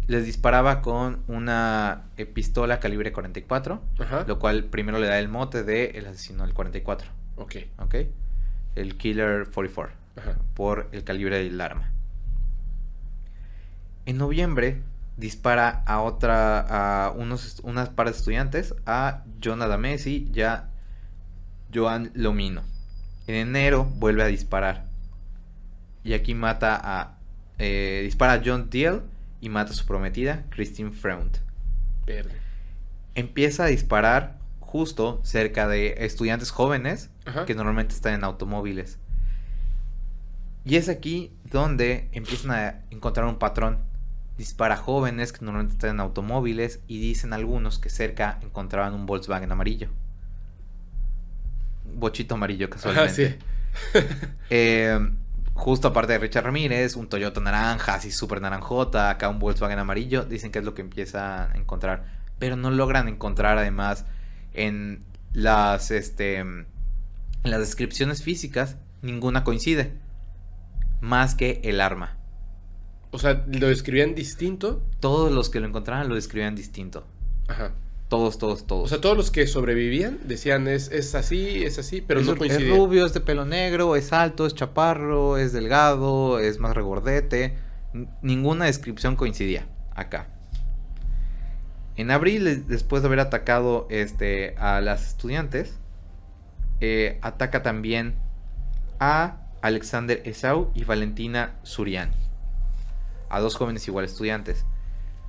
les disparaba con una eh, pistola calibre 44, Ajá. lo cual primero le da el mote de el asesino del 44, Ok. ¿ok? El Killer 44 Ajá. por el calibre del arma. En noviembre dispara a otra a unos unas par de estudiantes a John Adamesi y a Joan Lomino. En enero vuelve a disparar y aquí mata a eh, dispara a John Deal y mata a su prometida Christine Freund. Verde. Empieza a disparar justo cerca de estudiantes jóvenes Ajá. que normalmente están en automóviles. Y es aquí donde empiezan a encontrar un patrón. dispara a jóvenes que normalmente están en automóviles y dicen algunos que cerca encontraban un Volkswagen amarillo. Bochito amarillo casualmente. sí. Eh, justo aparte de Richard Ramírez, un Toyota naranja, así súper naranjota, acá un Volkswagen amarillo, dicen que es lo que empiezan a encontrar. Pero no logran encontrar además en las, este, en las descripciones físicas, ninguna coincide. Más que el arma. O sea, lo describían distinto. Todos los que lo encontraban lo describían distinto. Ajá. Todos, todos, todos. O sea, todos los que sobrevivían decían es, es así, es así, pero es, no es coincidían. rubio, es de pelo negro, es alto, es chaparro, es delgado, es más regordete. Ninguna descripción coincidía acá. En abril, es- después de haber atacado este, a las estudiantes, eh, ataca también a Alexander Esau y Valentina Suriani. A dos jóvenes igual estudiantes.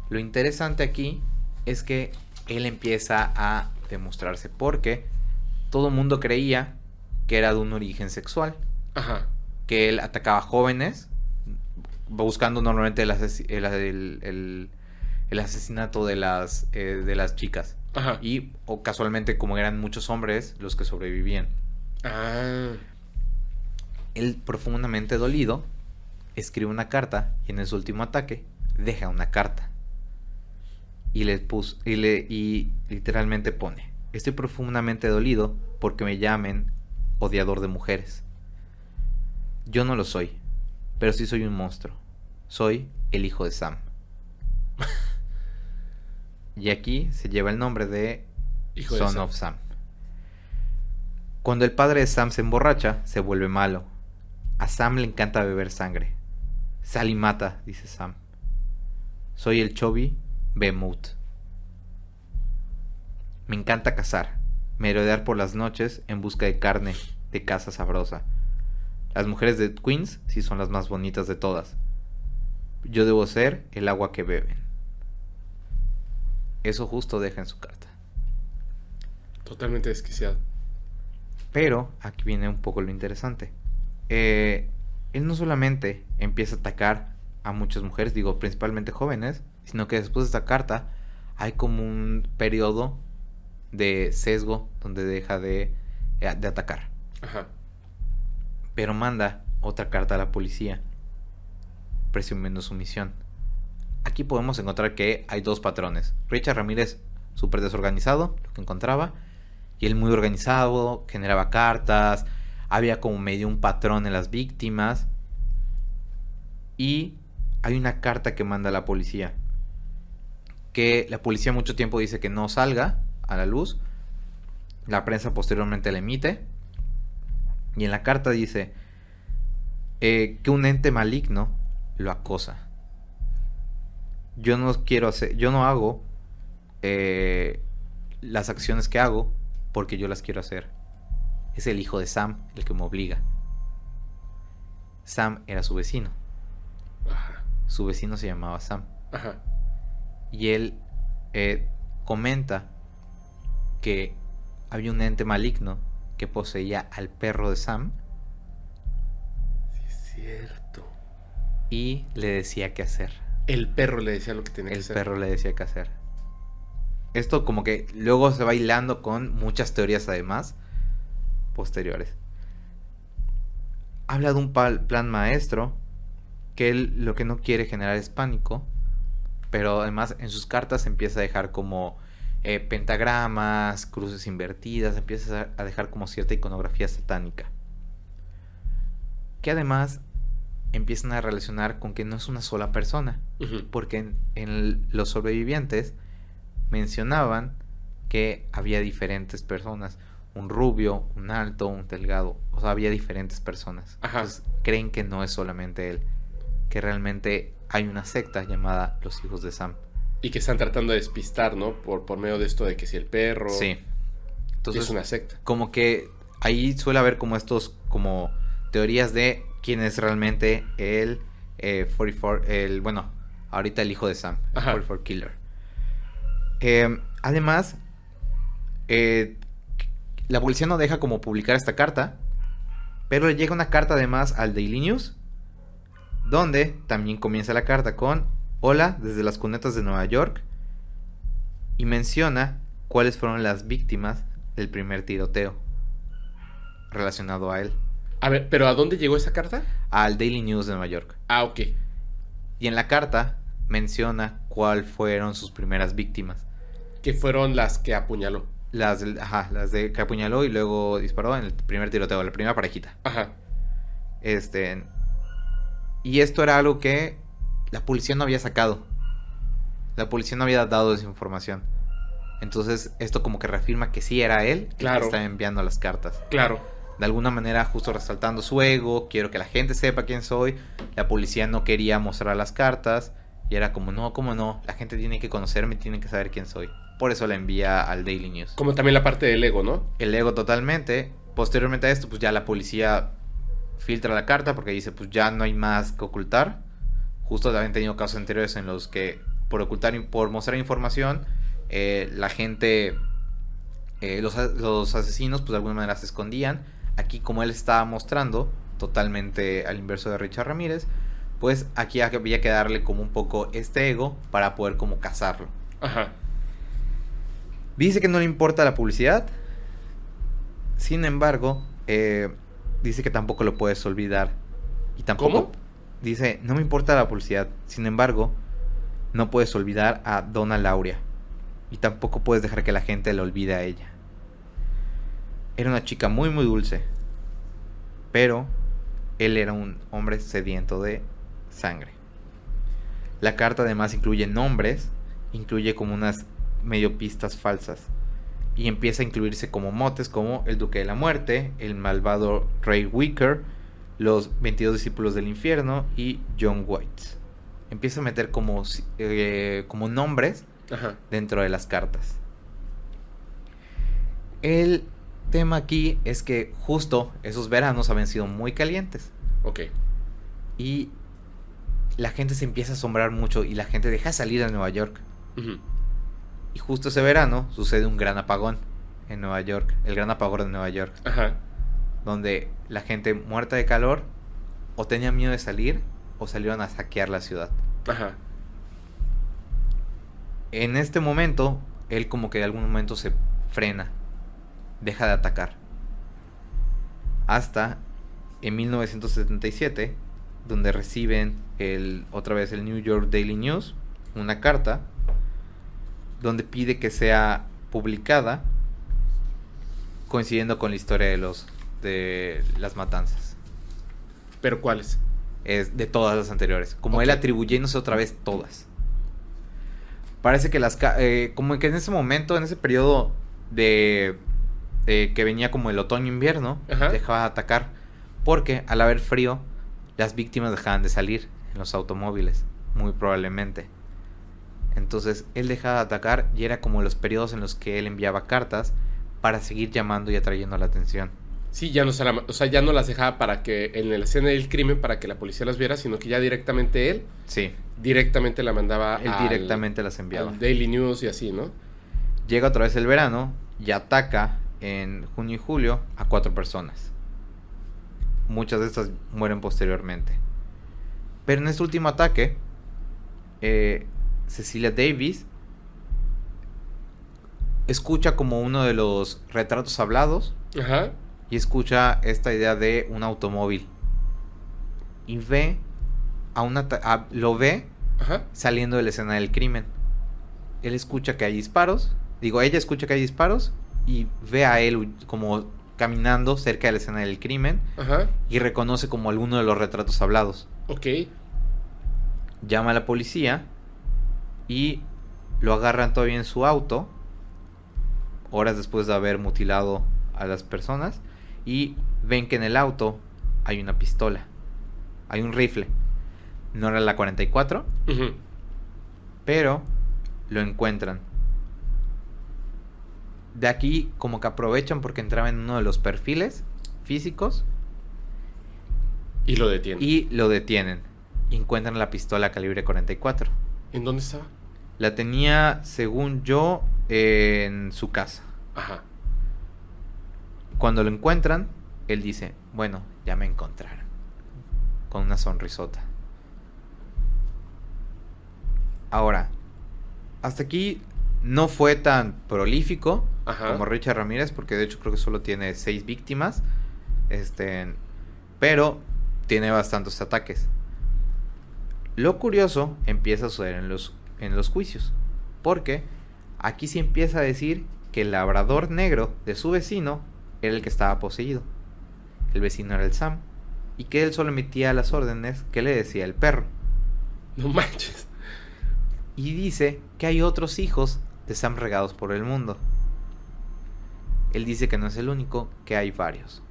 Lo interesante aquí es que él empieza a demostrarse porque todo el mundo creía que era de un origen sexual, Ajá. que él atacaba jóvenes, buscando normalmente el, asesi- el- el- el- el asesinato de las, eh, de las chicas. Ajá. Y o casualmente como eran muchos hombres los que sobrevivían. Ah. Él profundamente dolido escribe una carta y en su último ataque deja una carta. Y le puso y le y literalmente pone, "Estoy profundamente dolido porque me llamen odiador de mujeres. Yo no lo soy, pero sí soy un monstruo. Soy el hijo de Sam." y aquí se lleva el nombre de Hijo de Son Sam. of Sam. Cuando el padre de Sam se emborracha, se vuelve malo. A Sam le encanta beber sangre. Sal y mata, dice Sam. Soy el Chovy Behemoth. Me encanta cazar, merodear por las noches en busca de carne de caza sabrosa. Las mujeres de Queens sí son las más bonitas de todas. Yo debo ser el agua que beben. Eso justo deja en su carta. Totalmente desquiciado. Pero aquí viene un poco lo interesante. Eh, él no solamente empieza a atacar a muchas mujeres, digo, principalmente jóvenes, sino que después de esta carta hay como un periodo de sesgo donde deja de, eh, de atacar. Ajá. Pero manda otra carta a la policía, presumiendo su misión. Aquí podemos encontrar que hay dos patrones. Richard Ramírez, súper desorganizado, lo que encontraba, y él muy organizado, generaba cartas, había como medio un patrón en las víctimas. Y hay una carta que manda la policía, que la policía mucho tiempo dice que no salga a la luz. La prensa posteriormente la emite. Y en la carta dice eh, que un ente maligno lo acosa. Yo no quiero hacer, yo no hago eh, las acciones que hago porque yo las quiero hacer. Es el hijo de Sam el que me obliga. Sam era su vecino. Ajá. Su vecino se llamaba Sam. Ajá. Y él eh, comenta que había un ente maligno que poseía al perro de Sam Sí, es cierto. y le decía qué hacer. El perro le decía lo que tenía que El hacer. perro le decía qué hacer. Esto como que luego se va hilando con muchas teorías además posteriores. Habla de un plan maestro que él lo que no quiere generar es pánico, pero además en sus cartas empieza a dejar como eh, pentagramas, cruces invertidas, empieza a dejar como cierta iconografía satánica. Que además empiezan a relacionar con que no es una sola persona, porque en, en los sobrevivientes mencionaban que había diferentes personas, un rubio, un alto, un delgado, o sea, había diferentes personas. Ajá. Entonces creen que no es solamente él, que realmente hay una secta llamada los hijos de Sam. Y que están tratando de despistar, ¿no? Por, por medio de esto de que si el perro. Sí. Entonces, es una secta. como que ahí suele haber como estos como teorías de quién es realmente el eh, 44 el bueno ahorita el hijo de Sam el Ajá. 44 killer Eh, además eh, la policía no deja como publicar esta carta pero le llega una carta además al Daily News donde también comienza la carta con Hola desde las cunetas de Nueva York y menciona cuáles fueron las víctimas del primer tiroteo relacionado a él, A ver, ¿pero a dónde llegó esa carta? al Daily News de Nueva York. Ah, ok. Y en la carta menciona cuáles fueron sus primeras víctimas. Que fueron las que apuñaló. Las, ajá, las de que apuñaló y luego disparó en el primer tiroteo, la primera parejita. Ajá. Este. Y esto era algo que la policía no había sacado. La policía no había dado esa información. Entonces, esto como que reafirma que sí era él el Claro. que estaba enviando las cartas. Claro. De alguna manera, justo resaltando su ego, quiero que la gente sepa quién soy. La policía no quería mostrar las cartas. Y era como, no, cómo no, la gente tiene que conocerme, tiene que saber quién soy. Por eso la envía al Daily News. Como también la parte del ego, ¿no? El ego totalmente. Posteriormente a esto, pues ya la policía filtra la carta porque dice, pues ya no hay más que ocultar. Justo habían tenido casos anteriores en los que por ocultar, y por mostrar información, eh, la gente, eh, los, los asesinos, pues de alguna manera se escondían. Aquí, como él estaba mostrando, totalmente al inverso de Richard Ramírez, pues aquí había que darle como un poco este ego para poder como cazarlo. Ajá. Dice que no le importa la publicidad. Sin embargo, eh, dice que tampoco lo puedes olvidar. Y tampoco. ¿Cómo? Dice, no me importa la publicidad. Sin embargo, no puedes olvidar a Donna Lauria. Y tampoco puedes dejar que la gente le olvide a ella. Era una chica muy, muy dulce. Pero él era un hombre sediento de sangre. La carta además incluye nombres, incluye como unas medio pistas falsas. Y empieza a incluirse como motes como el Duque de la Muerte, el malvado Ray Wicker, los 22 discípulos del infierno y John White. Empieza a meter como, eh, como nombres Ajá. dentro de las cartas. El tema aquí es que justo esos veranos habían sido muy calientes Ok. y la gente se empieza a asombrar mucho y la gente deja salir a Nueva York. Ujú. Y justo ese verano sucede un gran apagón en Nueva York, el gran apagón de Nueva York, Ajá. donde la gente muerta de calor o tenía miedo de salir o salieron a saquear la ciudad. Ajá. En este momento, él como que de algún momento se frena, deja de atacar. Hasta en 1977, donde reciben el, otra vez el New York Daily News, una carta, donde pide que sea publicada, coincidiendo con la historia de los de las matanzas. ¿Pero cuáles? Es de todas las anteriores. Como él Ok. atribuyéndose otra vez todas. Parece que las... eh, como que en ese momento, en ese periodo de... que venía como el otoño-invierno, Ajá. dejaba de atacar. Porque al haber frío, las víctimas dejaban de salir en los automóviles. Muy probablemente. Entonces él dejaba de atacar y era como los periodos en los que él enviaba cartas para seguir llamando y atrayendo la atención. Sí, ya no, se la- o sea, ya no las dejaba para que en la escena del crimen para que la policía las viera, sino que ya directamente él Sí, directamente la mandaba él al- directamente las enviaba. al Daily News y así, ¿no? Llega otra vez el verano y ataca en junio y julio a cuatro personas. Muchas de estas mueren posteriormente. Pero en este último ataque, eh, Cecilia Davis escucha como uno de los retratos hablados Ajá. y escucha esta idea de un automóvil. Y ve a una a- lo ve Ajá. saliendo de la escena del crimen. Él escucha que hay disparos. Digo, ella escucha que hay disparos y ve a él como caminando cerca de la escena del crimen Ajá. y reconoce como alguno de los retratos hablados. Ok. Llama a la policía y lo agarran todavía en su auto, horas después de haber mutilado a las personas, y ven que en el auto hay una pistola, hay un rifle. No era la 44, Ujú. pero lo encuentran. De aquí como que aprovechan porque entraba en uno de los perfiles físicos Y lo detiene. y lo detienen. Y encuentran la pistola calibre 44. ¿En dónde estaba? La tenía, según yo, en su casa. Ajá. Cuando lo encuentran, él dice, bueno, ya me encontraron. Con una sonrisota. Ahora, hasta aquí no fue tan prolífico Ajá. como Richard Ramírez, porque de hecho creo que solo tiene seis víctimas. Este, pero tiene bastantes ataques. Lo curioso empieza a suceder en los, en los juicios, porque aquí se empieza a decir que el labrador negro de su vecino era el que estaba poseído. El vecino era el Sam, y que él solo emitía las órdenes que le decía el perro. No manches. Y dice que hay otros hijos de Sam regados por el mundo. Él dice que no es el único, que hay varios.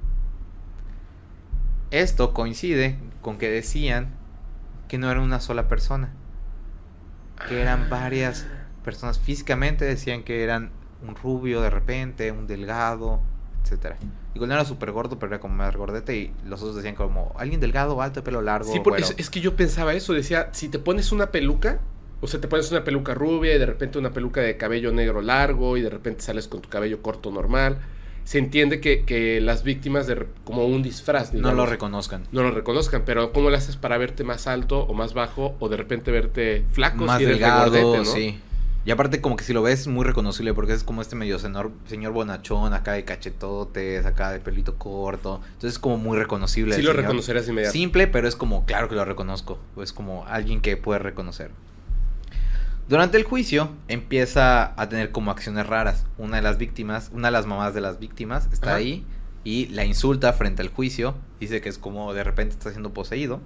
Esto coincide con que decían que no era una sola persona, que eran varias personas. Físicamente decían que eran un rubio de repente, un delgado, etcétera. Igual no era súper gordo, pero era como más gordete. Y los otros decían como alguien delgado, alto, de pelo largo. Sí, porque es que yo pensaba eso. Decía, si te pones una peluca, o sea, te pones una peluca rubia y de repente una peluca de cabello negro largo y de repente sales con tu cabello corto normal, se entiende que, que las víctimas de como un disfraz, no lo reconozcan. no lo reconozcan, pero ¿cómo lo haces para verte más alto o más bajo o de repente verte flaco más si delgado, regordete, ¿no? sí. Y aparte como que si lo ves es muy reconocible porque es como este medio señor, señor bonachón, acá de cachetotes, acá de pelito corto. Entonces es como muy reconocible. Sí lo señor. reconocerías inmediatamente. Simple, pero es como, claro que lo reconozco. Es como alguien que puede reconocer. Durante el juicio empieza a tener como acciones raras. Una de las víctimas, una de las mamás de las víctimas está Ajá. ahí y la insulta frente al juicio. Dice que es como de repente está siendo poseído.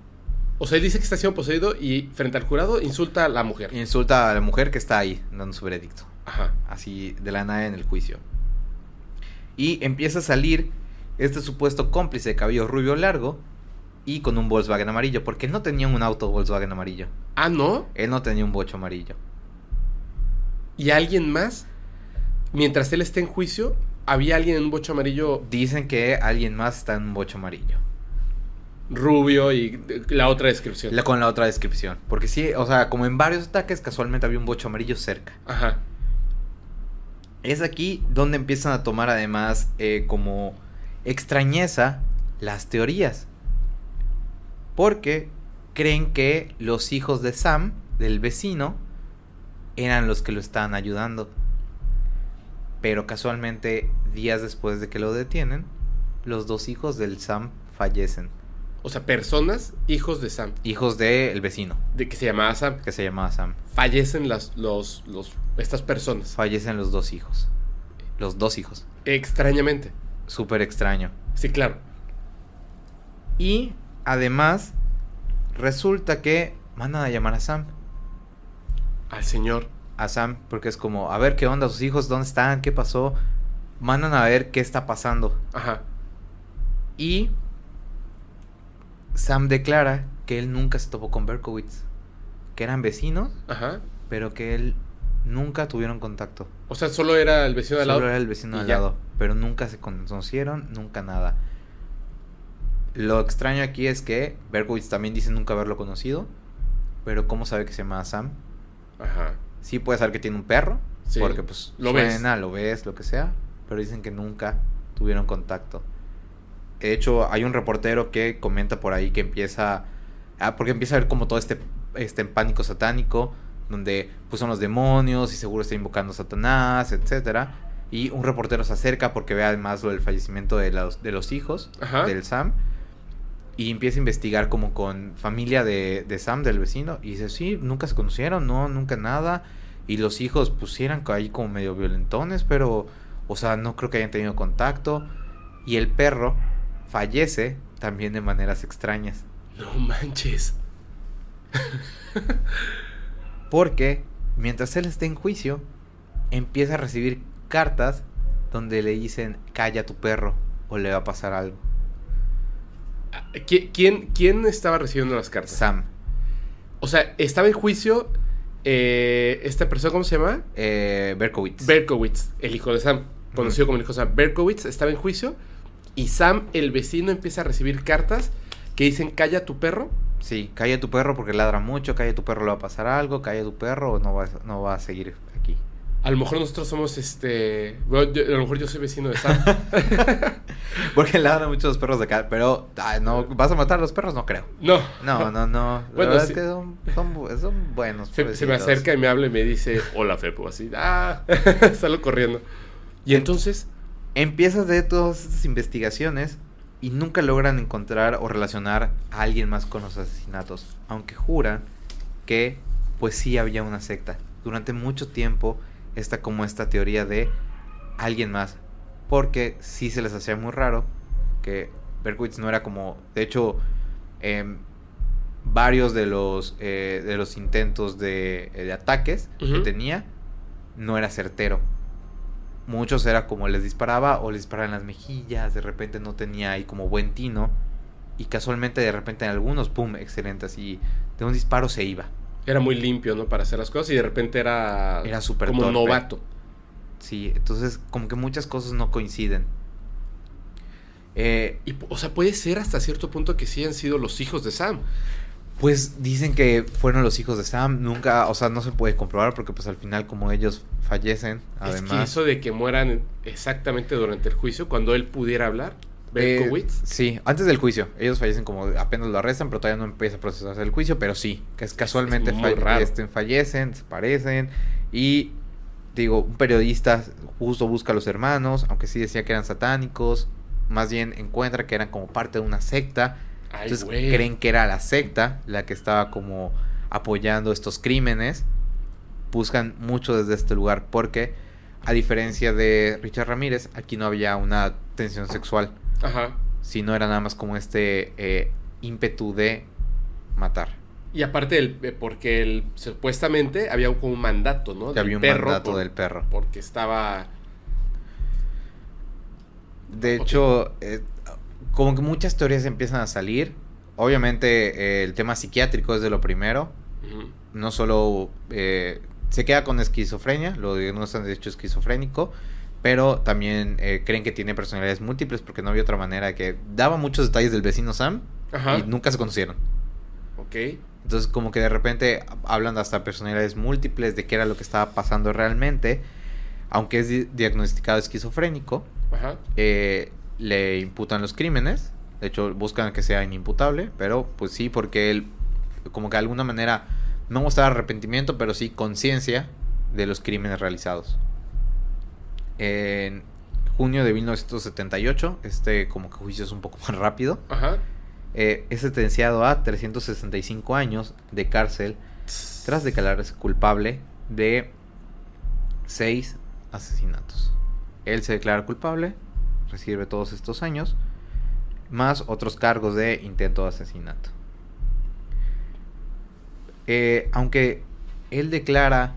O sea, él dice que está siendo poseído y frente al jurado insulta a la mujer. Insulta a la mujer que está ahí dando su veredicto. Ajá. así de la nada en el juicio. Y empieza a salir este supuesto cómplice de cabello rubio largo y con un Volkswagen amarillo, porque él no tenía un auto Volkswagen amarillo, Ah, ¿no? él no tenía un bocho amarillo. Y alguien más, mientras él está en juicio, había alguien en un bocho amarillo Dicen que alguien más está en un bocho amarillo. rubio y la otra descripción. La- con la otra descripción, porque sí, o sea, como en varios ataques casualmente había un bocho amarillo cerca. Ajá. Es aquí donde empiezan a tomar además eh, como extrañeza las teorías. Porque creen que los hijos de Sam, del vecino, eran los que lo estaban ayudando. Pero casualmente, días después de que lo detienen, los dos hijos del Sam fallecen. O sea, personas, hijos de Sam, Hijos del vecino, de que se llamaba Sam, que se llamaba Sam. fallecen las, los, los, estas personas. Fallecen los dos hijos. Los dos hijos. Extrañamente. Súper extraño. Sí, claro. Y además, resulta que mandan a llamar a Sam. Al señor. A Sam, porque es como, a ver qué onda, sus hijos, dónde están, qué pasó. Mandan a ver qué está pasando. Ajá. Y Sam declara que él nunca se topó con Berkowitz. Que eran vecinos, Ajá. pero que él nunca tuvieron contacto. O sea, solo era el vecino de al Solo lado. era el vecino y al ya. lado. Pero nunca se conocieron, nunca nada. Lo extraño aquí es que Berkowitz también dice nunca haberlo conocido. Pero ¿cómo sabe que se llama Sam? Ajá. Sí puede saber que tiene un perro. Sí, Porque pues lo suena, lo ves, lo que sea. Pero dicen que nunca tuvieron contacto. De hecho, hay un reportero que comenta por ahí que empieza... Ah, porque empieza a ver como todo este, este pánico satánico. Donde pues son los demonios y seguro está invocando a Satanás, etcétera. Y un reportero se acerca porque ve además lo del fallecimiento de los, de los hijos Ajá. del Sam. Y empieza a investigar como con familia de, de Sam, del vecino. Y dice, sí, nunca se conocieron, no, nunca nada. Y los hijos pusieran ahí como medio violentones, pero, o sea, no creo que hayan tenido contacto. Y el perro fallece también de maneras extrañas. No manches. Porque mientras él está en juicio, empieza a recibir cartas donde le dicen, calla tu perro o le va a pasar algo. ¿Qui- ¿Quién, quién estaba recibiendo las cartas? Sam, O sea, estaba en juicio eh, esta persona, ¿cómo se llama? eh, Berkowitz. Berkowitz, el hijo de Sam, conocido como el hijo de Sam. Berkowitz estaba en juicio y Sam, el vecino, empieza a recibir cartas que dicen calla tu perro. Sí, calla tu perro porque ladra mucho, calla tu perro le va a pasar algo, calla tu perro o no va, no va a seguir aquí. A lo mejor nosotros somos este. bueno, yo- a lo mejor yo soy vecino de Sam. Porque ladran mucho los perros de acá. Pero, ay, no, ¿vas a matar a los perros? No creo. No. No, no, no. La Bueno, verdad sí. es que son, son, bu- son buenos. Se, se me acerca y me habla y me dice, hola Fepo, así, ah, salgo corriendo. Y entonces, Empiezas de todas estas investigaciones y nunca logran encontrar o relacionar a alguien más con los asesinatos. Aunque juran que, pues sí había una secta. Durante mucho tiempo está como esta teoría de alguien más. Porque sí se les hacía muy raro que Berkowitz no era como... De hecho, em, varios de los, eh, de los intentos de, de ataques que tenía no era certero. Muchos era como les disparaba o les disparaba en las mejillas, de repente no tenía ahí como buen tino. Y casualmente de repente en algunos, pum, excelente, así de un disparo se iba. Era muy limpio, ¿no? Para hacer las cosas y de repente era, Era súper como torpe. novato. Sí, entonces como que muchas cosas no coinciden. Eh, Y, o sea, puede ser hasta cierto punto que sí han sido los hijos de Sam. Pues dicen que fueron los hijos de Sam, nunca, o sea, no se puede comprobar porque pues al final como ellos fallecen, Es que además. eso de que mueran exactamente durante el juicio, cuando él pudiera hablar, Eh, sí, antes del juicio. Ellos fallecen como apenas lo arrestan, pero todavía no empieza a procesarse el juicio, pero sí, que es casualmente falle- raro. este, fallecen, desaparecen y digo, un periodista justo busca a los hermanos, aunque sí decía que eran satánicos, más bien encuentra que eran como parte de una secta, ay, entonces creen que era la secta la que estaba como apoyando estos crímenes. Buscan mucho desde este lugar porque a diferencia de Richard Ramírez, aquí no había una tensión sexual Ajá. sino era nada más como este eh, ímpetu de matar. Y aparte, el, eh, porque el, supuestamente había como un mandato, ¿no? Que había un mandato del perro. Porque estaba... De hecho, eh, como que muchas teorías empiezan a salir. Obviamente eh, el tema psiquiátrico es de lo primero. No solo eh, se queda con esquizofrenia, lo diagnostican de hecho esquizofrénico, pero también eh, creen que tiene personalidades múltiples porque no había otra manera que daba muchos detalles del vecino Sam Ajá. y nunca se conocieron. Ok. Entonces como que de repente hablan de hasta personalidades múltiples, de qué era lo que estaba pasando realmente. Aunque es di- diagnosticado esquizofrénico, Ajá. eh, le imputan los crímenes. De hecho, buscan que sea inimputable, pero pues sí, porque él como que de alguna manera no mostrar arrepentimiento, pero sí conciencia de los crímenes realizados. En junio de 1978, este como que juicio es un poco más rápido. Ajá. Eh, es sentenciado a 365 años de cárcel tras declararse culpable de seis asesinatos. Él se declara culpable, recibe todos estos años, más otros cargos de intento de asesinato. Eh, aunque él declara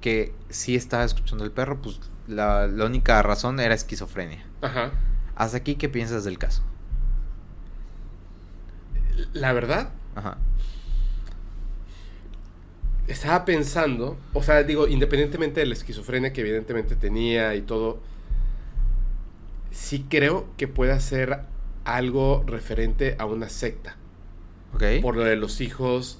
que sí estaba escuchando el perro, pues la, la única razón era esquizofrenia. Ajá. Hasta aquí, ¿qué piensas del caso? La verdad, Ajá. estaba pensando, o sea, digo, independientemente de la esquizofrenia que evidentemente tenía y todo, sí creo que pueda ser algo referente a una secta. Ok. Por lo de los hijos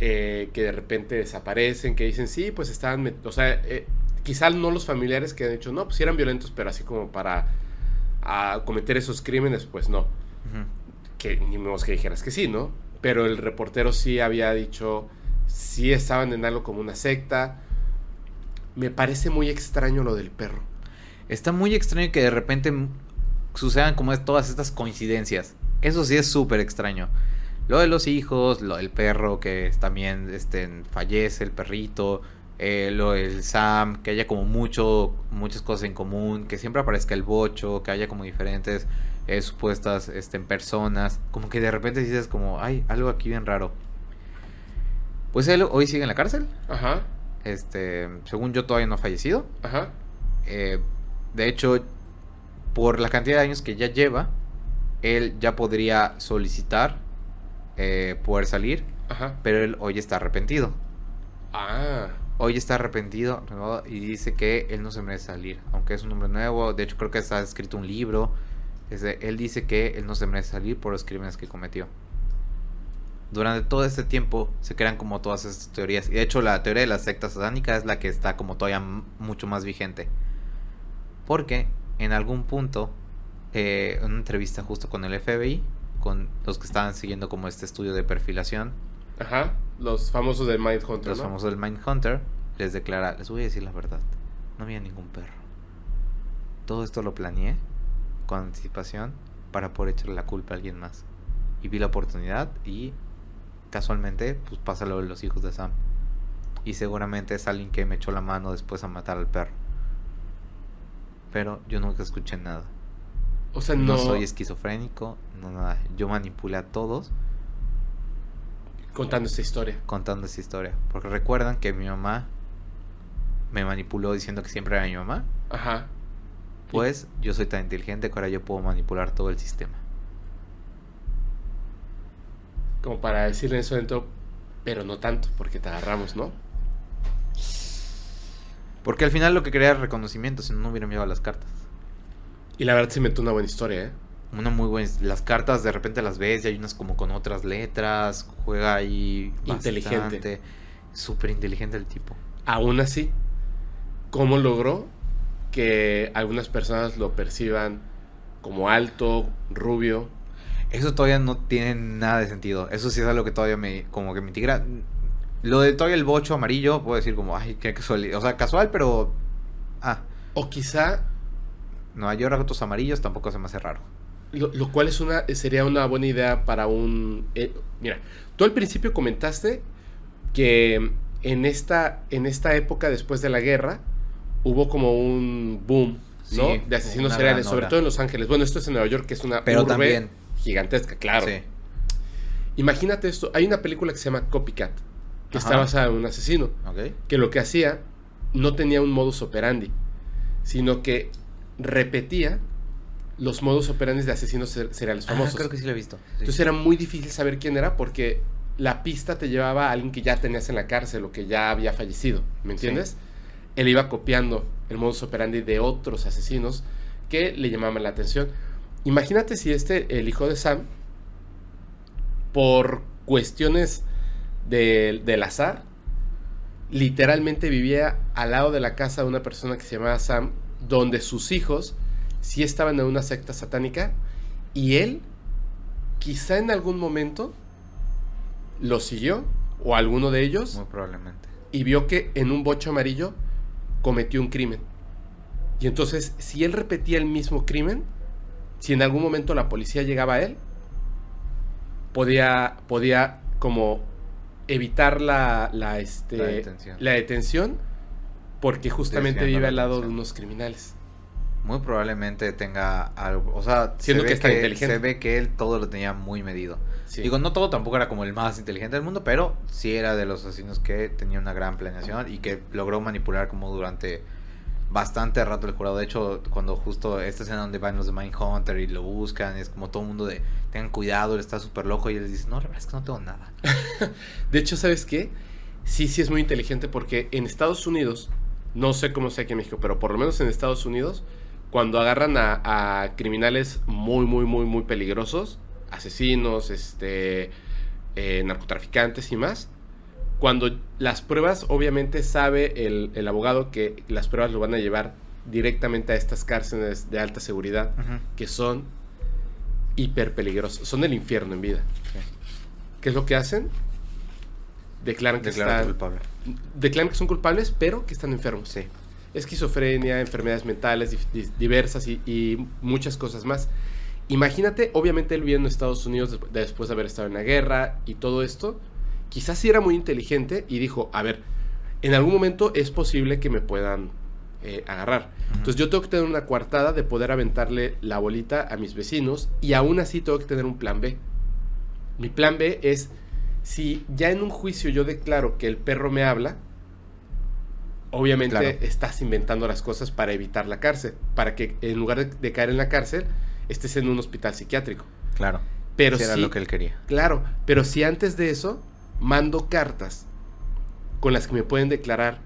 eh, que de repente desaparecen, que dicen, sí, pues estaban, o sea, eh, quizá no los familiares que han dicho, no, pues eran violentos, pero así como para a cometer esos crímenes, pues no. Que ni modo que dijeras que sí, ¿no? Pero el reportero sí había dicho, sí estaban en algo como una secta. Me parece muy extraño lo del perro. Está muy extraño que de repente sucedan como es- todas estas coincidencias. Eso sí es súper extraño. Lo de los hijos, lo del perro que también este, fallece, el perrito, eh, lo del Sam, que haya como mucho, muchas cosas en común, que siempre aparezca el bocho, que haya como diferentes eh, supuestas este, personas. Como que de repente dices como, ay, algo aquí bien raro. Pues él hoy sigue en la cárcel. Ajá, Este, según yo todavía no ha fallecido. ajá. Eh, de hecho, por la cantidad de años que ya lleva, él ya podría solicitar poder salir, Ajá. pero él hoy está arrepentido. Ah, Hoy está arrepentido y dice que él no se merece salir, aunque es un hombre nuevo. De hecho, creo que está escrito un libro. Él dice que él no se merece salir por los crímenes que cometió. Durante todo este tiempo se crean como todas estas teorías. Y de hecho la teoría de la secta satánica es la que está como todavía mucho más vigente. Porque en algún punto, eh, en una entrevista justo con el FBI, con los que estaban siguiendo como este estudio de perfilación, Ajá. Los famosos del Mindhunter, los ¿no? famosos del Mindhunter, les declara, les voy a decir la verdad, no había ningún perro. Todo esto lo planeé con anticipación para poder echarle la culpa a alguien más. Y vi la oportunidad y casualmente pues pasa lo de los hijos de Sam. Y seguramente es alguien que me echó la mano después a matar al perro. Pero yo nunca escuché nada. O sea, No, no, soy esquizofrénico, no nada. Yo manipulé a todos contando esta historia. contando esa historia. Porque recuerdan que mi mamá me manipuló diciendo que siempre era mi mamá. Ajá. Pues yo soy tan inteligente que ahora yo puedo manipular todo el sistema. Como para decirle en ese momento, pero no tanto, porque te agarramos, ¿no? Porque al final lo que quería era reconocimiento, si no, no hubiera enviado las cartas. Y la verdad se inventó una buena historia, ¿eh? Una muy buena. Las cartas de repente las ves y hay unas como con otras letras. Juega ahí. Inteligente. bastante. Súper inteligente el tipo. Aún así, ¿cómo logró que algunas personas lo perciban como alto, rubio? Eso todavía no tiene nada de sentido. Eso sí es algo que todavía me. Como que me integra. Lo de todavía el bocho amarillo, puedo decir como, ay, qué casualidad. O sea, casual, pero. Ah, O quizá, Nueva York, autos amarillos tampoco se me hace raro. Lo, lo cual es una, sería una buena idea para un... eh, mira, tú al principio comentaste que en esta, en esta época después de la guerra hubo como un boom, ¿no? Sí, de asesinos seriales, sobre todo en Los Ángeles. Bueno, esto es en Nueva York, que es una Pero urbe también. gigantesca, claro. Sí. Imagínate esto, hay una película que se llama Copycat, que está Ajá. basada en un asesino, que lo que hacía no tenía un modus operandi, sino que repetía los modus operandi de asesinos ser- seriales Ah, famosos. creo que sí lo he visto. sí. Entonces era muy difícil saber quién era porque la pista te llevaba a alguien que ya tenías en la cárcel o que ya había fallecido, ¿me entiendes? Él iba copiando el modus operandi de otros asesinos que le llamaban la atención. Imagínate si este, el hijo de Sam, por cuestiones del- del azar, literalmente vivía al lado de la casa de una persona que se llamaba Sam, donde sus hijos sí estaban en una secta satánica y él quizá en algún momento lo siguió o alguno de ellos Muy probablemente. y vio que en un bocho amarillo cometió un crimen. Y entonces, si él repetía el mismo crimen, si en algún momento la policía llegaba a él, podía, podía como evitar la, la, este, La detención. la detención, porque justamente Desviando vive al lado de unos criminales. Muy probablemente tenga algo. O sea, Siendo se que ve es tan inteligente. Se ve que él todo lo tenía muy medido. Sí. Digo, no todo tampoco era como el más inteligente del mundo, pero sí era de los asesinos que tenía una gran planeación y que logró manipular como durante bastante rato el jurado. De hecho, cuando justo esta escena donde van los de Mindhunter y lo buscan, es como todo el mundo de tengan cuidado, él está súper loco y él les dice, no, la verdad es que no tengo nada. De hecho, ¿sabes qué? Sí, sí es muy inteligente porque en Estados Unidos, no sé cómo sea aquí en México, pero por lo menos en Estados Unidos, cuando agarran a, a criminales muy, muy, muy, muy peligrosos, asesinos, este, eh, narcotraficantes y más, cuando las pruebas, obviamente sabe el, el abogado que las pruebas lo van a llevar directamente a estas cárceles de alta seguridad, que son hiper peligrosos, son el infierno en vida. ¿Qué es lo que hacen? Declaran que Declarado están, culpable. declaran que son culpables, pero que están enfermos. Sí. Esquizofrenia, enfermedades mentales diversas y, y muchas cosas más. Imagínate, obviamente él viviendo en Estados Unidos des- después de haber estado en la guerra y todo esto, quizás sí era muy inteligente y dijo, a ver, en algún momento es posible que me puedan eh, agarrar. Entonces yo tengo que tener una coartada de poder aventarle la bolita a mis vecinos y aún así tengo que tener un plan B. Mi plan B es, si ya en un juicio yo declaro que el perro me habla, obviamente Claro. estás inventando las cosas para evitar la cárcel, para que en lugar de, de caer en la cárcel, estés en un hospital psiquiátrico. Claro. Pero Sí, era sí- lo que él quería. Claro, pero si antes de eso mando cartas con las que me pueden declarar,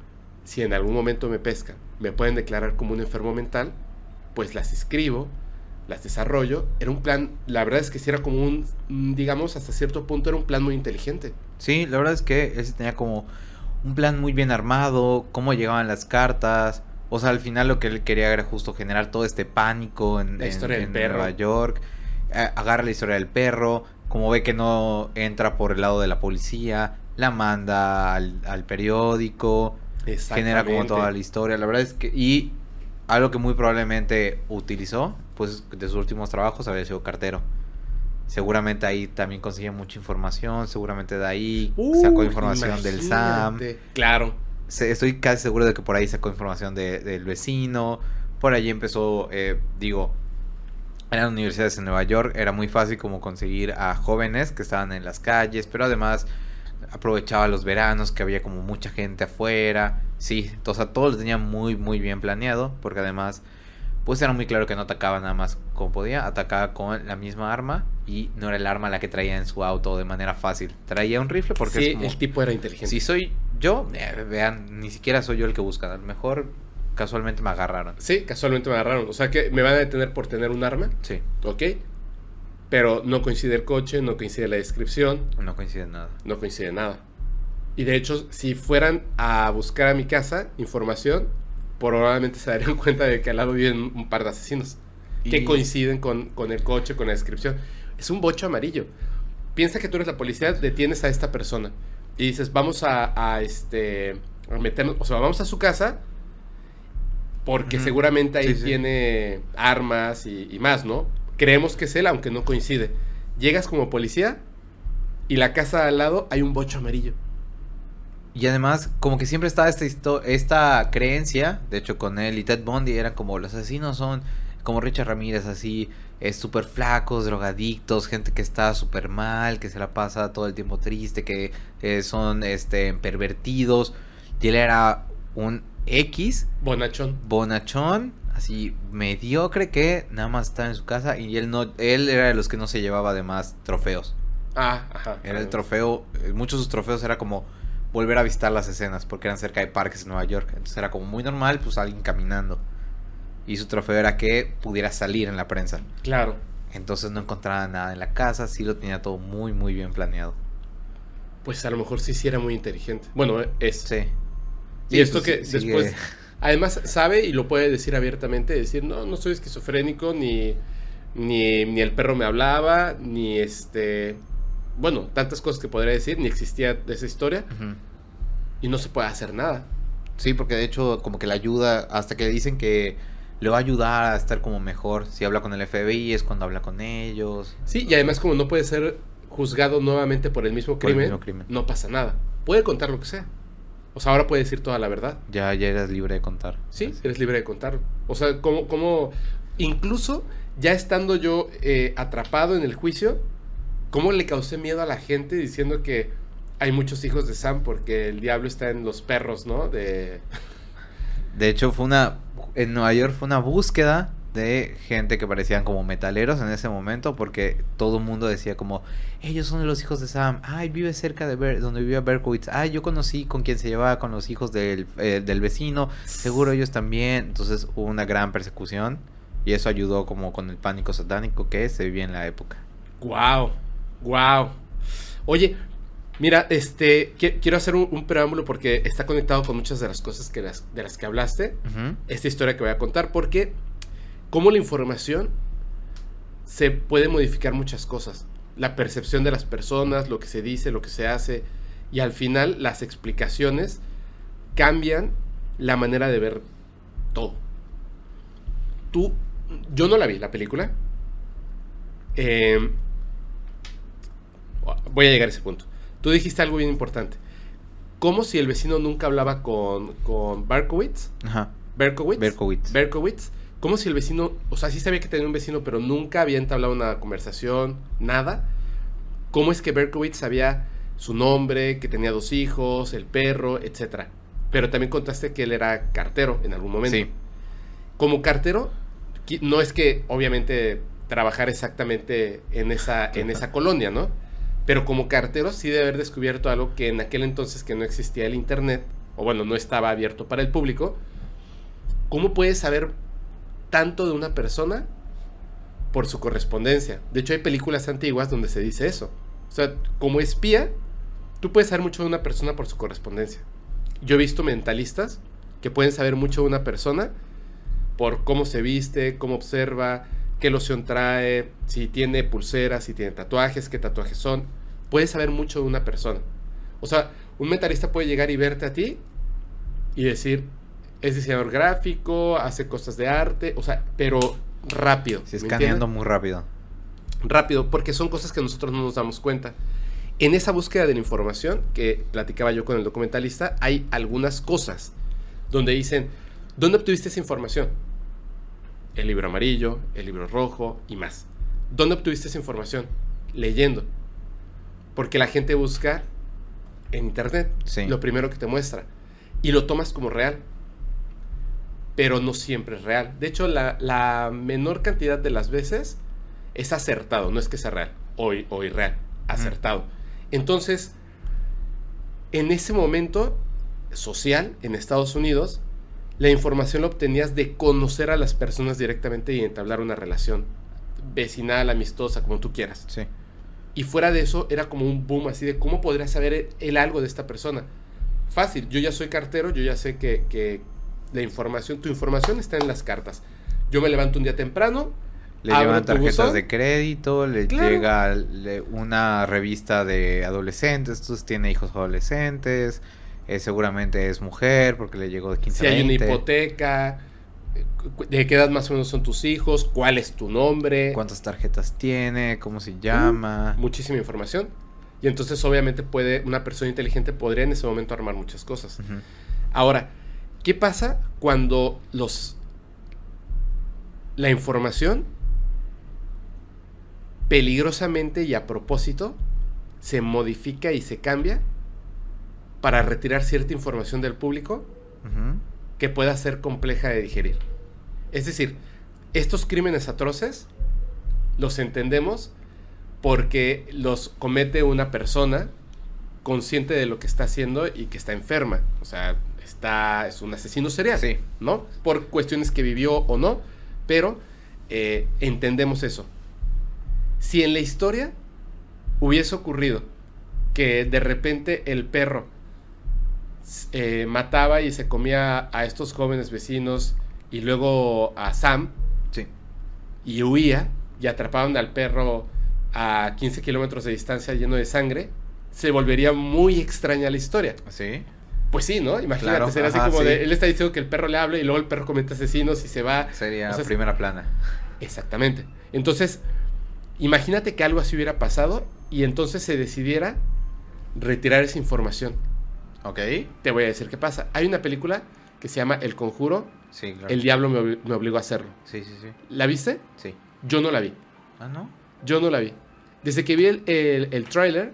si en algún momento me pescan, me pueden declarar como un enfermo mental, pues las escribo, las desarrollo. Era un plan, la verdad es que sí era como un, digamos, hasta cierto punto era un plan muy inteligente. Sí, la verdad es que él tenía como un plan muy bien armado, cómo llegaban las cartas. O sea, al final lo que él quería era justo generar todo este pánico en, La en- historia del en perro. Nueva York. Agarra la historia del perro, como ve que no entra por el lado de la policía, la manda al, al periódico, genera como toda la historia. La verdad es que... Y algo que muy probablemente utilizó, pues de sus últimos trabajos había sido cartero. Seguramente ahí también consiguió mucha información, seguramente de ahí sacó información del SAM. Claro. Se- Estoy casi seguro de que por ahí sacó información de- del vecino. Por allí empezó, eh, digo, eran universidades en Nueva York, era muy fácil como conseguir a jóvenes que estaban en las calles, pero además aprovechaba los veranos que había como mucha gente afuera. Sí, o sea, todo lo tenía muy, muy bien planeado, porque además, pues era muy claro que no atacaba nada más como podía, atacaba con la misma arma y no era el arma la que traía en su auto de manera fácil. Traía un rifle porque sí, es como... el tipo era inteligente. Si soy yo, eh, vean, ni siquiera soy yo el que buscan. A lo mejor casualmente me agarraron. Sí, casualmente me agarraron. O sea que me van a detener por tener un arma, Sí, ¿ok? Pero no coincide el coche, no coincide la descripción, no coincide nada. no coincide nada. Y de hecho, si fueran a buscar a mi casa información, probablemente se darían cuenta de que al lado viven un par de asesinos que coinciden con, con el coche, con la descripción. Es un bocho amarillo. Piensa que tú eres la policía, detienes a esta persona y dices, vamos a, a, este, a meternos, o sea, vamos a su casa porque seguramente ahí Sí, sí. tiene armas y, y más, ¿no? Creemos que es él, aunque no coincide. Llegas como policía y la casa al lado hay un bocho amarillo. Y además, como que siempre estaba esta, esta creencia, de hecho con él y Ted Bundy, era como los asesinos son como Richard Ramírez, así, es súper flacos, drogadictos, gente que está súper mal, que se la pasa todo el tiempo triste, que eh, son este pervertidos. Y él era un X Bonachón. bonachón, así mediocre que nada más estaba en su casa y él no él era de los que no se llevaba además trofeos. Ah, ajá. Era el trofeo, eh, muchos de sus trofeos era como volver a visitar las escenas porque eran cerca de parques en Nueva York. Entonces era como muy normal, pues alguien caminando. Y su trofeo era que pudiera salir en la prensa. Claro. Entonces no encontraba nada en la casa, sí lo tenía todo muy muy bien planeado. Pues a lo mejor sí, sí era muy inteligente. Bueno, es. Sí. Y Sí, esto pues, que sí, sigue- después, además sabe y lo puede decir abiertamente, decir, no, no soy esquizofrénico, ni, ni, ni el perro me hablaba, ni este, bueno, tantas cosas que podría decir, ni existía esa historia, y no se puede hacer nada. Sí, porque de hecho como que le ayuda, hasta que le dicen que le va a ayudar a estar como mejor. Si habla con el FBI es cuando habla con ellos. Sí, y además como no puede ser juzgado nuevamente por el mismo Por el crimen, mismo crimen. no pasa nada. Puede contar lo que sea. O sea, ahora puede decir toda la verdad. Ya, ya eres libre de contar. Sí, eres libre de contarlo. O sea, como, como incluso ya estando yo eh, atrapado en el juicio, ¿cómo le causé miedo a la gente diciendo que hay muchos hijos de Sam porque el diablo está en los perros, ¿no? De... De hecho, fue una. En Nueva York fue una búsqueda de gente que parecían como metaleros en ese momento, porque todo el mundo decía como, ellos son los hijos de Sam, ay, vive cerca de Ber- donde vivía Berkowitz, ay, yo conocí con quien se llevaba con los hijos del, eh, del vecino, seguro ellos también, entonces hubo una gran persecución y eso ayudó como con el pánico satánico que se vivía en la época. ¡Wow! ¡Wow! Oye, mira, este, qui- quiero hacer un, un preámbulo porque está conectado con muchas de las cosas que las, de las que hablaste. Esta historia que voy a contar porque cómo la información se puede modificar muchas cosas. La percepción de las personas, lo que se dice, lo que se hace y al final las explicaciones cambian la manera de ver todo. Tú, yo no la vi, la película. Eh, voy a llegar a ese punto. Tú dijiste algo bien importante. Como si el vecino nunca hablaba con, con Barkowitz. Ajá. Berkowitz. Berkowitz. Berkowitz. Como si el vecino, o sea, sí sabía que tenía un vecino, pero nunca había entablado una conversación, nada. ¿Cómo es que Berkowitz sabía su nombre, que tenía dos hijos, el perro, etcétera? Pero también contaste que él era cartero en algún momento. Sí. Como cartero, no es que obviamente trabajar exactamente en esa, en esa colonia, ¿no? Pero como cartero sí debe haber descubierto algo que en aquel entonces que no existía el internet, o bueno, no estaba abierto para el público. ¿Cómo puedes saber tanto de una persona por su correspondencia. De hecho, hay películas antiguas donde se dice eso. O sea, como espía, tú puedes saber mucho de una persona por su correspondencia. Yo he visto mentalistas que pueden saber mucho de una persona por cómo se viste, cómo observa, qué loción trae, si tiene pulseras, si tiene tatuajes, qué tatuajes son. Puedes saber mucho de una persona. O sea, un mentalista puede llegar y verte a ti y decir, es diseñador gráfico, hace cosas de arte, o sea, pero rápido. Sí, ¿me escaneando muy rápido. rápido, porque son cosas que nosotros no nos damos cuenta. En esa búsqueda de la información que platicaba yo con el documentalista, hay algunas cosas donde dicen, ¿dónde obtuviste esa información? El libro amarillo, el libro rojo y más. ¿Dónde obtuviste esa información? Leyendo. Porque la gente busca en internet Sí. lo primero que te muestra y lo tomas como real. Pero no siempre es real. De hecho, la, la menor cantidad de las veces es acertado, no es que sea real o, o irreal, acertado. Entonces, en ese momento social en Estados Unidos, la información la obtenías de conocer a las personas directamente y entablar una relación vecinal, amistosa, como tú quieras. Sí. Y fuera de eso, era como un boom así de cómo podría saber él algo de esta persona. Fácil, yo ya soy cartero, yo ya sé que, que la información, tu información está en las cartas. Yo me levanto un día temprano, Le llevan tarjetas buzón, de crédito, le Claro. llega le- una revista de adolescentes, entonces tiene hijos adolescentes, eh, seguramente es mujer porque le llegó de 15 si a hay una 20, hipoteca, eh, de qué edad más o menos son tus hijos, cuál es tu nombre, cuántas tarjetas tiene, cómo se llama. muchísima información. Y entonces obviamente puede, una persona inteligente podría en ese momento armar muchas cosas. Ahora, ¿qué pasa cuando los la información peligrosamente y a propósito se modifica y se cambia para retirar cierta información del público que pueda ser compleja de digerir? Es decir, estos crímenes atroces los entendemos porque los comete una persona consciente de lo que está haciendo y que está enferma. O sea, está, es un asesino serial. Sí. ¿No? Por cuestiones que vivió o no, pero eh, entendemos eso. Si en la historia hubiese ocurrido que de repente el perro eh, mataba y se comía a estos jóvenes vecinos y luego a Sam Sí. y huía y atrapaban al perro a 15 kilómetros de distancia lleno de sangre, se volvería muy extraña la historia. Sí. Pues sí, ¿no? Imagínate, Claro, sería así como sí. de, él está diciendo que el perro le habla y luego el perro comete asesinos y se va. Sería O sea, primera plana. Exactamente. Entonces, imagínate que algo así hubiera pasado y entonces se decidiera retirar esa información. Ok. Te voy a decir qué pasa. Hay una película que se llama El Conjuro, Sí, claro. El Diablo me, obli- me obligó a hacerlo. Sí, sí, sí. ¿La viste? Sí. Yo no la vi. Ah, ¿no? Yo no la vi. Desde que vi el, el, el tráiler,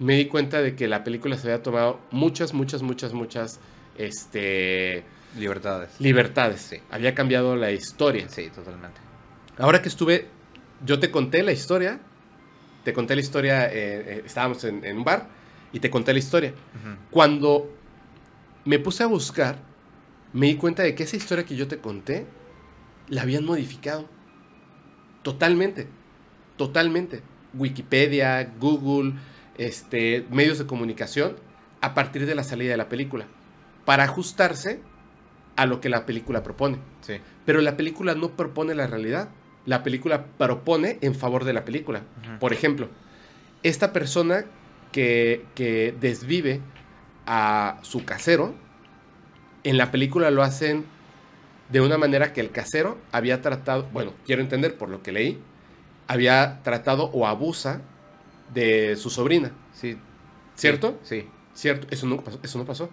me di cuenta de que la película se había tomado muchas, muchas, muchas, muchas este, Libertades. libertades. Sí. Había cambiado la historia. Sí, totalmente. Ahora que estuve, yo te conté la historia. Te conté la historia, eh, eh, estábamos en, en un bar y te conté la historia. Cuando me puse a buscar, me di cuenta de que esa historia que yo te conté, la habían modificado. Totalmente. Totalmente. Wikipedia, Google, este, medios de comunicación, a partir de la salida de la película. Para ajustarse a lo que la película propone. Sí. Pero la película no propone la realidad. La película propone en favor de la película. Por ejemplo, esta persona que, que desvive a su casero, en la película lo hacen de una manera que el casero había tratado, bueno, quiero entender por lo que leí, había tratado o abusa de su sobrina, Sí. ¿cierto? Sí. ¿Cierto? Eso no pasó. Eso no pasó.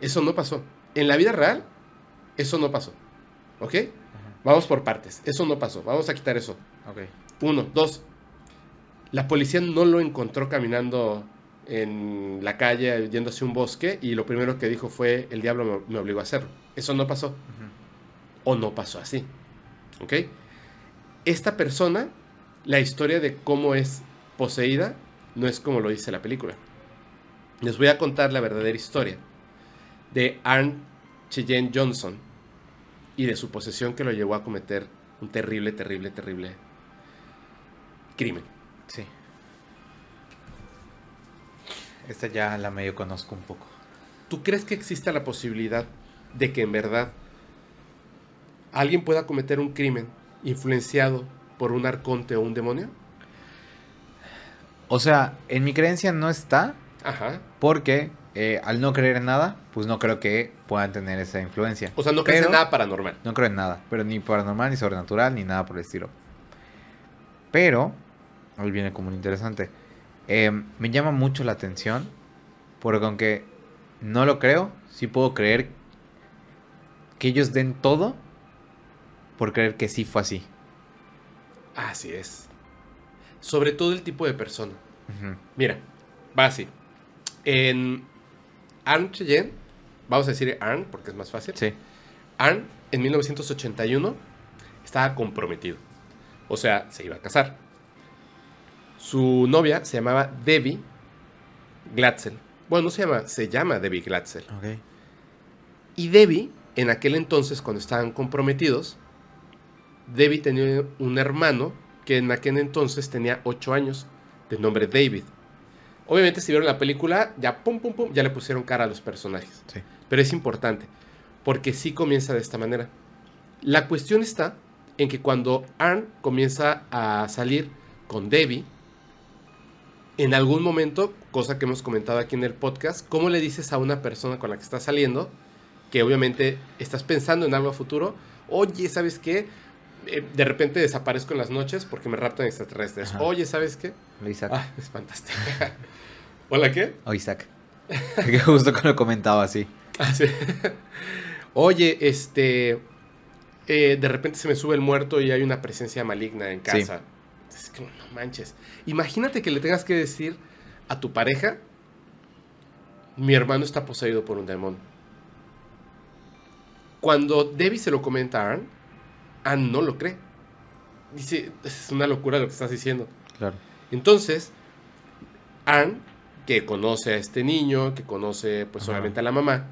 Eso no pasó. En la vida real, eso no pasó. ¿Ok? Vamos por partes. Eso no pasó. Vamos a quitar eso. Ok. Uno. Dos. La policía no lo encontró caminando en la calle, yendo hacia un bosque, y lo primero que dijo fue, el diablo me, obligó a hacerlo. Eso no pasó. O no pasó así. ¿Ok? Esta persona, la historia de cómo es poseída, no es como lo dice la película. Les voy a contar la verdadera historia de Arn Cheyenne Johnson y de su posesión que lo llevó a cometer Un terrible, terrible, terrible crimen. Sí. Esta ya la medio conozco un poco. ¿Tú crees que exista la posibilidad de que en verdad alguien pueda cometer un crimen influenciado por un arconte o un demonio? O sea, en mi creencia no está, Ajá. porque eh, al no creer en nada, pues no creo que puedan tener esa influencia. O sea, no crees en nada paranormal. No creo en nada, pero ni paranormal, ni sobrenatural, ni nada por el estilo. Pero, ahí viene como un interesante. Eh, me llama mucho la atención, porque aunque no lo creo, sí puedo creer que ellos den todo por creer que sí fue así. Así es. Sobre todo el tipo de persona. Mira, va así. En Arn Cheyenne, vamos a decir Arn porque es más fácil. Sí, Arn, en 1981, estaba comprometido. O sea, se iba a casar. Su novia se llamaba Debbie Glatzel. Bueno, no se llama, se llama Debbie Glatzel. ok. Y Debbie, en aquel entonces, cuando estaban comprometidos, Debbie tenía un hermano que en aquel entonces tenía 8 años, de nombre David. Obviamente, si vieron la película, ya pum, pum, pum, ya le pusieron cara a los personajes. Sí. Pero es importante, porque sí comienza de esta manera. La cuestión está en que cuando Arn comienza a salir con Debbie, en algún momento, cosa que hemos comentado aquí en el podcast, ¿cómo le dices a una persona con la que estás saliendo, que obviamente estás pensando en algo a futuro, oye, ¿sabes qué? Eh, de repente desaparezco en las noches porque me raptan extraterrestres. Ajá. Oye, ¿sabes qué? Isaac. Ah, es fantástico. ¿Hola qué? O Isaac. que justo que lo comentaba así. Ah, sí. Oye, este. eh, de repente se me sube el muerto y hay una presencia maligna en Sí. casa. Es que no manches. Imagínate que le tengas que decir a tu pareja: Mi hermano está poseído por un demonio. Cuando Debbie se lo comenta a Ann, Ann no lo cree. Dice: Es una locura lo que estás diciendo. Claro. Entonces, Anne, que conoce a este niño, que conoce pues Ajá. obviamente a la mamá,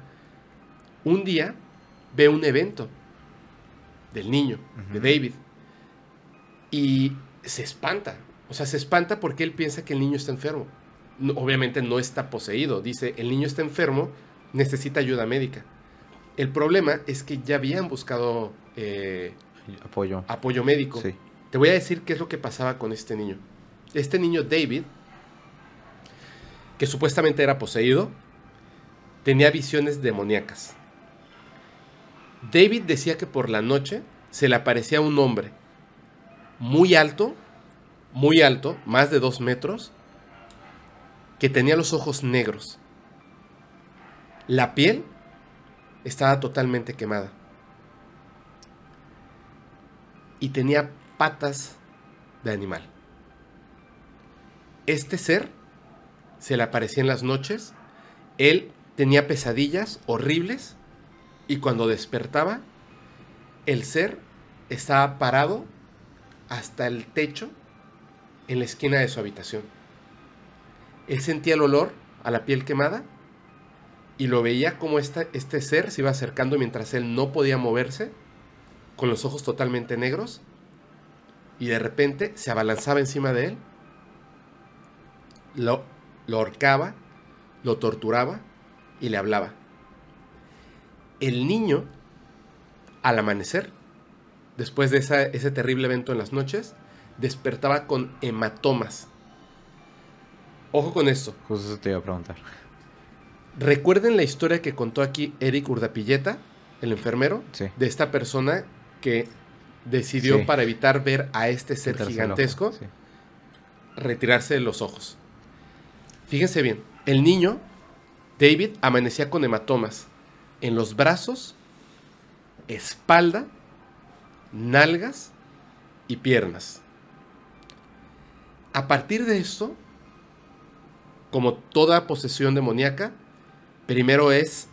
un día ve un evento del niño, de. David, y se espanta. O sea, se espanta porque él piensa que el niño está enfermo. No- obviamente no está poseído. Dice, el niño está enfermo, necesita ayuda médica. El problema es que ya habían buscado eh, Apoyo. apoyo médico. Sí. Te voy a decir qué es lo que pasaba con este niño. Este niño David, que supuestamente era poseído, tenía visiones demoníacas. David decía que por la noche se le aparecía un hombre muy alto, muy alto, más de dos metros, que tenía los ojos negros. La piel estaba totalmente quemada. Y tenía patas de animal. Este ser se le aparecía en las noches. Él tenía pesadillas horribles y cuando despertaba, el ser estaba parado hasta el techo en la esquina de su habitación. Él sentía el olor a la piel quemada y lo veía como este ser se iba acercando mientras él no podía moverse, con los ojos totalmente negros, y de repente se abalanzaba encima de él, lo, lo ahorcaba, lo torturaba y le hablaba. El niño, al amanecer, después de esa- ese terrible evento en las noches, despertaba con hematomas. Ojo con esto. Justo eso te iba a preguntar. Recuerden la historia que contó aquí Eric Urdapilleta, el enfermero, Sí. de esta persona que decidió Sí. para evitar ver a este ser Quitarse el ojo, gigantesco sí. retirarse de los ojos. Fíjense bien, el niño, David, amanecía con hematomas en los brazos, espalda, nalgas y piernas. A partir de esto, como toda posesión demoníaca, primero es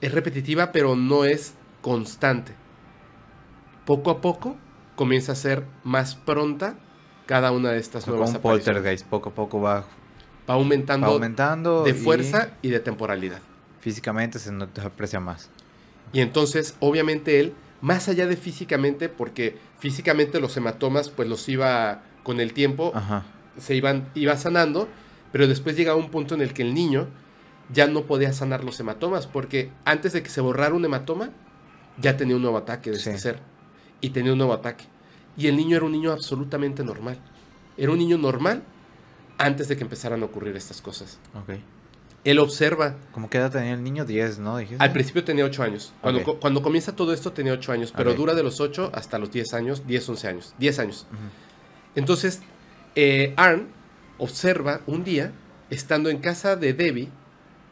es repetitiva, pero no es constante. Poco a poco comienza a ser más pronta cada una de estas Como nuevas un poltergeist, poco a poco va, Va aumentando va aumentando. de fuerza y de temporalidad. Físicamente se nota- se aprecia más. Y entonces, obviamente, él más allá de físicamente, porque físicamente los hematomas pues los iba con el tiempo, Ajá. se iban, iba sanando, pero después llegaba un punto en el que el niño ya no podía sanar los hematomas, porque antes de que se borrara un hematoma, ya tenía un nuevo ataque de Sí. este ser, y tenía un nuevo ataque. Y el niño era un niño absolutamente normal. Era un niño normal antes de que empezaran a ocurrir estas cosas. Él observa ¿Cómo qué edad tenía el niño? 10, ¿no? Dijiste. al principio tenía 8 años. Cuando, co- cuando comienza todo esto tenía 8 años, pero dura de los 8 hasta los 10 años, 10, 11 años, 10 años. Entonces, eh, Arn observa un día, estando en casa de Debbie,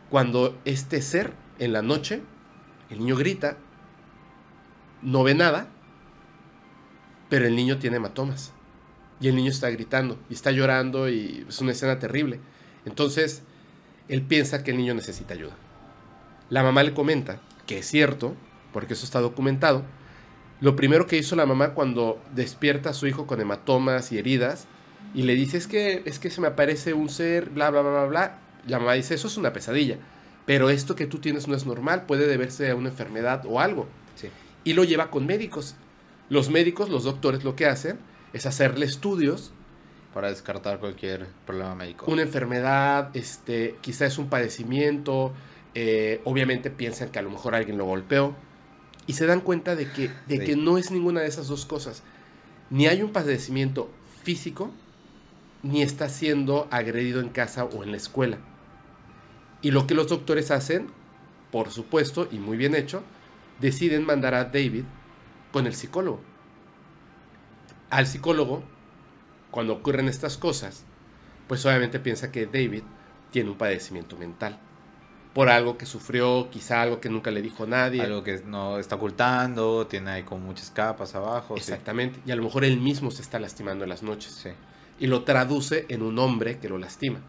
cuando este ser, en la noche, el niño grita, no ve nada, pero el niño tiene hematomas. Y el niño está gritando, y está llorando, y es una escena terrible. Entonces, él piensa que el niño necesita ayuda. La mamá le comenta que es cierto, porque eso está documentado. Lo primero que hizo la mamá cuando despierta a su hijo con hematomas y heridas y le dice, es que, es que se me aparece un ser, bla, bla, bla, bla, bla. La mamá dice, eso es una pesadilla. Pero esto que tú tienes no es normal, puede deberse a una enfermedad o algo. Sí. Y lo lleva con médicos. Los médicos, los doctores, lo que hacen es hacerle estudios Para descartar cualquier problema médico. una enfermedad, este, quizá es un padecimiento, eh, obviamente piensan que a lo mejor alguien lo golpeó y se dan cuenta de que, de Sí. que no es ninguna de esas dos cosas. Ni hay un padecimiento físico, ni está siendo agredido en casa o en la escuela. Y lo que los doctores hacen, por supuesto, y muy bien hecho, deciden mandar a David con el psicólogo. Al psicólogo, cuando ocurren estas cosas, pues obviamente piensa que David tiene un padecimiento mental. Por algo que sufrió, quizá algo que nunca le dijo a nadie. Algo que no está ocultando, tiene ahí como muchas capas abajo. sí. Exactamente. Y a lo mejor él mismo se está lastimando en las noches. Sí. Y lo traduce en un hombre que lo lastima.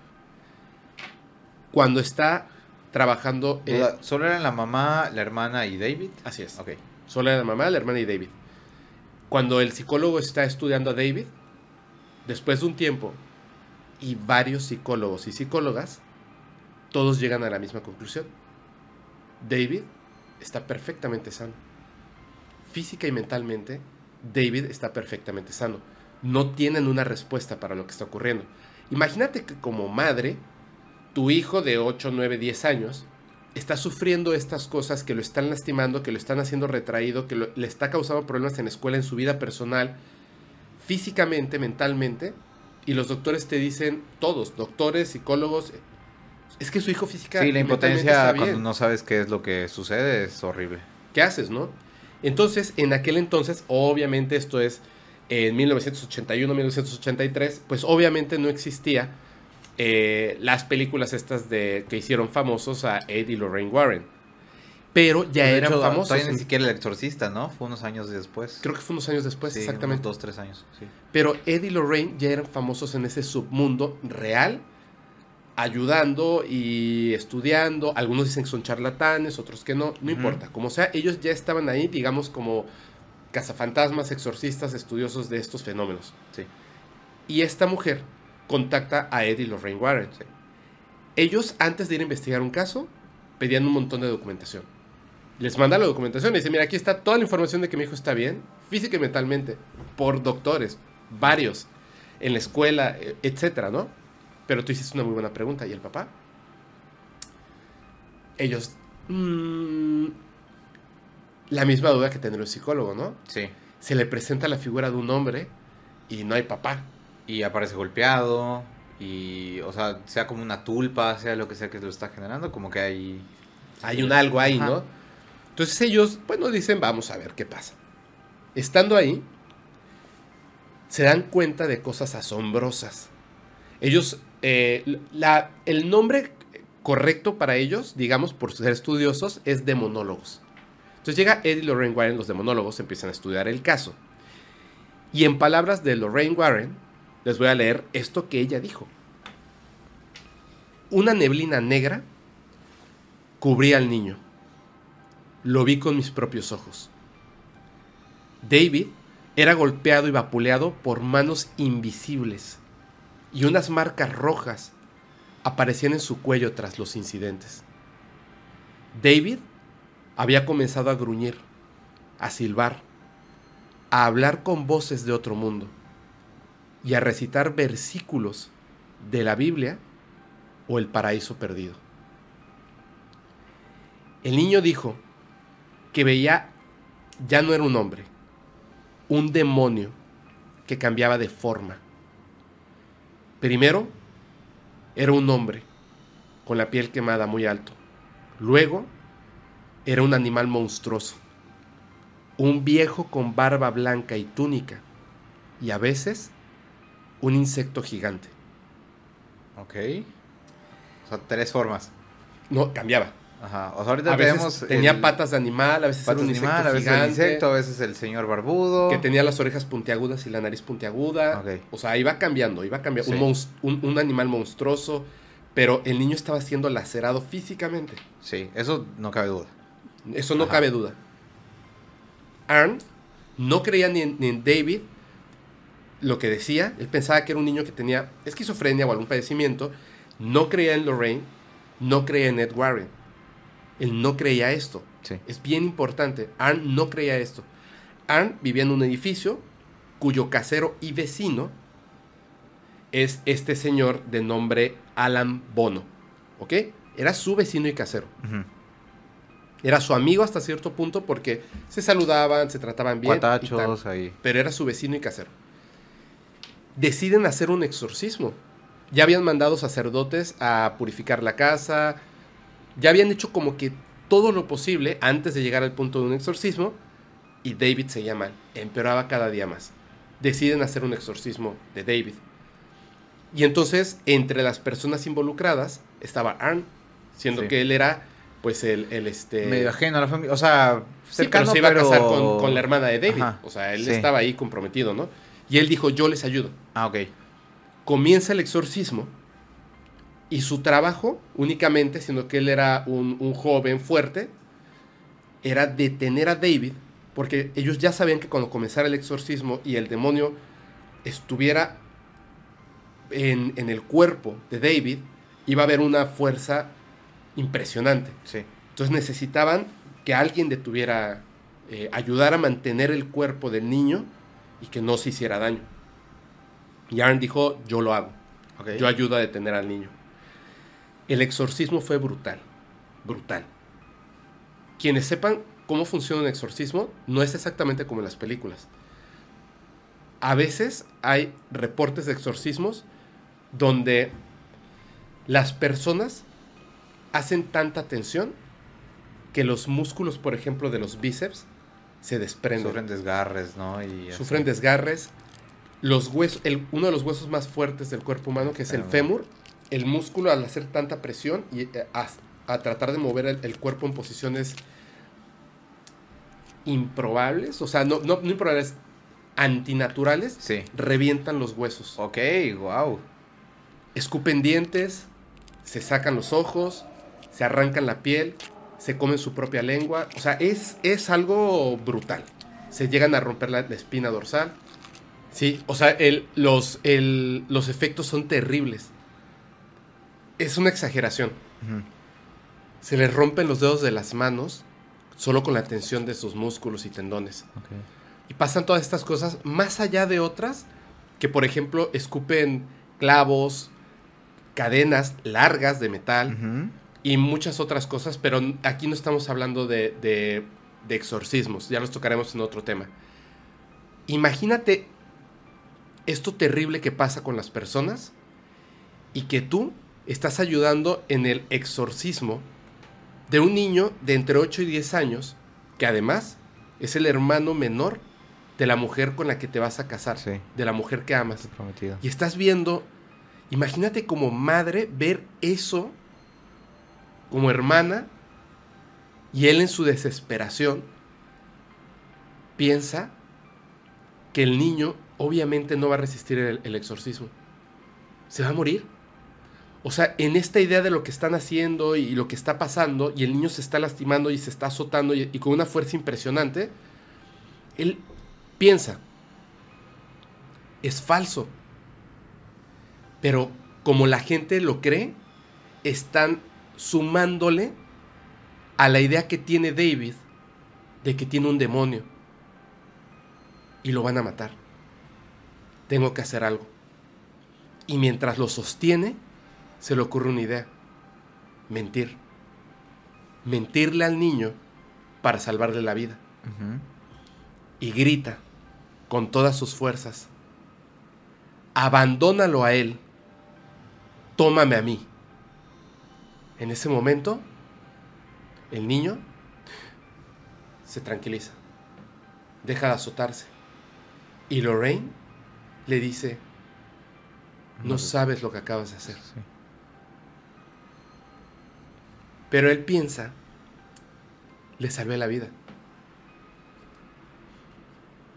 Cuando está trabajando... ¿Solo eran la mamá, la hermana y David? así es. Ok. Solo era la mamá, la hermana y David. Cuando el psicólogo está estudiando a David, después de un tiempo, y varios psicólogos y psicólogas, todos llegan a la misma conclusión. David está perfectamente sano. Física y mentalmente, David está perfectamente sano. No tienen una respuesta para lo que está ocurriendo. Imagínate que como madre, tu hijo de 8, 9, 10 años está sufriendo estas cosas que lo están lastimando, que lo están haciendo retraído, que le está causando problemas en la escuela, en su vida personal, físicamente, mentalmente, y los doctores te dicen, todos, doctores, psicólogos, es que su hijo física Sí, y la impotencia cuando no sabes qué es lo que sucede es horrible. ¿Qué haces, no? Entonces, en aquel entonces, obviamente esto es en 1981, 1983, pues obviamente no existía eh, las películas estas de que hicieron famosos a Ed y Lorraine Warren. Pero ya hecho, famosos. Todavía ni siquiera el exorcista, ¿no? Fue unos años después. creo que fue unos años después, sí, exactamente. Unos dos, tres años. Sí. Pero Ed y Lorraine ya eran famosos en ese submundo real, ayudando y estudiando. Algunos dicen que son charlatanes, otros que no, no importa. Como sea, ellos ya estaban ahí, digamos, como cazafantasmas, exorcistas, estudiosos de estos fenómenos. Sí. Y esta mujer contacta a Ed y Lorraine Warren. Sí. Ellos, antes de ir a investigar un caso, pedían un montón de documentación. Les manda la documentación y dice, mira, aquí está toda la información de que mi hijo está bien, física y mentalmente, por doctores, varios, en la escuela, e- etcétera, ¿no? Pero tú hiciste una muy buena pregunta. ¿Y el papá? Ellos... mm, la misma duda que tendrá un psicólogo, ¿no? Sí. Se le presenta la figura de un hombre y no hay papá. Y aparece golpeado. Y, o sea, sea como una tulpa, sea lo que sea que lo está generando, como que hay. Hay un algo ahí, Ajá. ¿no? Entonces ellos, bueno, dicen, vamos a ver qué pasa. Estando ahí, se dan cuenta de cosas asombrosas. Ellos, eh, el nombre correcto para ellos, digamos, por ser estudiosos, es demonólogos. Entonces llega Ed y Lorraine Warren, los demonólogos, empiezan a estudiar el caso. Y en palabras de Lorraine Warren, les voy a leer esto que ella dijo. Una neblina negra cubría al niño. Lo vi con mis propios ojos. David era golpeado y vapuleado por manos invisibles y unas marcas rojas aparecían en su cuello tras los incidentes. David había comenzado a gruñir a silbar, a hablar con voces de otro mundo y a recitar versículos de la Biblia o el paraíso perdido. El niño dijo que veía ya no era un hombre, un demonio que cambiaba de forma. Primero era un hombre con la piel quemada muy alto. Luego era un animal monstruoso, un viejo con barba blanca y túnica, y a veces un insecto gigante. Ok. O sea, tres formas. No, cambiaba. Ajá. O sea, ahorita A tenemos. tenía el- patas de animal, a veces patas era un animal, a veces el gigante, insecto, a veces el señor barbudo. que tenía las orejas puntiagudas y la nariz puntiaguda. O sea, iba cambiando, iba cambiando. Sí. Un, monst- un- un animal monstruoso, pero el niño estaba siendo lacerado físicamente. Sí, eso no cabe duda. Eso no Ajá. cabe duda. Arn no creía ni en, ni en David lo que decía. Él pensaba que era un niño que tenía esquizofrenia o algún padecimiento. No creía en Lorraine. No creía en Ed Warren. Él no creía esto. Sí. Es bien importante. Arn no creía esto. Arn vivía en un edificio cuyo casero y vecino es este señor de nombre Alan Bono. ¿Ok? Era su vecino y casero. Era su amigo hasta cierto punto porque se saludaban, se trataban bien. y tal, Cuatachos ahí. pero era su vecino y casero. Deciden hacer un exorcismo. Ya habían mandado sacerdotes a purificar la casa. Ya habían hecho como que todo lo posible antes de llegar al punto de un exorcismo. Y David seguía mal. Empeoraba cada día más. Deciden hacer un exorcismo de David. Y entonces, entre las personas involucradas, estaba Arn, siendo Sí. que él era, pues, el, el este... Medio ajeno a la familia. O sea, Sí, pero cercano, se iba a casar con, con la hermana de David. Ajá, O sea, él sí. estaba ahí comprometido, ¿no? Y él dijo, yo les ayudo. Ah, ok. Comienza el exorcismo y su trabajo únicamente, siendo que él era un, un joven fuerte, era detener a David, porque ellos ya sabían que cuando comenzara el exorcismo y el demonio estuviera en, en el cuerpo de David, iba a haber una fuerza impresionante. Sí. Entonces necesitaban que alguien detuviera, eh, ayudar a mantener el cuerpo del niño y que no se hiciera daño. Y Aaron dijo, yo lo hago, yo ayudo a detener al niño. El exorcismo fue brutal, brutal. Quienes sepan cómo funciona un exorcismo, no es exactamente como en las películas. A veces hay reportes de exorcismos donde las personas hacen tanta tensión que los músculos, por ejemplo, de los bíceps se desprenden. Sufren desgarres, ¿no? Y así. Sufren desgarres. Los huesos, el- uno de los huesos más fuertes del cuerpo humano, que es el Fémur. El músculo al hacer tanta presión y eh, a, a tratar de mover el, el cuerpo en posiciones improbables, o sea, no, no, no improbables, antinaturales, Sí. revientan los huesos. Ok, wow. Escupen dientes, se sacan los ojos, se arrancan la piel, se comen su propia lengua. O sea, es, es algo brutal. Se llegan a romper la, la espina dorsal. Sí, o sea, el, los, el- los efectos son terribles. Es una exageración. Se les rompen los dedos de las manos solo con la tensión de sus músculos y tendones. Y pasan todas estas cosas más allá de otras que, por ejemplo, escupen clavos, cadenas largas de metal y muchas otras cosas, pero aquí no estamos hablando de, de- de exorcismos, ya los tocaremos en otro tema. Imagínate esto terrible que pasa con las personas y que tú estás ayudando en el exorcismo de un niño de entre 8 y 10 años, que además es el hermano menor de la mujer con la que te vas a casar, Sí. de la mujer que amas. Prometido. Y estás viendo, imagínate como madre ver eso como hermana y él en su desesperación piensa que el niño obviamente no va a resistir el, el exorcismo. Se va a morir. O sea, en esta idea de lo que están haciendo y lo que está pasando, y el niño se está lastimando y se está azotando y, y con una fuerza impresionante, él piensa, es falso. Pero como la gente lo cree, están sumándole a la idea que tiene David de que tiene un demonio y lo van a matar. Tengo que hacer algo. Y mientras lo sostiene, se le ocurre una idea. Mentir. Mentirle al niño para salvarle la vida. Y grita con todas sus fuerzas. Abandónalo a él. Tómame a mí. En ese momento, el niño se tranquiliza. Deja de azotarse. Y Lorraine le dice, no sabes lo que acabas de hacer. Sí. Pero él piensa, le salvé la vida.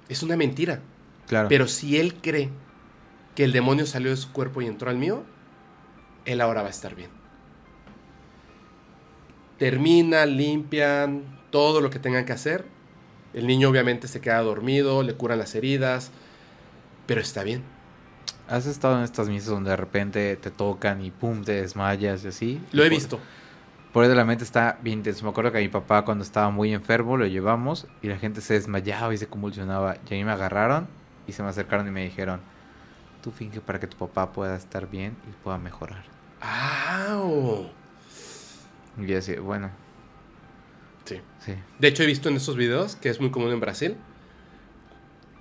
Es una mentira. Claro. Pero si él cree que el demonio salió de su cuerpo y entró al mío, él ahora va a estar bien. Terminan, limpian, todo lo que tengan que hacer. El niño obviamente se queda dormido, le curan las heridas, pero está bien. ¿Has estado en estas misas donde de repente te tocan y pum, te desmayas y así? Lo he visto. Por de la mente está bien intenso. Me acuerdo que a mi papá cuando estaba muy enfermo lo llevamos y la gente se desmayaba y se convulsionaba. Y a mí me agarraron y se me acercaron y me dijeron, tú finge para que tu papá pueda estar bien y pueda mejorar. ¡Au! Y yo decía, bueno, Sí. sí. De hecho, he visto en esos videos, que es muy común en Brasil,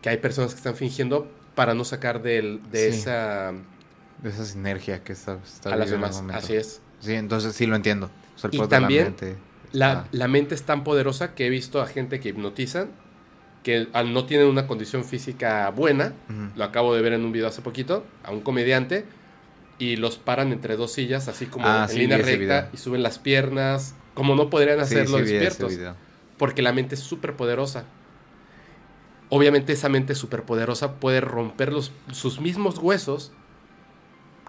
que hay personas que están fingiendo para no sacar del- de Sí. esa De esa sinergia que está, está a las demás. Así es. Sí, entonces sí lo entiendo. Sea, el Y de la también mente. La, mente es tan poderosa que he visto a gente que hipnotizan, que al no tienen una condición física buena, lo acabo de ver en un video hace poquito, a un comediante, y los paran entre dos sillas, así como Ah, en sí, línea recta, y suben las piernas, como no podrían hacerlo sí, despiertos, porque la mente es súper poderosa. Obviamente esa mente súper poderosa puede romper los, sus mismos huesos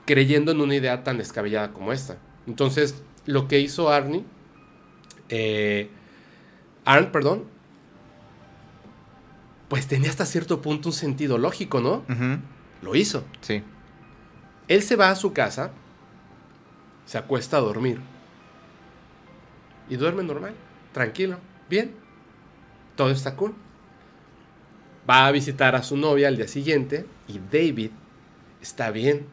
creyendo en una idea tan descabellada como esta. Entonces, lo que hizo Arnie, eh, Arndt, perdón, pues tenía hasta cierto punto un sentido lógico, ¿no? Lo hizo. Sí. Él se va a su casa, se acuesta a dormir y duerme normal, tranquilo, bien, todo está cool. Va a visitar a su novia al día siguiente y David está bien.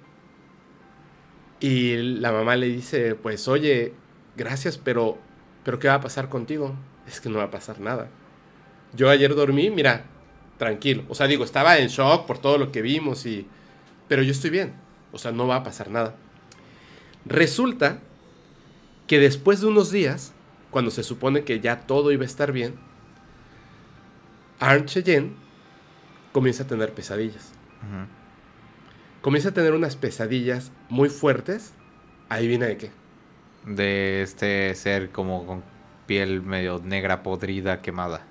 Y la mamá le dice, pues oye, gracias, pero, pero ¿qué va a pasar contigo? Es que no va a pasar nada. Yo ayer dormí, mira, tranquilo. O sea, digo, estaba en shock por todo lo que vimos y... Pero yo estoy bien. O sea, no va a pasar nada. Resulta que después de unos días, cuando se supone que ya todo iba a estar bien, Arn Cheyenne comienza a tener pesadillas. Ujú. Comienza a tener unas pesadillas muy fuertes. Adivina de qué. De este ser como con piel medio negra, podrida, quemada.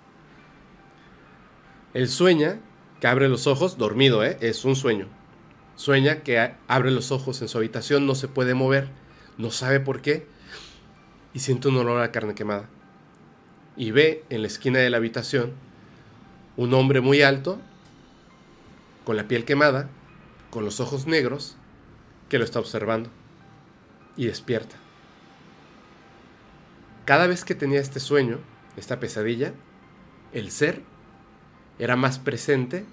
Él sueña que abre los ojos, dormido, ¿eh? Es un sueño. Sueña que abre los ojos en su habitación, no se puede mover, no sabe por qué, y siente un olor a carne quemada. Y ve en la esquina de la habitación un hombre muy alto, con la piel quemada, con los ojos negros, que lo está observando. Y despierta. Cada vez que tenía este sueño, esta pesadilla, el ser era más presente,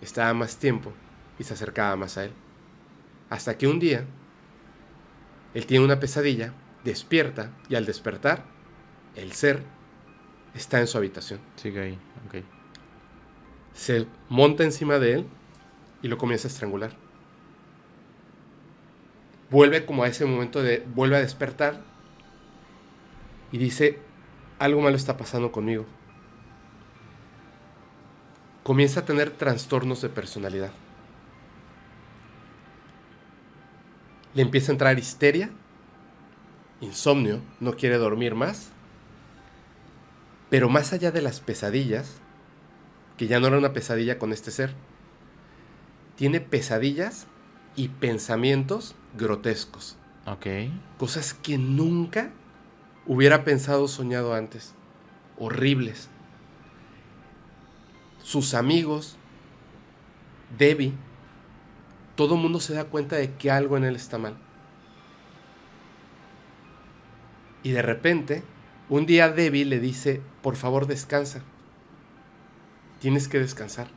estaba más tiempo y se acercaba más a él. Hasta que un día, él tiene una pesadilla, despierta y al despertar, el ser está en su habitación. Sigue ahí, ok. Se monta encima de él y lo comienza a estrangular. Vuelve como a ese momento de, vuelve a despertar y dice, algo malo está pasando conmigo. Comienza a tener trastornos de personalidad. Le empieza a entrar histeria, insomnio, no quiere dormir más. Pero más allá de las pesadillas, que ya no era una pesadilla con este ser, tiene pesadillas y pensamientos grotescos, Ok. cosas que nunca hubiera pensado o soñado antes, horribles. Sus amigos, Debbie, todo el mundo se da cuenta de que algo en él está mal. Y de repente, un día Debbie le dice, por favor descansa, tienes que descansar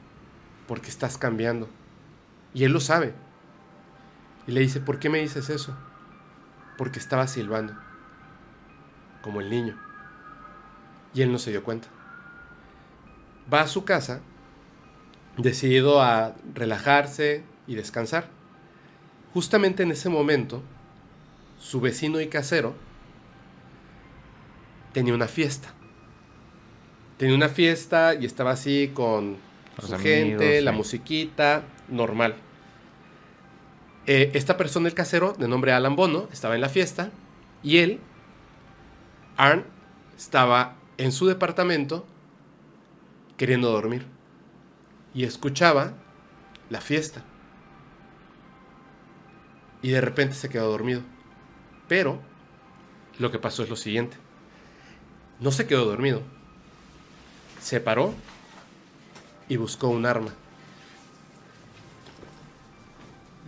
porque estás cambiando. Y él lo sabe. Y le dice, ¿por qué me dices eso? Porque estaba silbando, como el niño. Y él no se dio cuenta. Va a su casa, decidido a relajarse y descansar. Justamente en ese momento, su vecino y casero tenía una fiesta. Tenía una fiesta y estaba así con Los su amigos, gente, la musiquita, normal. Eh, esta persona, el casero, de nombre Alan Bono, estaba en la fiesta y él, Arn, estaba en su departamento queriendo dormir y escuchaba la fiesta. Y de repente se quedó dormido. Pero lo que pasó es lo siguiente. No se quedó dormido. Se paró y buscó un arma.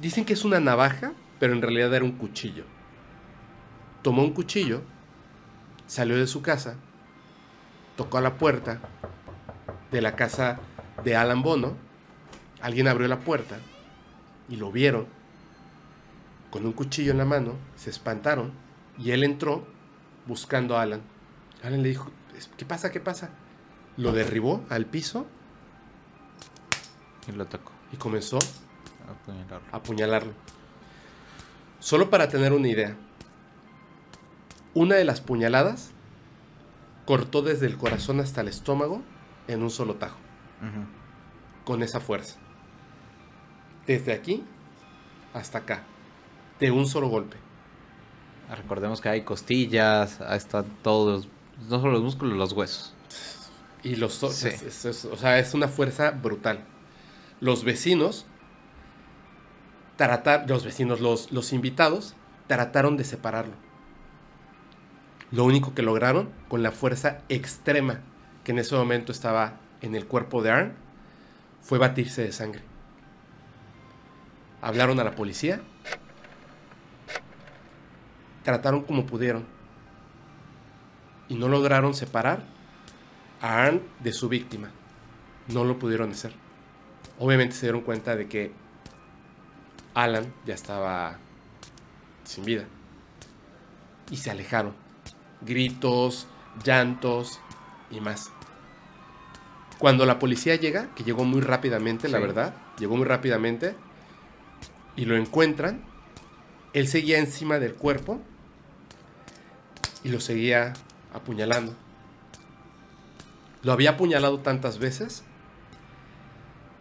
Dicen que es una navaja, pero en realidad era un cuchillo. Tomó un cuchillo, salió de su casa, tocó a la puerta de la casa de Alan Bono. Alguien abrió la puerta y lo vieron con un cuchillo en la mano, se espantaron y él entró buscando a Alan. Alan le dijo, ¿qué pasa? ¿Qué pasa? Lo derribó al piso Y lo tocó. y comenzó apuñalarlo. apuñalarlo. Solo para tener una idea, una de las puñaladas cortó desde el corazón hasta el estómago en un solo tajo, con esa fuerza. Desde aquí hasta acá, de un solo golpe. Recordemos que hay costillas, ahí están todos, no solo los músculos, los huesos. Y los Sí. es- es- es- o sea, es una fuerza brutal. Los vecinos, tratar, los vecinos, los, los invitados, trataron de separarlo. Lo único que lograron, con la fuerza extrema que en ese momento estaba en el cuerpo de Arn, fue batirse de sangre. Hablaron a la policía, trataron como pudieron y no lograron separar a Arn de su víctima. No lo pudieron hacer. Obviamente se dieron cuenta de que Alan ya estaba sin vida. Y se alejaron. Gritos, llantos y más. Cuando la policía llega, que llegó muy rápidamente, la verdad, llegó muy rápidamente, y lo encuentran, él seguía encima del cuerpo y lo seguía apuñalando. Lo había apuñalado tantas veces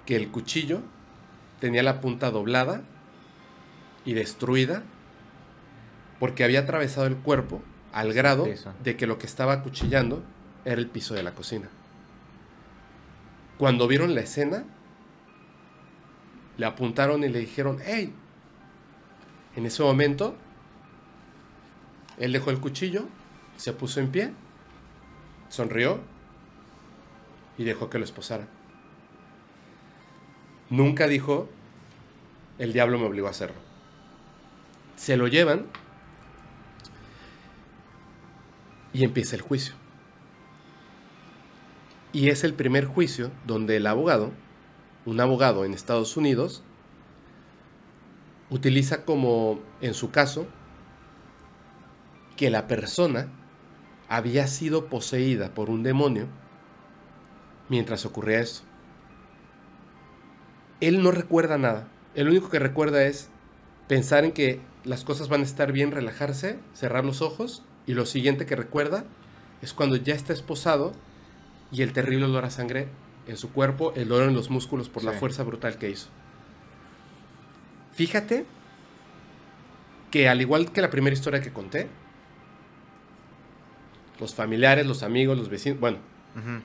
que el cuchillo tenía la punta doblada y destruida porque había atravesado el cuerpo al grado Eso. de que lo que estaba acuchillando era el piso de la cocina. Cuando vieron la escena, le apuntaron y le dijeron, hey, en ese momento, él dejó el cuchillo, se puso en pie, sonrió y dejó que lo esposara. Nunca dijo, el diablo me obligó a hacerlo. Se lo llevan y empieza el juicio. Y es el primer juicio donde el abogado, un abogado en Estados Unidos, utiliza como, en su caso, que la persona había sido poseída por un demonio mientras ocurría eso. Él no recuerda nada. El único que recuerda es pensar en que las cosas van a estar bien, relajarse, cerrar los ojos y lo siguiente que recuerda es cuando ya está esposado y el terrible olor a sangre en su cuerpo, el dolor en los músculos por la fuerza brutal que hizo. Fíjate que al igual que la primera historia que conté, los familiares, los amigos, los vecinos, bueno,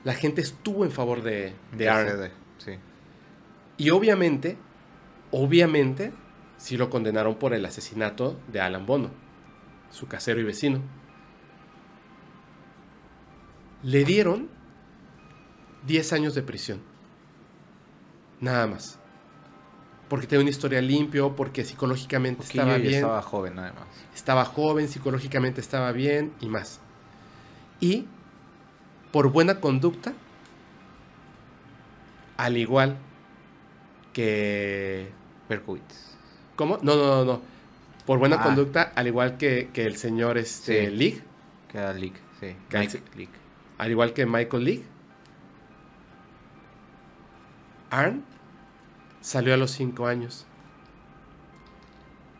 la gente estuvo en favor de, de Que Arn. cede, Sí. Y obviamente, obviamente, sí lo condenaron por el asesinato de Alan Bono, su casero y vecino. Le dieron 10 años de prisión. Nada más. Porque tenía una historia limpio, porque psicológicamente estaba bien. estaba joven además. Estaba joven, psicológicamente estaba bien y más. Y por buena conducta al igual que... Berkowitz. ¿Cómo? No, no, no, no. Por buena Ah. conducta, al igual que, que el señor este, Sí. League, Queda League, sí. Que Mike hace- League. al igual que Michael League, Arn salió a los 5 años.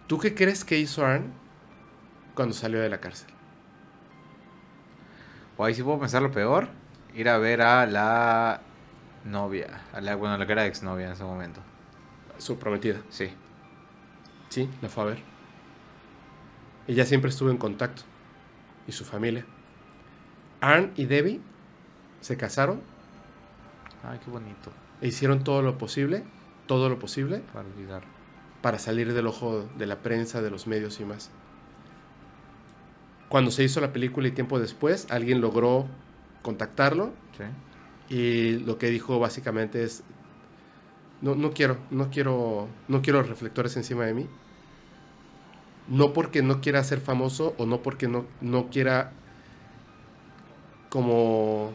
¿Tú qué crees que hizo Arn cuando salió de la cárcel? O ahí sí puedo pensar lo peor. Ir a ver a la novia. A la, bueno, la que era exnovia en ese momento. Su prometida. Sí. Sí, la fue a ver. Ella siempre estuvo en contacto. Y su familia. Arn y Debbie se casaron Ay, qué bonito. e hicieron todo lo posible, todo lo posible, Para olvidar. para salir del ojo de la prensa, de los medios y más. Cuando se hizo la película y tiempo después, alguien logró contactarlo Sí. y lo que dijo básicamente es no, no quiero, no quiero, no quiero reflectores encima de mí. No porque no quiera ser famoso o no porque no, no quiera como,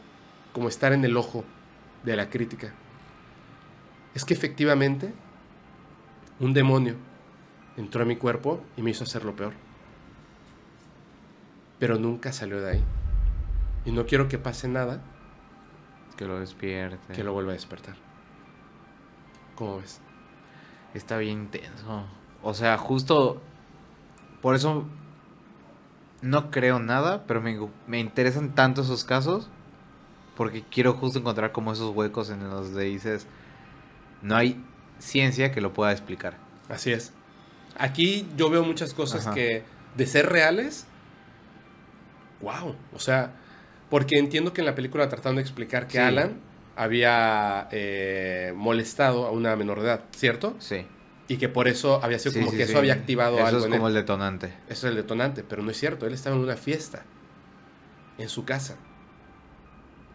como estar en el ojo de la crítica. Es que efectivamente un demonio entró a mi cuerpo y me hizo hacer lo peor. Pero nunca salió de ahí. Y no quiero que pase nada Que lo despierte. que lo vuelva a despertar. ¿Cómo ves? Está bien intenso. O sea, justo por eso no creo nada, pero me, me interesan tanto esos casos porque quiero justo encontrar como esos huecos en los que dices no hay ciencia que lo pueda explicar. Así es. Aquí yo veo muchas cosas Ajá. que, de ser reales, wow. O sea, porque entiendo que en la película trataron de explicar que Sí. Alan había eh, molestado a una menor de edad, ¿cierto? Sí. Y que por eso había sido Sí, como sí, que sí. eso había activado Eso algo es en como él. el detonante. Eso es el detonante, pero no es cierto. Él estaba en una fiesta en su casa,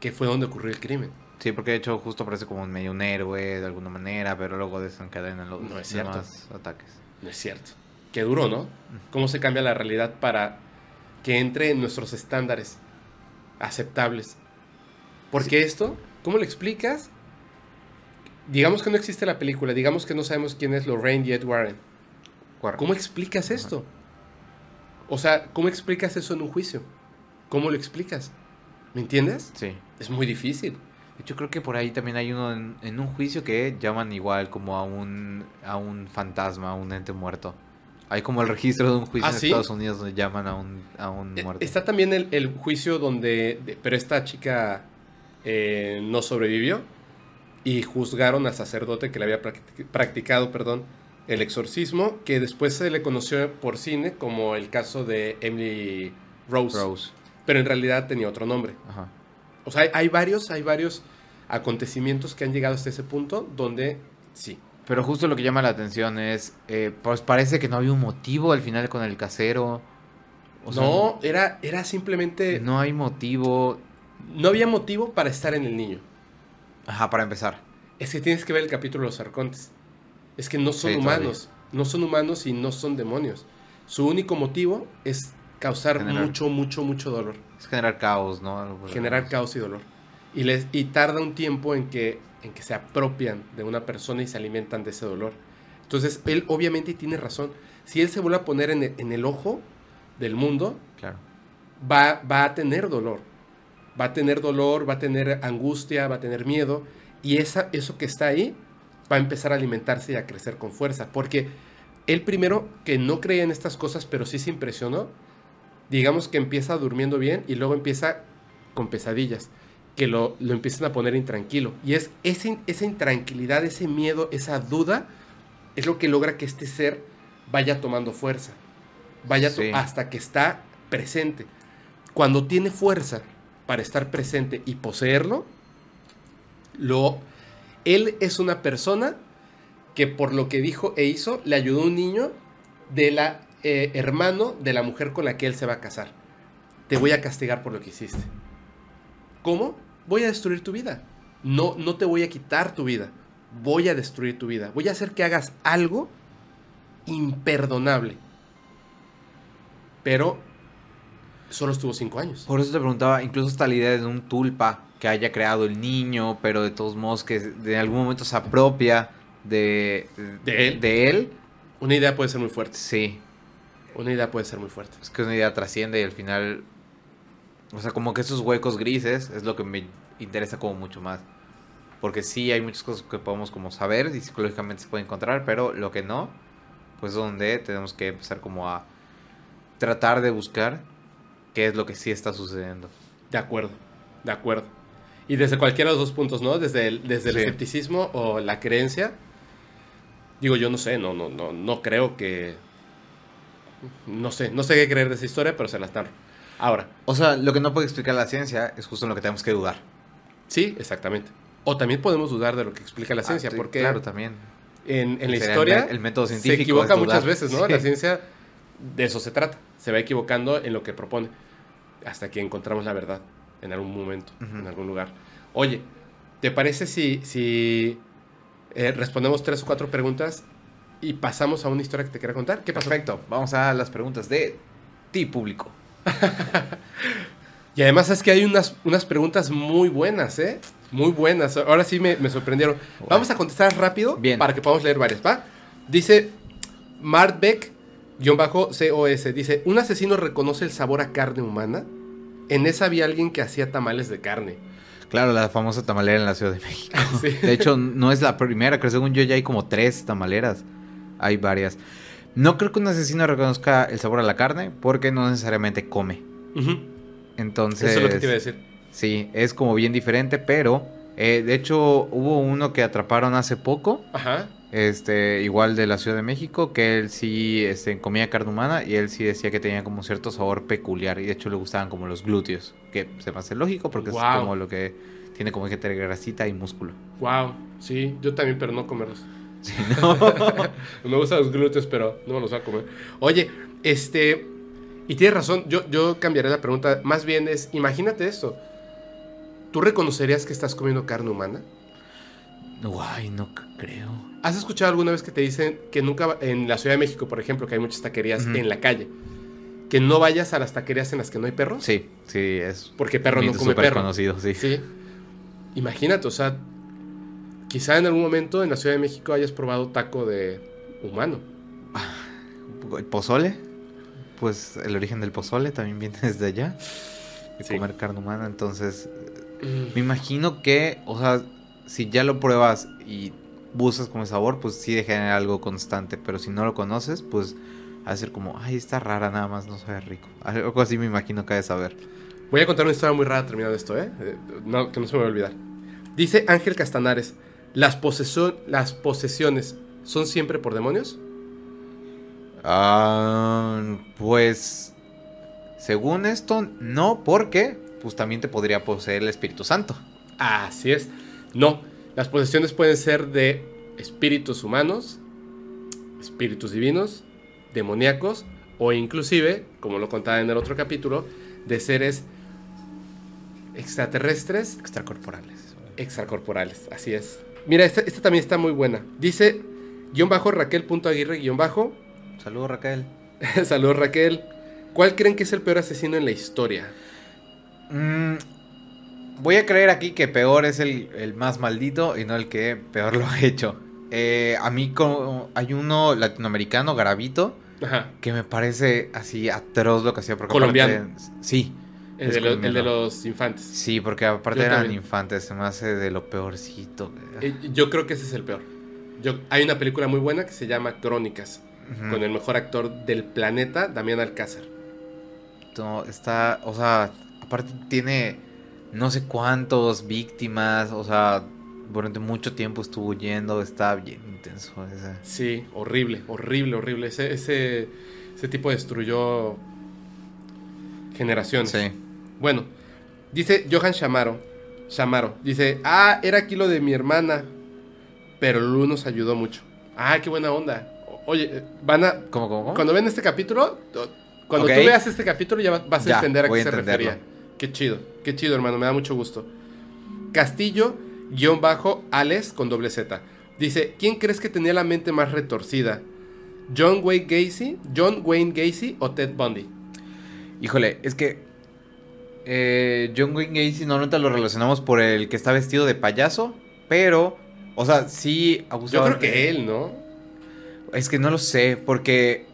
que fue donde ocurrió el crimen. Sí, porque de hecho justo parece como un medio un héroe de alguna manera, pero luego desencadenan los No es cierto. demás ataques. No es cierto. Qué duro, ¿no? Cómo se cambia la realidad para que entre en nuestros estándares aceptables. Porque esto, ¿cómo lo explicas? Digamos que no existe la película, digamos que no sabemos quién es Lorraine Jet Warren. Cuar- ¿Cómo explicas esto? O sea, ¿cómo explicas eso en un juicio? ¿Cómo lo explicas? ¿Me entiendes? Sí. Es muy difícil. Yo creo que por ahí también hay uno en, en un juicio que llaman igual como a un, a un fantasma, a un ente muerto. Hay como el registro de un juicio ¿Ah, en sí? Estados Unidos donde llaman a un, a un Eh, muerto. Está también el, el juicio donde, de- pero esta chica eh, no sobrevivió y juzgaron al sacerdote que le había practic- practicado, perdón, el exorcismo, que después se le conoció por cine como el caso de Emily Rose, Rose. pero en realidad tenía otro nombre. Ajá. O sea, hay, varios, hay varios acontecimientos que han llegado hasta ese punto donde sí. Pero justo lo que llama la atención es, eh, pues parece que no había un motivo al final con el casero. O sea, no, era, era simplemente, no. no hay motivo. había motivo para estar en el niño. Ajá, para empezar. Es que tienes que ver el capítulo de los arcontes. Es que no son Sí, humanos. No son humanos y no son demonios. Su único motivo es causar Generar. mucho, mucho, mucho dolor. Es generar caos, ¿no? Generar caos y dolor. Y, les, y tarda un tiempo en que, en que se apropian de una persona y se alimentan de ese dolor. Entonces, él obviamente tiene razón. Si él se vuelve a poner en el, en el ojo del mundo, Claro. va, va a tener dolor. Va a tener dolor, va a tener angustia, va a tener miedo. Y esa, eso que está ahí va a empezar a alimentarse y a crecer con fuerza. Porque él primero, que no creía en estas cosas, pero sí se impresionó, digamos que empieza durmiendo bien y luego empieza con pesadillas, que lo, lo empiezan a poner intranquilo. Y es ese- esa intranquilidad, ese miedo, esa duda, es lo que logra que este ser vaya tomando fuerza. Vaya to- hasta que está presente. Cuando tiene fuerza para estar presente y poseerlo, lo, él es una persona que por lo que dijo e hizo, le ayudó a un niño de la eh, hermano de la mujer con la que él se va a casar. Te voy a castigar por lo que hiciste. ¿Cómo? Voy a destruir tu vida. No, no te voy a quitar tu vida. Voy a destruir tu vida. Voy a hacer que hagas algo imperdonable. Pero Solo estuvo cinco años. Por eso te preguntaba, incluso hasta la idea de un tulpa que haya creado el niño, pero de todos modos que de algún momento se apropia de, De él. De él. Una idea puede ser muy fuerte. Sí, Una idea puede ser muy fuerte. es que una idea trasciende y al final, o sea, como que esos huecos grises es lo que me interesa como mucho más. Porque sí hay muchas cosas que podemos como saber y psicológicamente se puede encontrar, pero lo que no, pues es donde tenemos que empezar como a tratar de buscar qué es lo que sí está sucediendo. De acuerdo, de acuerdo. Y desde cualquiera de los dos puntos, ¿no? Desde el, desde el Sí. escepticismo o la creencia. Digo, yo no sé, no, no, no, no creo que. No sé, no sé qué creer de esa historia, pero se las narro. Ahora, O sea, lo que no puede explicar la ciencia es justo en lo que tenemos que dudar. sí, exactamente. O también podemos dudar de lo que explica la ciencia, Ah, sí, porque Claro, también. en, en la el historia el método se científico equivoca es dudar. muchas veces, ¿no? Sí. La ciencia de eso se trata. Se va equivocando en lo que propone hasta que encontramos la verdad en algún momento, en algún lugar. Oye, ¿te parece si, si eh, respondemos tres o cuatro preguntas y pasamos a una historia que te quiera contar? ¿Qué pasó? Perfecto. Vamos a las preguntas de ti, público. Y además es que hay unas, unas preguntas muy buenas, ¿eh? Muy buenas. Ahora sí me, me sorprendieron. Vamos a contestar rápido Bien. para que podamos leer varias, ¿va? Dice Martbeck-COS. Dice, ¿un asesino reconoce el sabor a carne humana? En esa había alguien que hacía tamales de carne. Claro, la famosa tamalera en la Ciudad de México. Sí. De hecho, no es la primera, creo según yo ya hay como tres tamaleras. Hay varias. No creo que un asesino reconozca el sabor a la carne porque no necesariamente come. Entonces, Eso es lo que te iba a decir. sí, es como bien diferente, pero eh, de hecho hubo uno que atraparon hace poco, Ajá. Este, igual de la Ciudad de México, que él sí este, comía carne humana y él sí decía que tenía como cierto sabor peculiar y de hecho le gustaban como los glúteos, que se me hace lógico porque es como lo que tiene como que tener grasita y músculo. Wow. Sí, yo también, pero no comerlos. Sí, ¿no? me gustan los glúteos, pero no me los voy a comer. Oye, este. Y tienes razón, yo, yo cambiaré la pregunta. Más bien es: imagínate esto. ¿Tú reconocerías que estás comiendo carne humana? Guay, no creo. ¿Has escuchado alguna vez que te dicen que nunca, en la Ciudad de México, por ejemplo, que hay muchas taquerías en la calle, que no vayas a las taquerías en las que no hay perros? Sí, sí, es Porque perro no come perro. conocido, sí. Sí. Imagínate, o sea, quizá en algún momento en la Ciudad de México hayas probado taco de humano. ¿El pozole? Pues el origen del pozole también viene desde allá. De Sí. comer carne humana, entonces me imagino que, o sea, si ya lo pruebas y buscas como sabor, pues sí de generar algo constante, pero si no lo conoces, pues ser como, ay, está rara nada más, no sabe rico. Algo así me imagino que ha de saber. Voy a contar una historia muy rara terminando esto, ¿eh? Eh, No, que no se me va a olvidar. Dice Ángel Castanares, ¿las, ¿las posesiones son siempre por demonios? Ah, pues, según esto, no, porque pues también te podría poseer el Espíritu Santo. Así es. No, las posesiones pueden ser de espíritus humanos, espíritus divinos, demoníacos o inclusive, como lo contaba en el otro capítulo, de seres extraterrestres Extracorporales. extracorporales. Así es. Mira, esta, esta también está muy buena. Dice, guion bajo, Raquel punto Aguirre, guion bajo. Saludos, Raquel. Saludos, Raquel. ¿Cuál creen que es el peor asesino en la historia? Mm, voy a creer aquí que peor es el, el más maldito y no el que peor lo ha hecho. Eh, a mí como, hay uno latinoamericano, Garavito, Ajá. que me parece así atroz lo que hacía. porque Colombiano. aparte- sí, El de, lo- el colombiano. de los infantes. sí, porque aparte Yo eran también. infantes, se me hace de lo peorcito. Eh, Yo creo que ese es el peor. Yo, hay una película muy buena que se llama Crónicas, con el mejor actor del planeta, Damián Alcázar. No, está, o sea, aparte tiene no sé cuántos víctimas, o sea, durante mucho tiempo estuvo huyendo, está bien intenso ese. Sí, horrible, horrible, horrible. Ese, ese, ese tipo destruyó generaciones. Sí. Bueno, dice Johan Shamaro. Shamaro. Dice, ah, era aquí lo de mi hermana. Pero Lulu nos ayudó mucho. Ah, qué buena onda. Oye, van a. ¿Cómo, cómo, cómo? Cuando ven este capítulo, cuando tú veas este capítulo ya va- vas a Ya, entender a qué a se entenderlo. refería. Qué chido, qué chido, hermano, me da mucho gusto. Castillo, guion bajo, Alex con doble Z. Dice, ¿quién crees que tenía la mente más retorcida? ¿John Wayne Gacy, John Wayne Gacy o Ted Bundy? Híjole, es que eh, John Wayne Gacy normalmente lo relacionamos por el que está vestido de payaso, pero, o sea, sí Yo abusaba creo que él, ¿no? Es que no lo sé, porque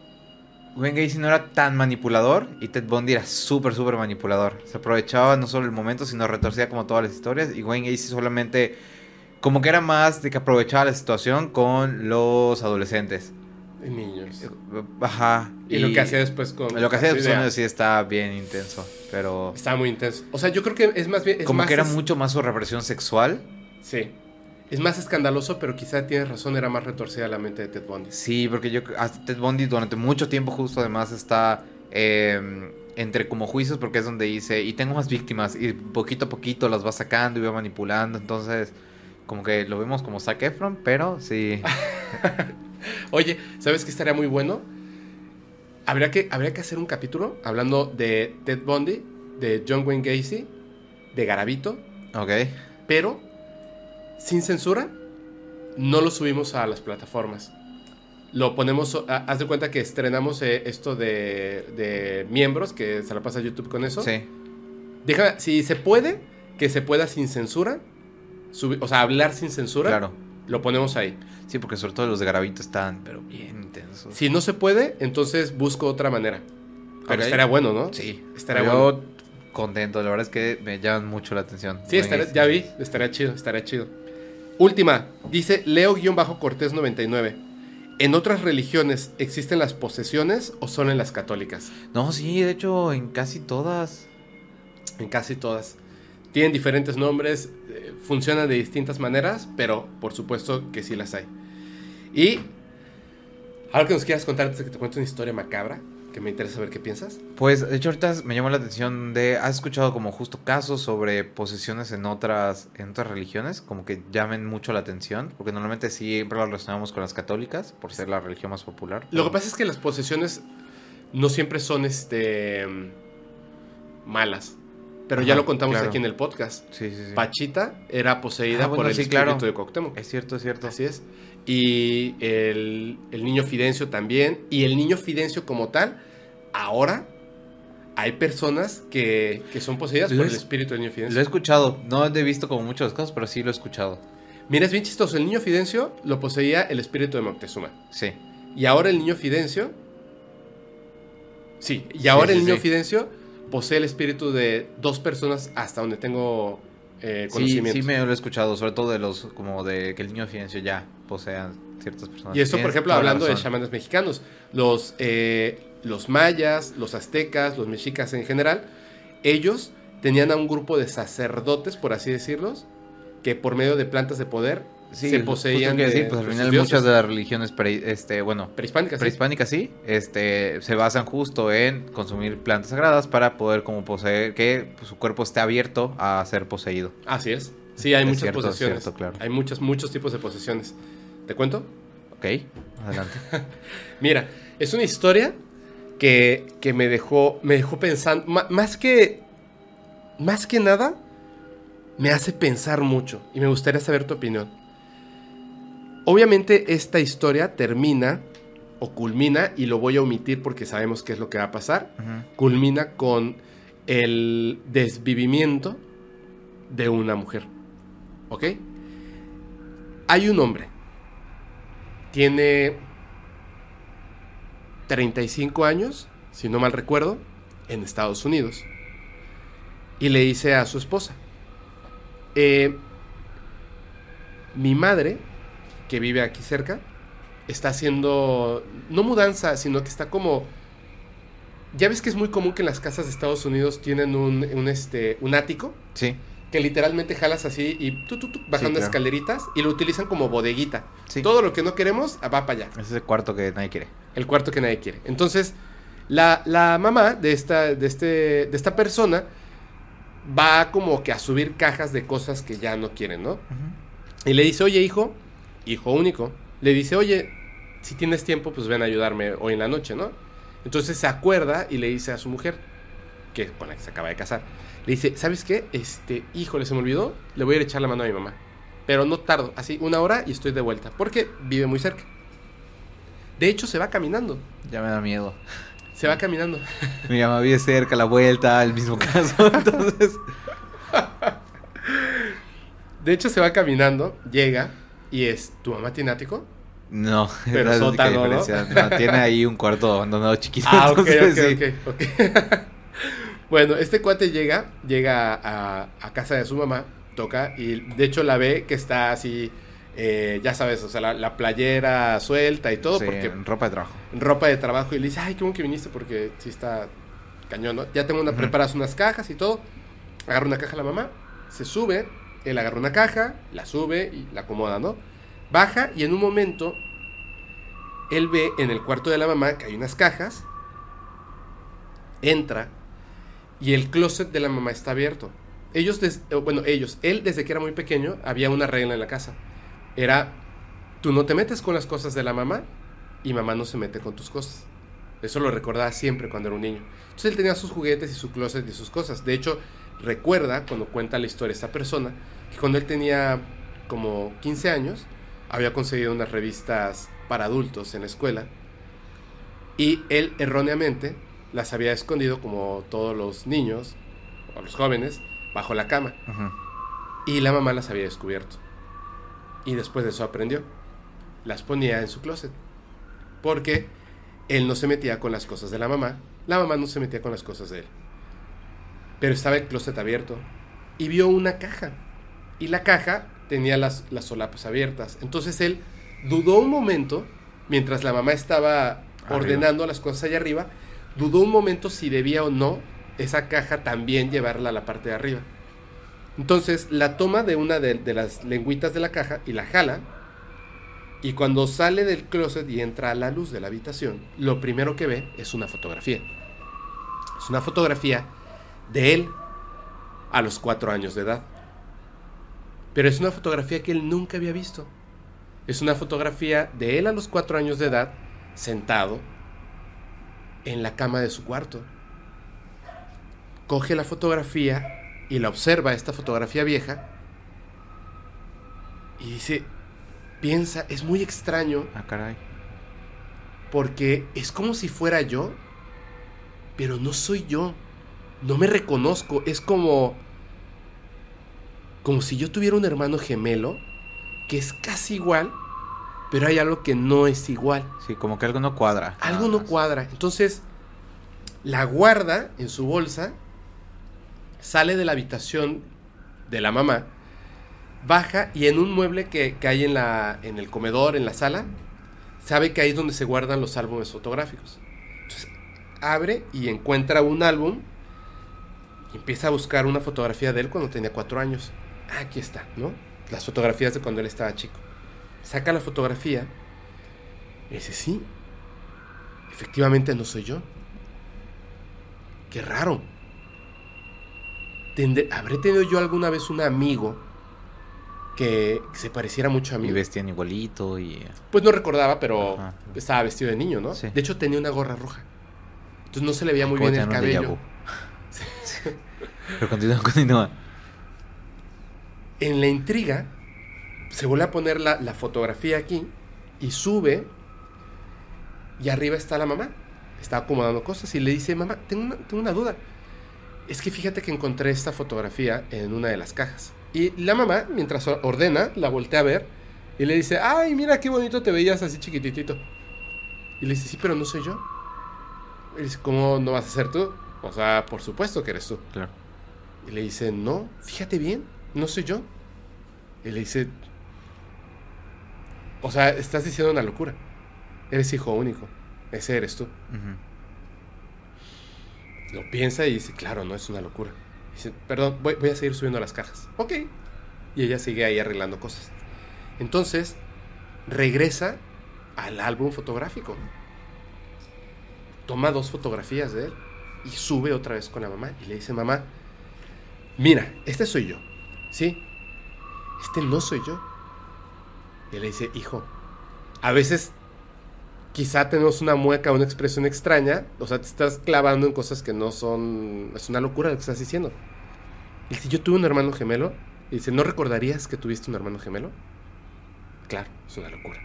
Wayne Gacy no era tan manipulador y Ted Bundy era súper, súper manipulador. Se aprovechaba no solo el momento, sino retorcía como todas las historias. Y Wayne Gacy solamente, como que era más de que aprovechaba la situación con los adolescentes. De niños. Ajá. Y, lo que hacía después con. Lo que hacía después idea. sí está bien intenso, pero... Estaba muy intenso. O sea, yo creo que es más bien. es como más que era es- mucho más su represión sexual. Sí. Es más escandaloso, pero quizá tienes razón, era más retorcida la mente de Ted Bundy. Sí, porque yo Ted Bundy durante mucho tiempo justo además está eh, entre como juicios porque es donde dice y tengo más víctimas y poquito a poquito las va sacando y va manipulando, entonces como que lo vemos como Zac Efron, pero sí. Oye, ¿sabes qué estaría muy bueno? Habría que, habría que hacer un capítulo hablando de Ted Bundy, de John Wayne Gacy, de Garabito, ok. pero sin censura, no lo subimos a las plataformas. Lo ponemos, a- haz de cuenta que estrenamos eh, esto de, de miembros, que se la pasa YouTube con eso. Sí. Deja, si se puede, que se pueda sin censura, o sea, hablar sin censura, Claro. lo ponemos ahí. Sí, porque sobre todo los de Garavito están pero bien intensos. Si no se puede, entonces busco otra manera. Pero estaría bueno, ¿no? Sí, Estaría yo bueno. contento, la verdad es que me llaman mucho la atención. Sí, estaría- ya vi, estaría chido, estaría chido. Última, dice Leo-Cortés99. ¿En otras religiones existen las posesiones o son en las católicas? No, sí, de hecho en casi todas. En casi todas. Tienen diferentes nombres, eh, funcionan de distintas maneras, pero por supuesto que sí las hay. Y algo que nos quieras contar antes de que te cuente una historia macabra, que me interesa saber qué piensas. Pues, de hecho, ahorita me llamó la atención de... ¿Has escuchado como justo casos sobre posesiones en otras, en otras religiones? Como que llamen mucho la atención, porque normalmente siempre lo relacionamos con las católicas, por ser la religión más popular. Lo que pasa es que las posesiones no siempre son este malas. Pero ya lo contamos claro. aquí en el podcast. Sí, sí, sí. Pachita era poseída Ah, bueno, por el espíritu claro. de Cuauhtémoc. Es cierto, es cierto. Así es. Y el, el niño Fidencio también. Y el niño Fidencio como tal, ahora hay personas que, que son poseídas Lo por es- el espíritu del niño Lo he Fidencio. escuchado. No he visto como muchas cosas, pero sí lo he escuchado. Mira, es bien chistoso. El niño Fidencio lo poseía el espíritu de Moctezuma. Sí. Y ahora el niño Fidencio. Sí, y ahora sí, el niño sí. Fidencio posee el espíritu de dos personas hasta donde tengo eh, Sí, conocimiento. sí me lo he escuchado, sobre todo de los... Como de que el niño Fidencio ya posea ciertas personas. Y esto, por ejemplo, hablando de chamanes mexicanos. Los, eh, los mayas, los aztecas, los mexicas en general, ellos tenían a un grupo de sacerdotes, por así decirlos, que por medio de plantas de poder Sí, se poseían que de, decir, pues al final dioses. muchas de las religiones pre- este, bueno, prehispánicas. prehispánicas sí, este, se basan justo en consumir plantas sagradas para poder como poseer, que pues, su cuerpo esté abierto a ser poseído. Así es. Sí, hay Es muchas cierto, posesiones. cierto, claro. Hay muchos, muchos tipos de posesiones. ¿Te cuento? Ok, adelante. Mira, es una historia que, que me dejó me dejó pensando más que más que nada me hace pensar mucho y me gustaría saber tu opinión. Obviamente esta historia termina o culmina y lo voy a omitir porque sabemos qué es lo que va a pasar. Culmina con el desvivimiento de una mujer. ¿Ok? Hay un hombre. Tiene 35 años, si no mal recuerdo, en Estados Unidos. Y le dice a su esposa, eh, mi madre, que vive aquí cerca, está haciendo, no mudanza, sino que está como... Ya ves que es muy común que en las casas de Estados Unidos tienen un, un, este, un ático, Sí, que literalmente jalas así y tú, tú, tú, bajando claro. escaleritas y lo utilizan como bodeguita. sí. Todo lo que no queremos va para allá. Ese es el cuarto que nadie quiere. El cuarto que nadie quiere. Entonces, la, la mamá de esta, de, este, de esta persona va como que a subir cajas de cosas que ya no quieren, ¿no? Y le dice, oye, hijo, hijo único, le dice, oye, si tienes tiempo, pues ven a ayudarme hoy en la noche, ¿no? Entonces se acuerda y le dice a su mujer, que con la que se acaba de casar, le dice, ¿sabes qué? Este, híjole, se me olvidó, le voy a ir a echar la mano a mi mamá. Pero no tardo, así una hora y estoy de vuelta, porque vive muy cerca. De hecho, se va caminando. Ya me da miedo. Se va caminando. Mi mamá vive cerca, la vuelta, el mismo caso. Entonces, De hecho, se va caminando, llega y es, ¿tu mamá tiene ático? no, Pero es la única sótano, ¿no? diferencia. No, tiene ahí un cuarto abandonado chiquito. Ah, ok, ok, entonces, sí. ok, ok. Bueno, este cuate llega, llega a, a casa de su mamá, toca y de hecho la ve que está así, eh, ya sabes, o sea, la, la playera suelta y todo, Sí, porque en ropa de trabajo. en ropa de trabajo y le dice, ay, qué bueno que viniste porque sí está cañón, ¿no? Ya tengo una, Ujú. preparas unas cajas y todo. Agarra una caja la mamá, se sube, él agarra una caja, la sube y la acomoda, ¿no? Baja y en un momento él ve en el cuarto de la mamá que hay unas cajas, entra y el closet de la mamá está abierto. Ellos, eh, bueno, ellos, él desde que era muy pequeño había una regla en la casa. Era, tú no te metes con las cosas de la mamá y mamá no se mete con tus cosas. Eso lo recordaba siempre cuando era un niño. Entonces él tenía sus juguetes y su closet y sus cosas. De hecho, recuerda cuando cuenta la historia esta persona que cuando él tenía como 15 años había conseguido unas revistas para adultos en la escuela y él erróneamente las había escondido como todos los niños o los jóvenes bajo la cama y la mamá las había descubierto. Y después de eso aprendió. Las ponía en su closet. Porque él no se metía con las cosas de la mamá. La mamá no se metía con las cosas de él. Pero estaba el closet abierto. Y vio una caja. Y la caja tenía las, las solapas abiertas. Entonces él dudó un momento, mientras la mamá estaba ordenando las cosas allá arriba, dudó un momento si debía o no esa caja también llevarla a la parte de arriba. Entonces la toma de una de, las lengüitas de la caja y la jala. Y cuando sale del closet y entra a la luz de la habitación, lo primero que ve es una fotografía. Es una fotografía de él a los cuatro años de edad. Pero es una fotografía que él nunca había visto. Es una fotografía de él a los cuatro años de edad, sentado en la cama de su cuarto. Coge la fotografía y la observa, esta fotografía vieja, y dice, piensa, es muy extraño Ah, caray. porque es como si fuera yo, pero no soy yo. No me reconozco. Es como. Como si yo tuviera un hermano gemelo que es casi igual, pero hay algo que no es igual. Sí, como que algo no cuadra. Algo no cuadra. Entonces, la guarda en su bolsa, sale de la habitación de la mamá, baja y en un mueble que, que hay en, la, en el comedor, en la sala, sabe que ahí es donde se guardan los álbumes fotográficos. Entonces, abre y encuentra un álbum y empieza a buscar una fotografía de él cuando tenía cuatro años. Aquí está, ¿no? Las fotografías de cuando él estaba chico. Saca la fotografía y dice, sí, efectivamente no soy yo. Qué raro. Tendré- ¿Habré tenido yo alguna vez un amigo que se pareciera mucho a mí? Y vestían igualito y... Pues no recordaba, pero Ajá. estaba vestido de niño, ¿no? Sí. De hecho tenía una gorra roja. Entonces no se le veía muy bien el cabello. Pero continúa, continúa. En la intriga, se vuelve a poner la, la fotografía aquí y sube. Y arriba está la mamá. Está acomodando cosas y le dice, mamá, tengo una, tengo una duda. Es que fíjate que encontré esta fotografía en una de las cajas. Y la mamá, mientras ordena, la voltea a ver y le dice, ay, mira qué bonito te veías así chiquititito. Y le dice, sí, pero no soy yo. Y dice, ¿cómo no vas a ser tú? O sea, por supuesto que eres tú. Claro. Y le dice, no, fíjate bien, no soy yo. Y le dice, o sea, estás diciendo una locura. Eres hijo único. Ese eres tú. Lo piensa y dice, claro, no es una locura. Dice, perdón, voy, voy a seguir subiendo las cajas. Ok. Y ella sigue ahí arreglando cosas. Entonces, regresa al álbum fotográfico. Toma dos fotografías de él y sube otra vez con la mamá y le dice, mamá, mira, este soy yo. ¿Sí? Este no soy yo. Y le dice, hijo, a veces quizá tenemos una mueca, una expresión extraña, o sea, te estás clavando en cosas que no son, es una locura lo que estás diciendo. Y si yo tuve un hermano gemelo, y dice, ¿no recordarías que tuviste un hermano gemelo? Claro, es una locura.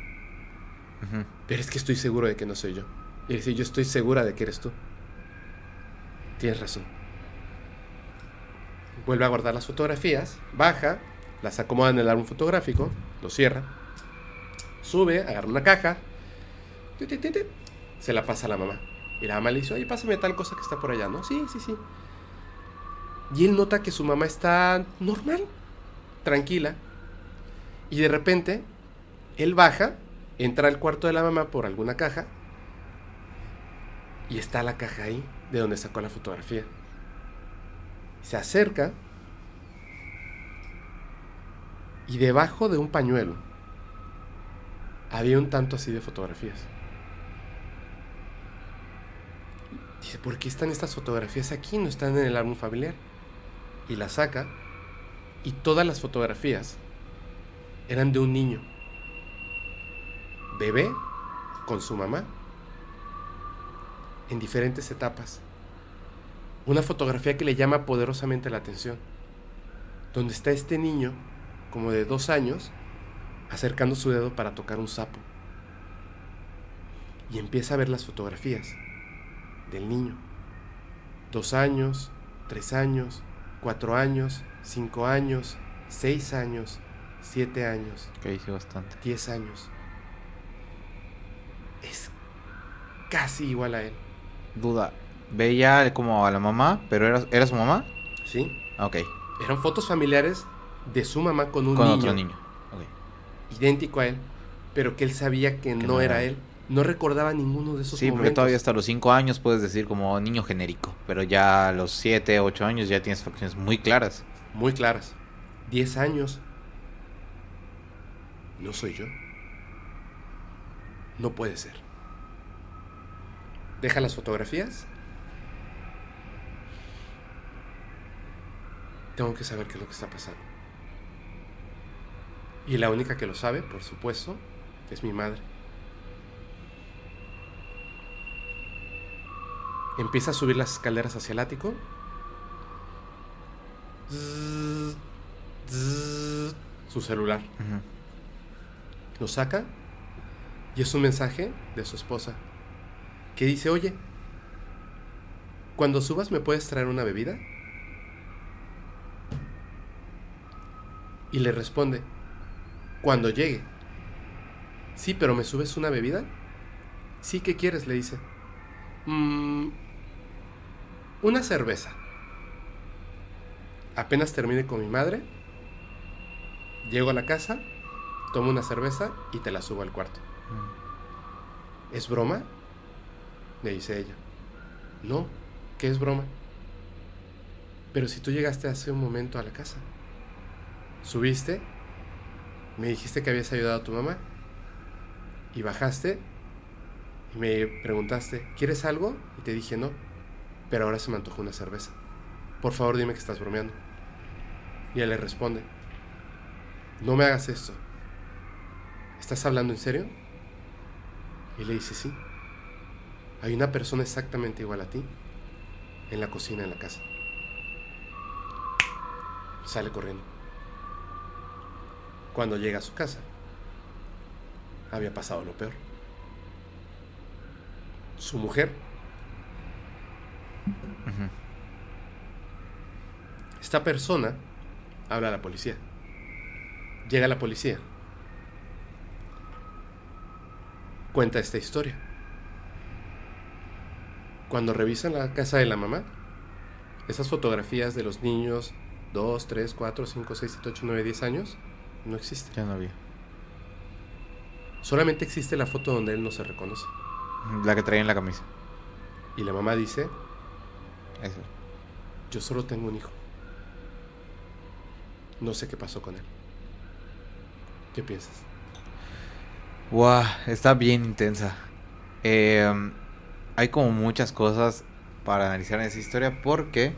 Pero es que estoy seguro de que no soy yo. Y dice, yo estoy segura de que eres tú. Tienes razón. Vuelve a guardar las fotografías, baja, las acomoda en el álbum fotográfico, lo cierra, sube, agarra una caja, se la pasa a la mamá. Y la mamá le dice, oye, pásame tal cosa que está por allá, ¿no? Sí, sí, sí. Y él nota que su mamá está normal, tranquila. Y de repente, él baja, entra al cuarto de la mamá por alguna caja. Y está la caja ahí, de donde sacó la fotografía. Se acerca. Y debajo de un pañuelo había un tanto así de fotografías. Dice, ¿por qué están estas fotografías aquí? No están en el álbum familiar. Y la saca. Y todas las fotografías eran de un niño. Bebé con su mamá. En diferentes etapas. Una fotografía que le llama poderosamente la atención. Donde está este niño, como de dos años, acercando su dedo para tocar un sapo. Y empieza a ver las fotografías del niño. Dos años, tres años, cuatro años, cinco años, seis años, siete años, Que hice bastante. diez años. Es casi igual a él. Duda. Veía como a la mamá, pero era, ¿era su mamá? ¿Sí? Ok. Eran fotos familiares de su mamá con un Con niño, otro niño. Idéntico a él, pero que él sabía que, no, no era él. No recordaba ninguno de esos Sí, porque momentos. todavía hasta los 5 años puedes decir como niño genérico, pero ya a los 7, 8 años ya tienes facciones muy claras. muy claras. 10 años. No soy yo. No puede ser. Deja las fotografías. Tengo que saber qué es lo que está pasando. Y la única que lo sabe, por supuesto, es mi madre. Empieza a subir las escaleras hacia el ático su celular. Lo saca y es un mensaje de su esposa que dice, oye, cuando subas me puedes traer una bebida. Y le responde, cuando llegue. Sí, pero ¿me subes una bebida? Sí, ¿qué quieres? Le dice. "Mm, una cerveza. Apenas termine con mi madre, llego a la casa, tomo una cerveza y te la subo al cuarto. ¿Es broma? Le dice ella. No, ¿qué es broma? Pero si tú llegaste hace un momento a la casa, subiste, me dijiste que habías ayudado a tu mamá y bajaste y me preguntaste, ¿quieres algo? Y te dije no, pero ahora se me antojó una cerveza. Por favor dime que estás bromeando. Y él le responde, no me hagas esto. ¿Estás hablando en serio? Y le dice, sí. Hay una persona exactamente igual a ti en la cocina en la casa. Sale corriendo. Cuando llega a su casa, había pasado lo peor. Su mujer. Esta persona habla a la policía. Llega la policía. Cuenta esta historia. Cuando revisan la casa de la mamá, esas fotografías de los niños 2, 3, 4, 5, 6, 7, 8, 9, 10 años no existen. Ya no había. Solamente existe la foto donde él no se reconoce. La que traía en la camisa. Y la mamá dice, Eso. yo solo tengo un hijo. No sé qué pasó con él. ¿Qué piensas? Guau, está bien intensa. Eh, hay como muchas cosas para analizar en esa historia porque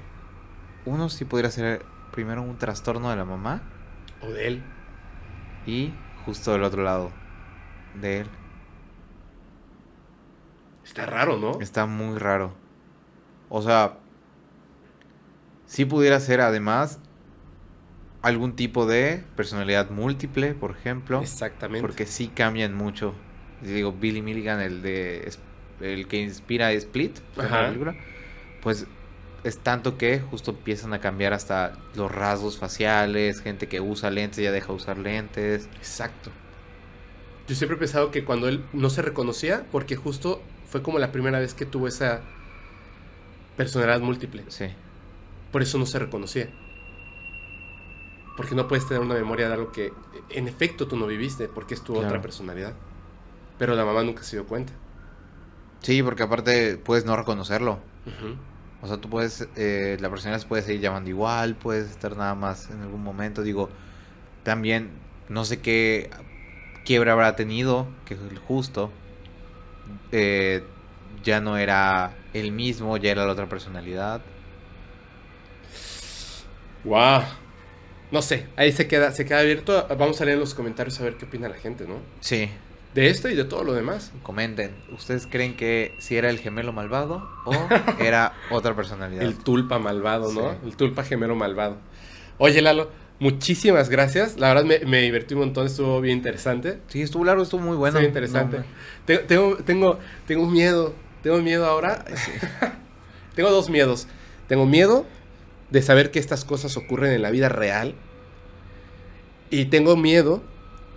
uno sí podría ser primero un trastorno de la mamá O de él. Y justo del otro lado de él. Está raro, ¿no? Está muy raro. O sea, sí pudiera ser además algún tipo de personalidad múltiple, por ejemplo. Exactamente. Porque sí cambian mucho. Digo, Billy Milligan, el de el que inspira Split, la película, pues es tanto que justo empiezan a cambiar hasta los rasgos faciales, gente que usa lentes ya deja de usar lentes. Exacto. Yo siempre he pensado que cuando él no se reconocía, porque justo fue como la primera vez que tuvo esa personalidad múltiple. Sí. Por eso no se reconocía. Porque no puedes tener una memoria de algo que en efecto tú no viviste, porque es tu Claro. otra personalidad. Pero la mamá nunca se dio cuenta. Sí, porque aparte puedes no reconocerlo. O sea, tú puedes, eh, la personalidad se puede seguir llamando igual, puedes estar nada más en algún momento. Digo, también no sé qué quiebra habrá tenido, que el justo eh, ya no era el mismo, ya era la otra personalidad. Wow. No sé, ahí se queda, se queda abierto. Vamos a leer los comentarios a ver qué opina la gente, ¿no? Sí, De esto y de todo lo demás. comenten. ¿Ustedes creen que si era el gemelo malvado o era otra personalidad? El tulpa malvado, ¿no? Sí. El tulpa gemelo malvado. Oye, Lalo, muchísimas gracias. La verdad me, me divertí un montón, estuvo bien interesante. Sí, estuvo largo, estuvo muy bueno. Estuvo interesante. No, Tengo, tengo, tengo, tengo miedo. Tengo miedo ahora. tengo dos miedos. Tengo miedo de saber que estas cosas ocurren en la vida real. Y tengo miedo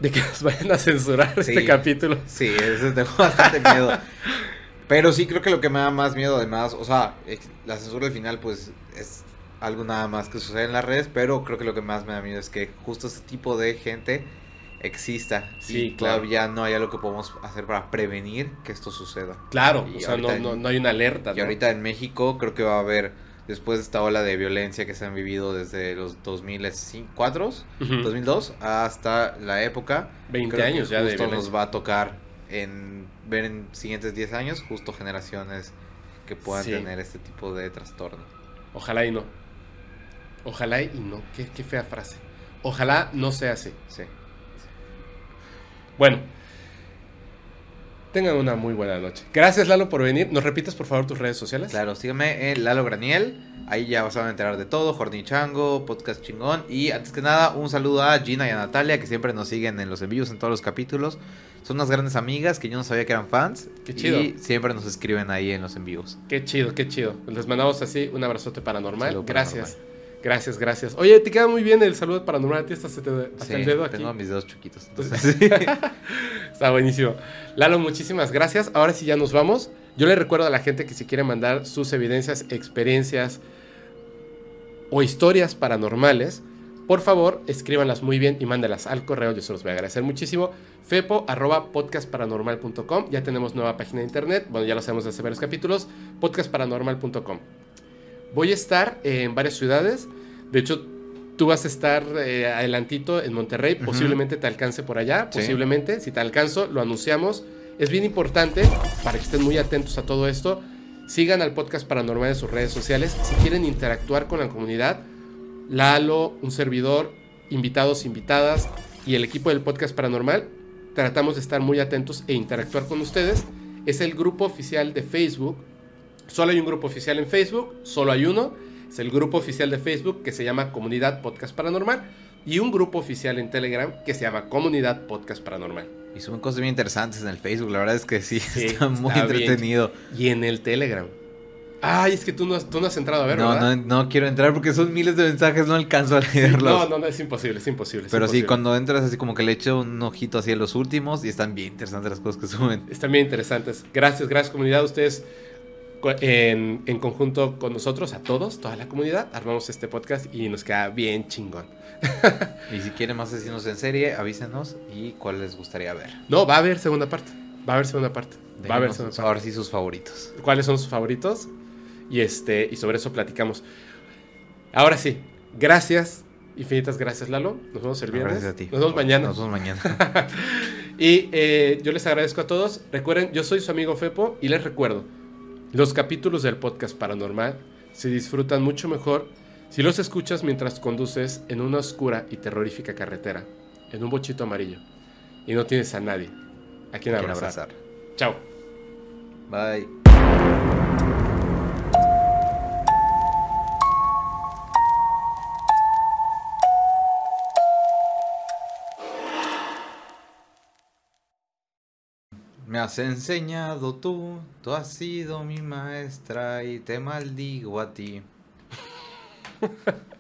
de que nos vayan a censurar Sí. este capítulo. Sí, eso tengo bastante miedo. Pero sí creo que lo que me da más miedo además, o sea, la censura al final pues es algo nada más que sucede en las redes, pero creo que lo que más me da miedo es que justo ese tipo de gente exista Sí, y claro. todavía no hay algo que podamos hacer para prevenir que esto suceda. Claro, Y o sea, no, en- no hay una alerta. Y ¿no? ahorita en México creo que va a haber, después de esta ola de violencia que se han vivido desde los 2004, Ujú. 2002 hasta la época, 20 creo que años ya de justo violencia. nos va a tocar en ver en siguientes 10 años justo generaciones que puedan Sí. tener este tipo de trastorno. Ojalá y no. Ojalá y no. Qué, qué fea frase. Ojalá no sea así. Sí. Bueno. Tengan una muy buena noche. Gracias, Lalo, por venir. ¿Nos repites, por favor, tus redes sociales? Claro, síganme en Lalo Graniel. Ahí ya van a enterar de todo. Jorni Chango, podcast chingón. Y antes que nada, un saludo a Gina y a Natalia que siempre nos siguen en los envíos en todos los capítulos. Son unas grandes amigas que yo no sabía que eran fans. Qué chido. Y siempre nos escriben ahí en los envíos. Qué chido, qué chido. Les mandamos así un abrazote paranormal. Saludo gracias. Gracias, gracias. Oye, te queda muy bien el saludo paranormal. A ti hasta, se te- hasta Sí, el dedo aquí. tengo mis dedos chiquitos. Entonces, Está buenísimo. Lalo, muchísimas gracias. Ahora sí ya nos vamos. Yo le recuerdo a la gente que si quiere mandar sus evidencias, experiencias o historias paranormales, por favor, escríbanlas muy bien y mándelas al correo. Yo se los voy a agradecer muchísimo. Fepo arroba podcastparanormal.com. Ya tenemos nueva página de internet. Bueno, ya lo sabemos desde hace varios capítulos. Podcastparanormal.com. Voy a estar en varias ciudades. De hecho, tú vas a estar eh, adelantito en Monterrey. Posiblemente te alcance por allá. Sí. Posiblemente. Si te alcanzo, lo anunciamos. Es bien importante para que estén muy atentos a todo esto. Sigan al podcast paranormal en sus redes sociales. Si quieren interactuar con la comunidad, Lalo, un servidor, invitados, invitadas y el equipo del podcast paranormal, tratamos de estar muy atentos e interactuar con ustedes. Es el grupo oficial de Facebook. Solo hay un grupo oficial en Facebook, solo hay uno. Es el grupo oficial de Facebook que se llama Comunidad Podcast Paranormal y un grupo oficial en Telegram que se llama Comunidad Podcast Paranormal. y suben cosas bien interesantes en el Facebook. La verdad es que sí, Sí, está muy está bien. entretenido. Y en el Telegram. Ay, es que tú no has, tú no has entrado a ver, No, ¿verdad? no, no quiero entrar porque son miles de mensajes, no alcanzo a leerlos. no, no, no, es imposible, es imposible. es Pero sí, cuando entras así como que le echo un ojito hacia los últimos y están bien interesantes las cosas que suben. Están bien interesantes. Gracias, gracias comunidad. Ustedes en, en conjunto con nosotros, a todos, toda la comunidad, armamos este podcast y nos queda bien chingón. Y si quieren más asesinos en serie, avísenos y cuál les gustaría ver. No, va a haber segunda parte. Va a haber segunda parte. Va a haber segunda parte. ahora sí sus favoritos. cuáles son sus favoritos y este y sobre eso platicamos. Ahora sí, gracias, infinitas gracias Lalo. Nos vemos el viernes. Gracias a ti. Nos vemos mañana. Nos vemos mañana. Y eh, yo les agradezco a todos. Recuerden, yo soy su amigo Fepo y les recuerdo, los capítulos del podcast paranormal se disfrutan mucho mejor si los escuchas mientras conduces en una oscura y terrorífica carretera, en un bochito amarillo, y no tienes a nadie a quien abrazar. abrazar. Chao. Bye. Me has enseñado tú, tú has sido mi maestra y te maldigo a ti.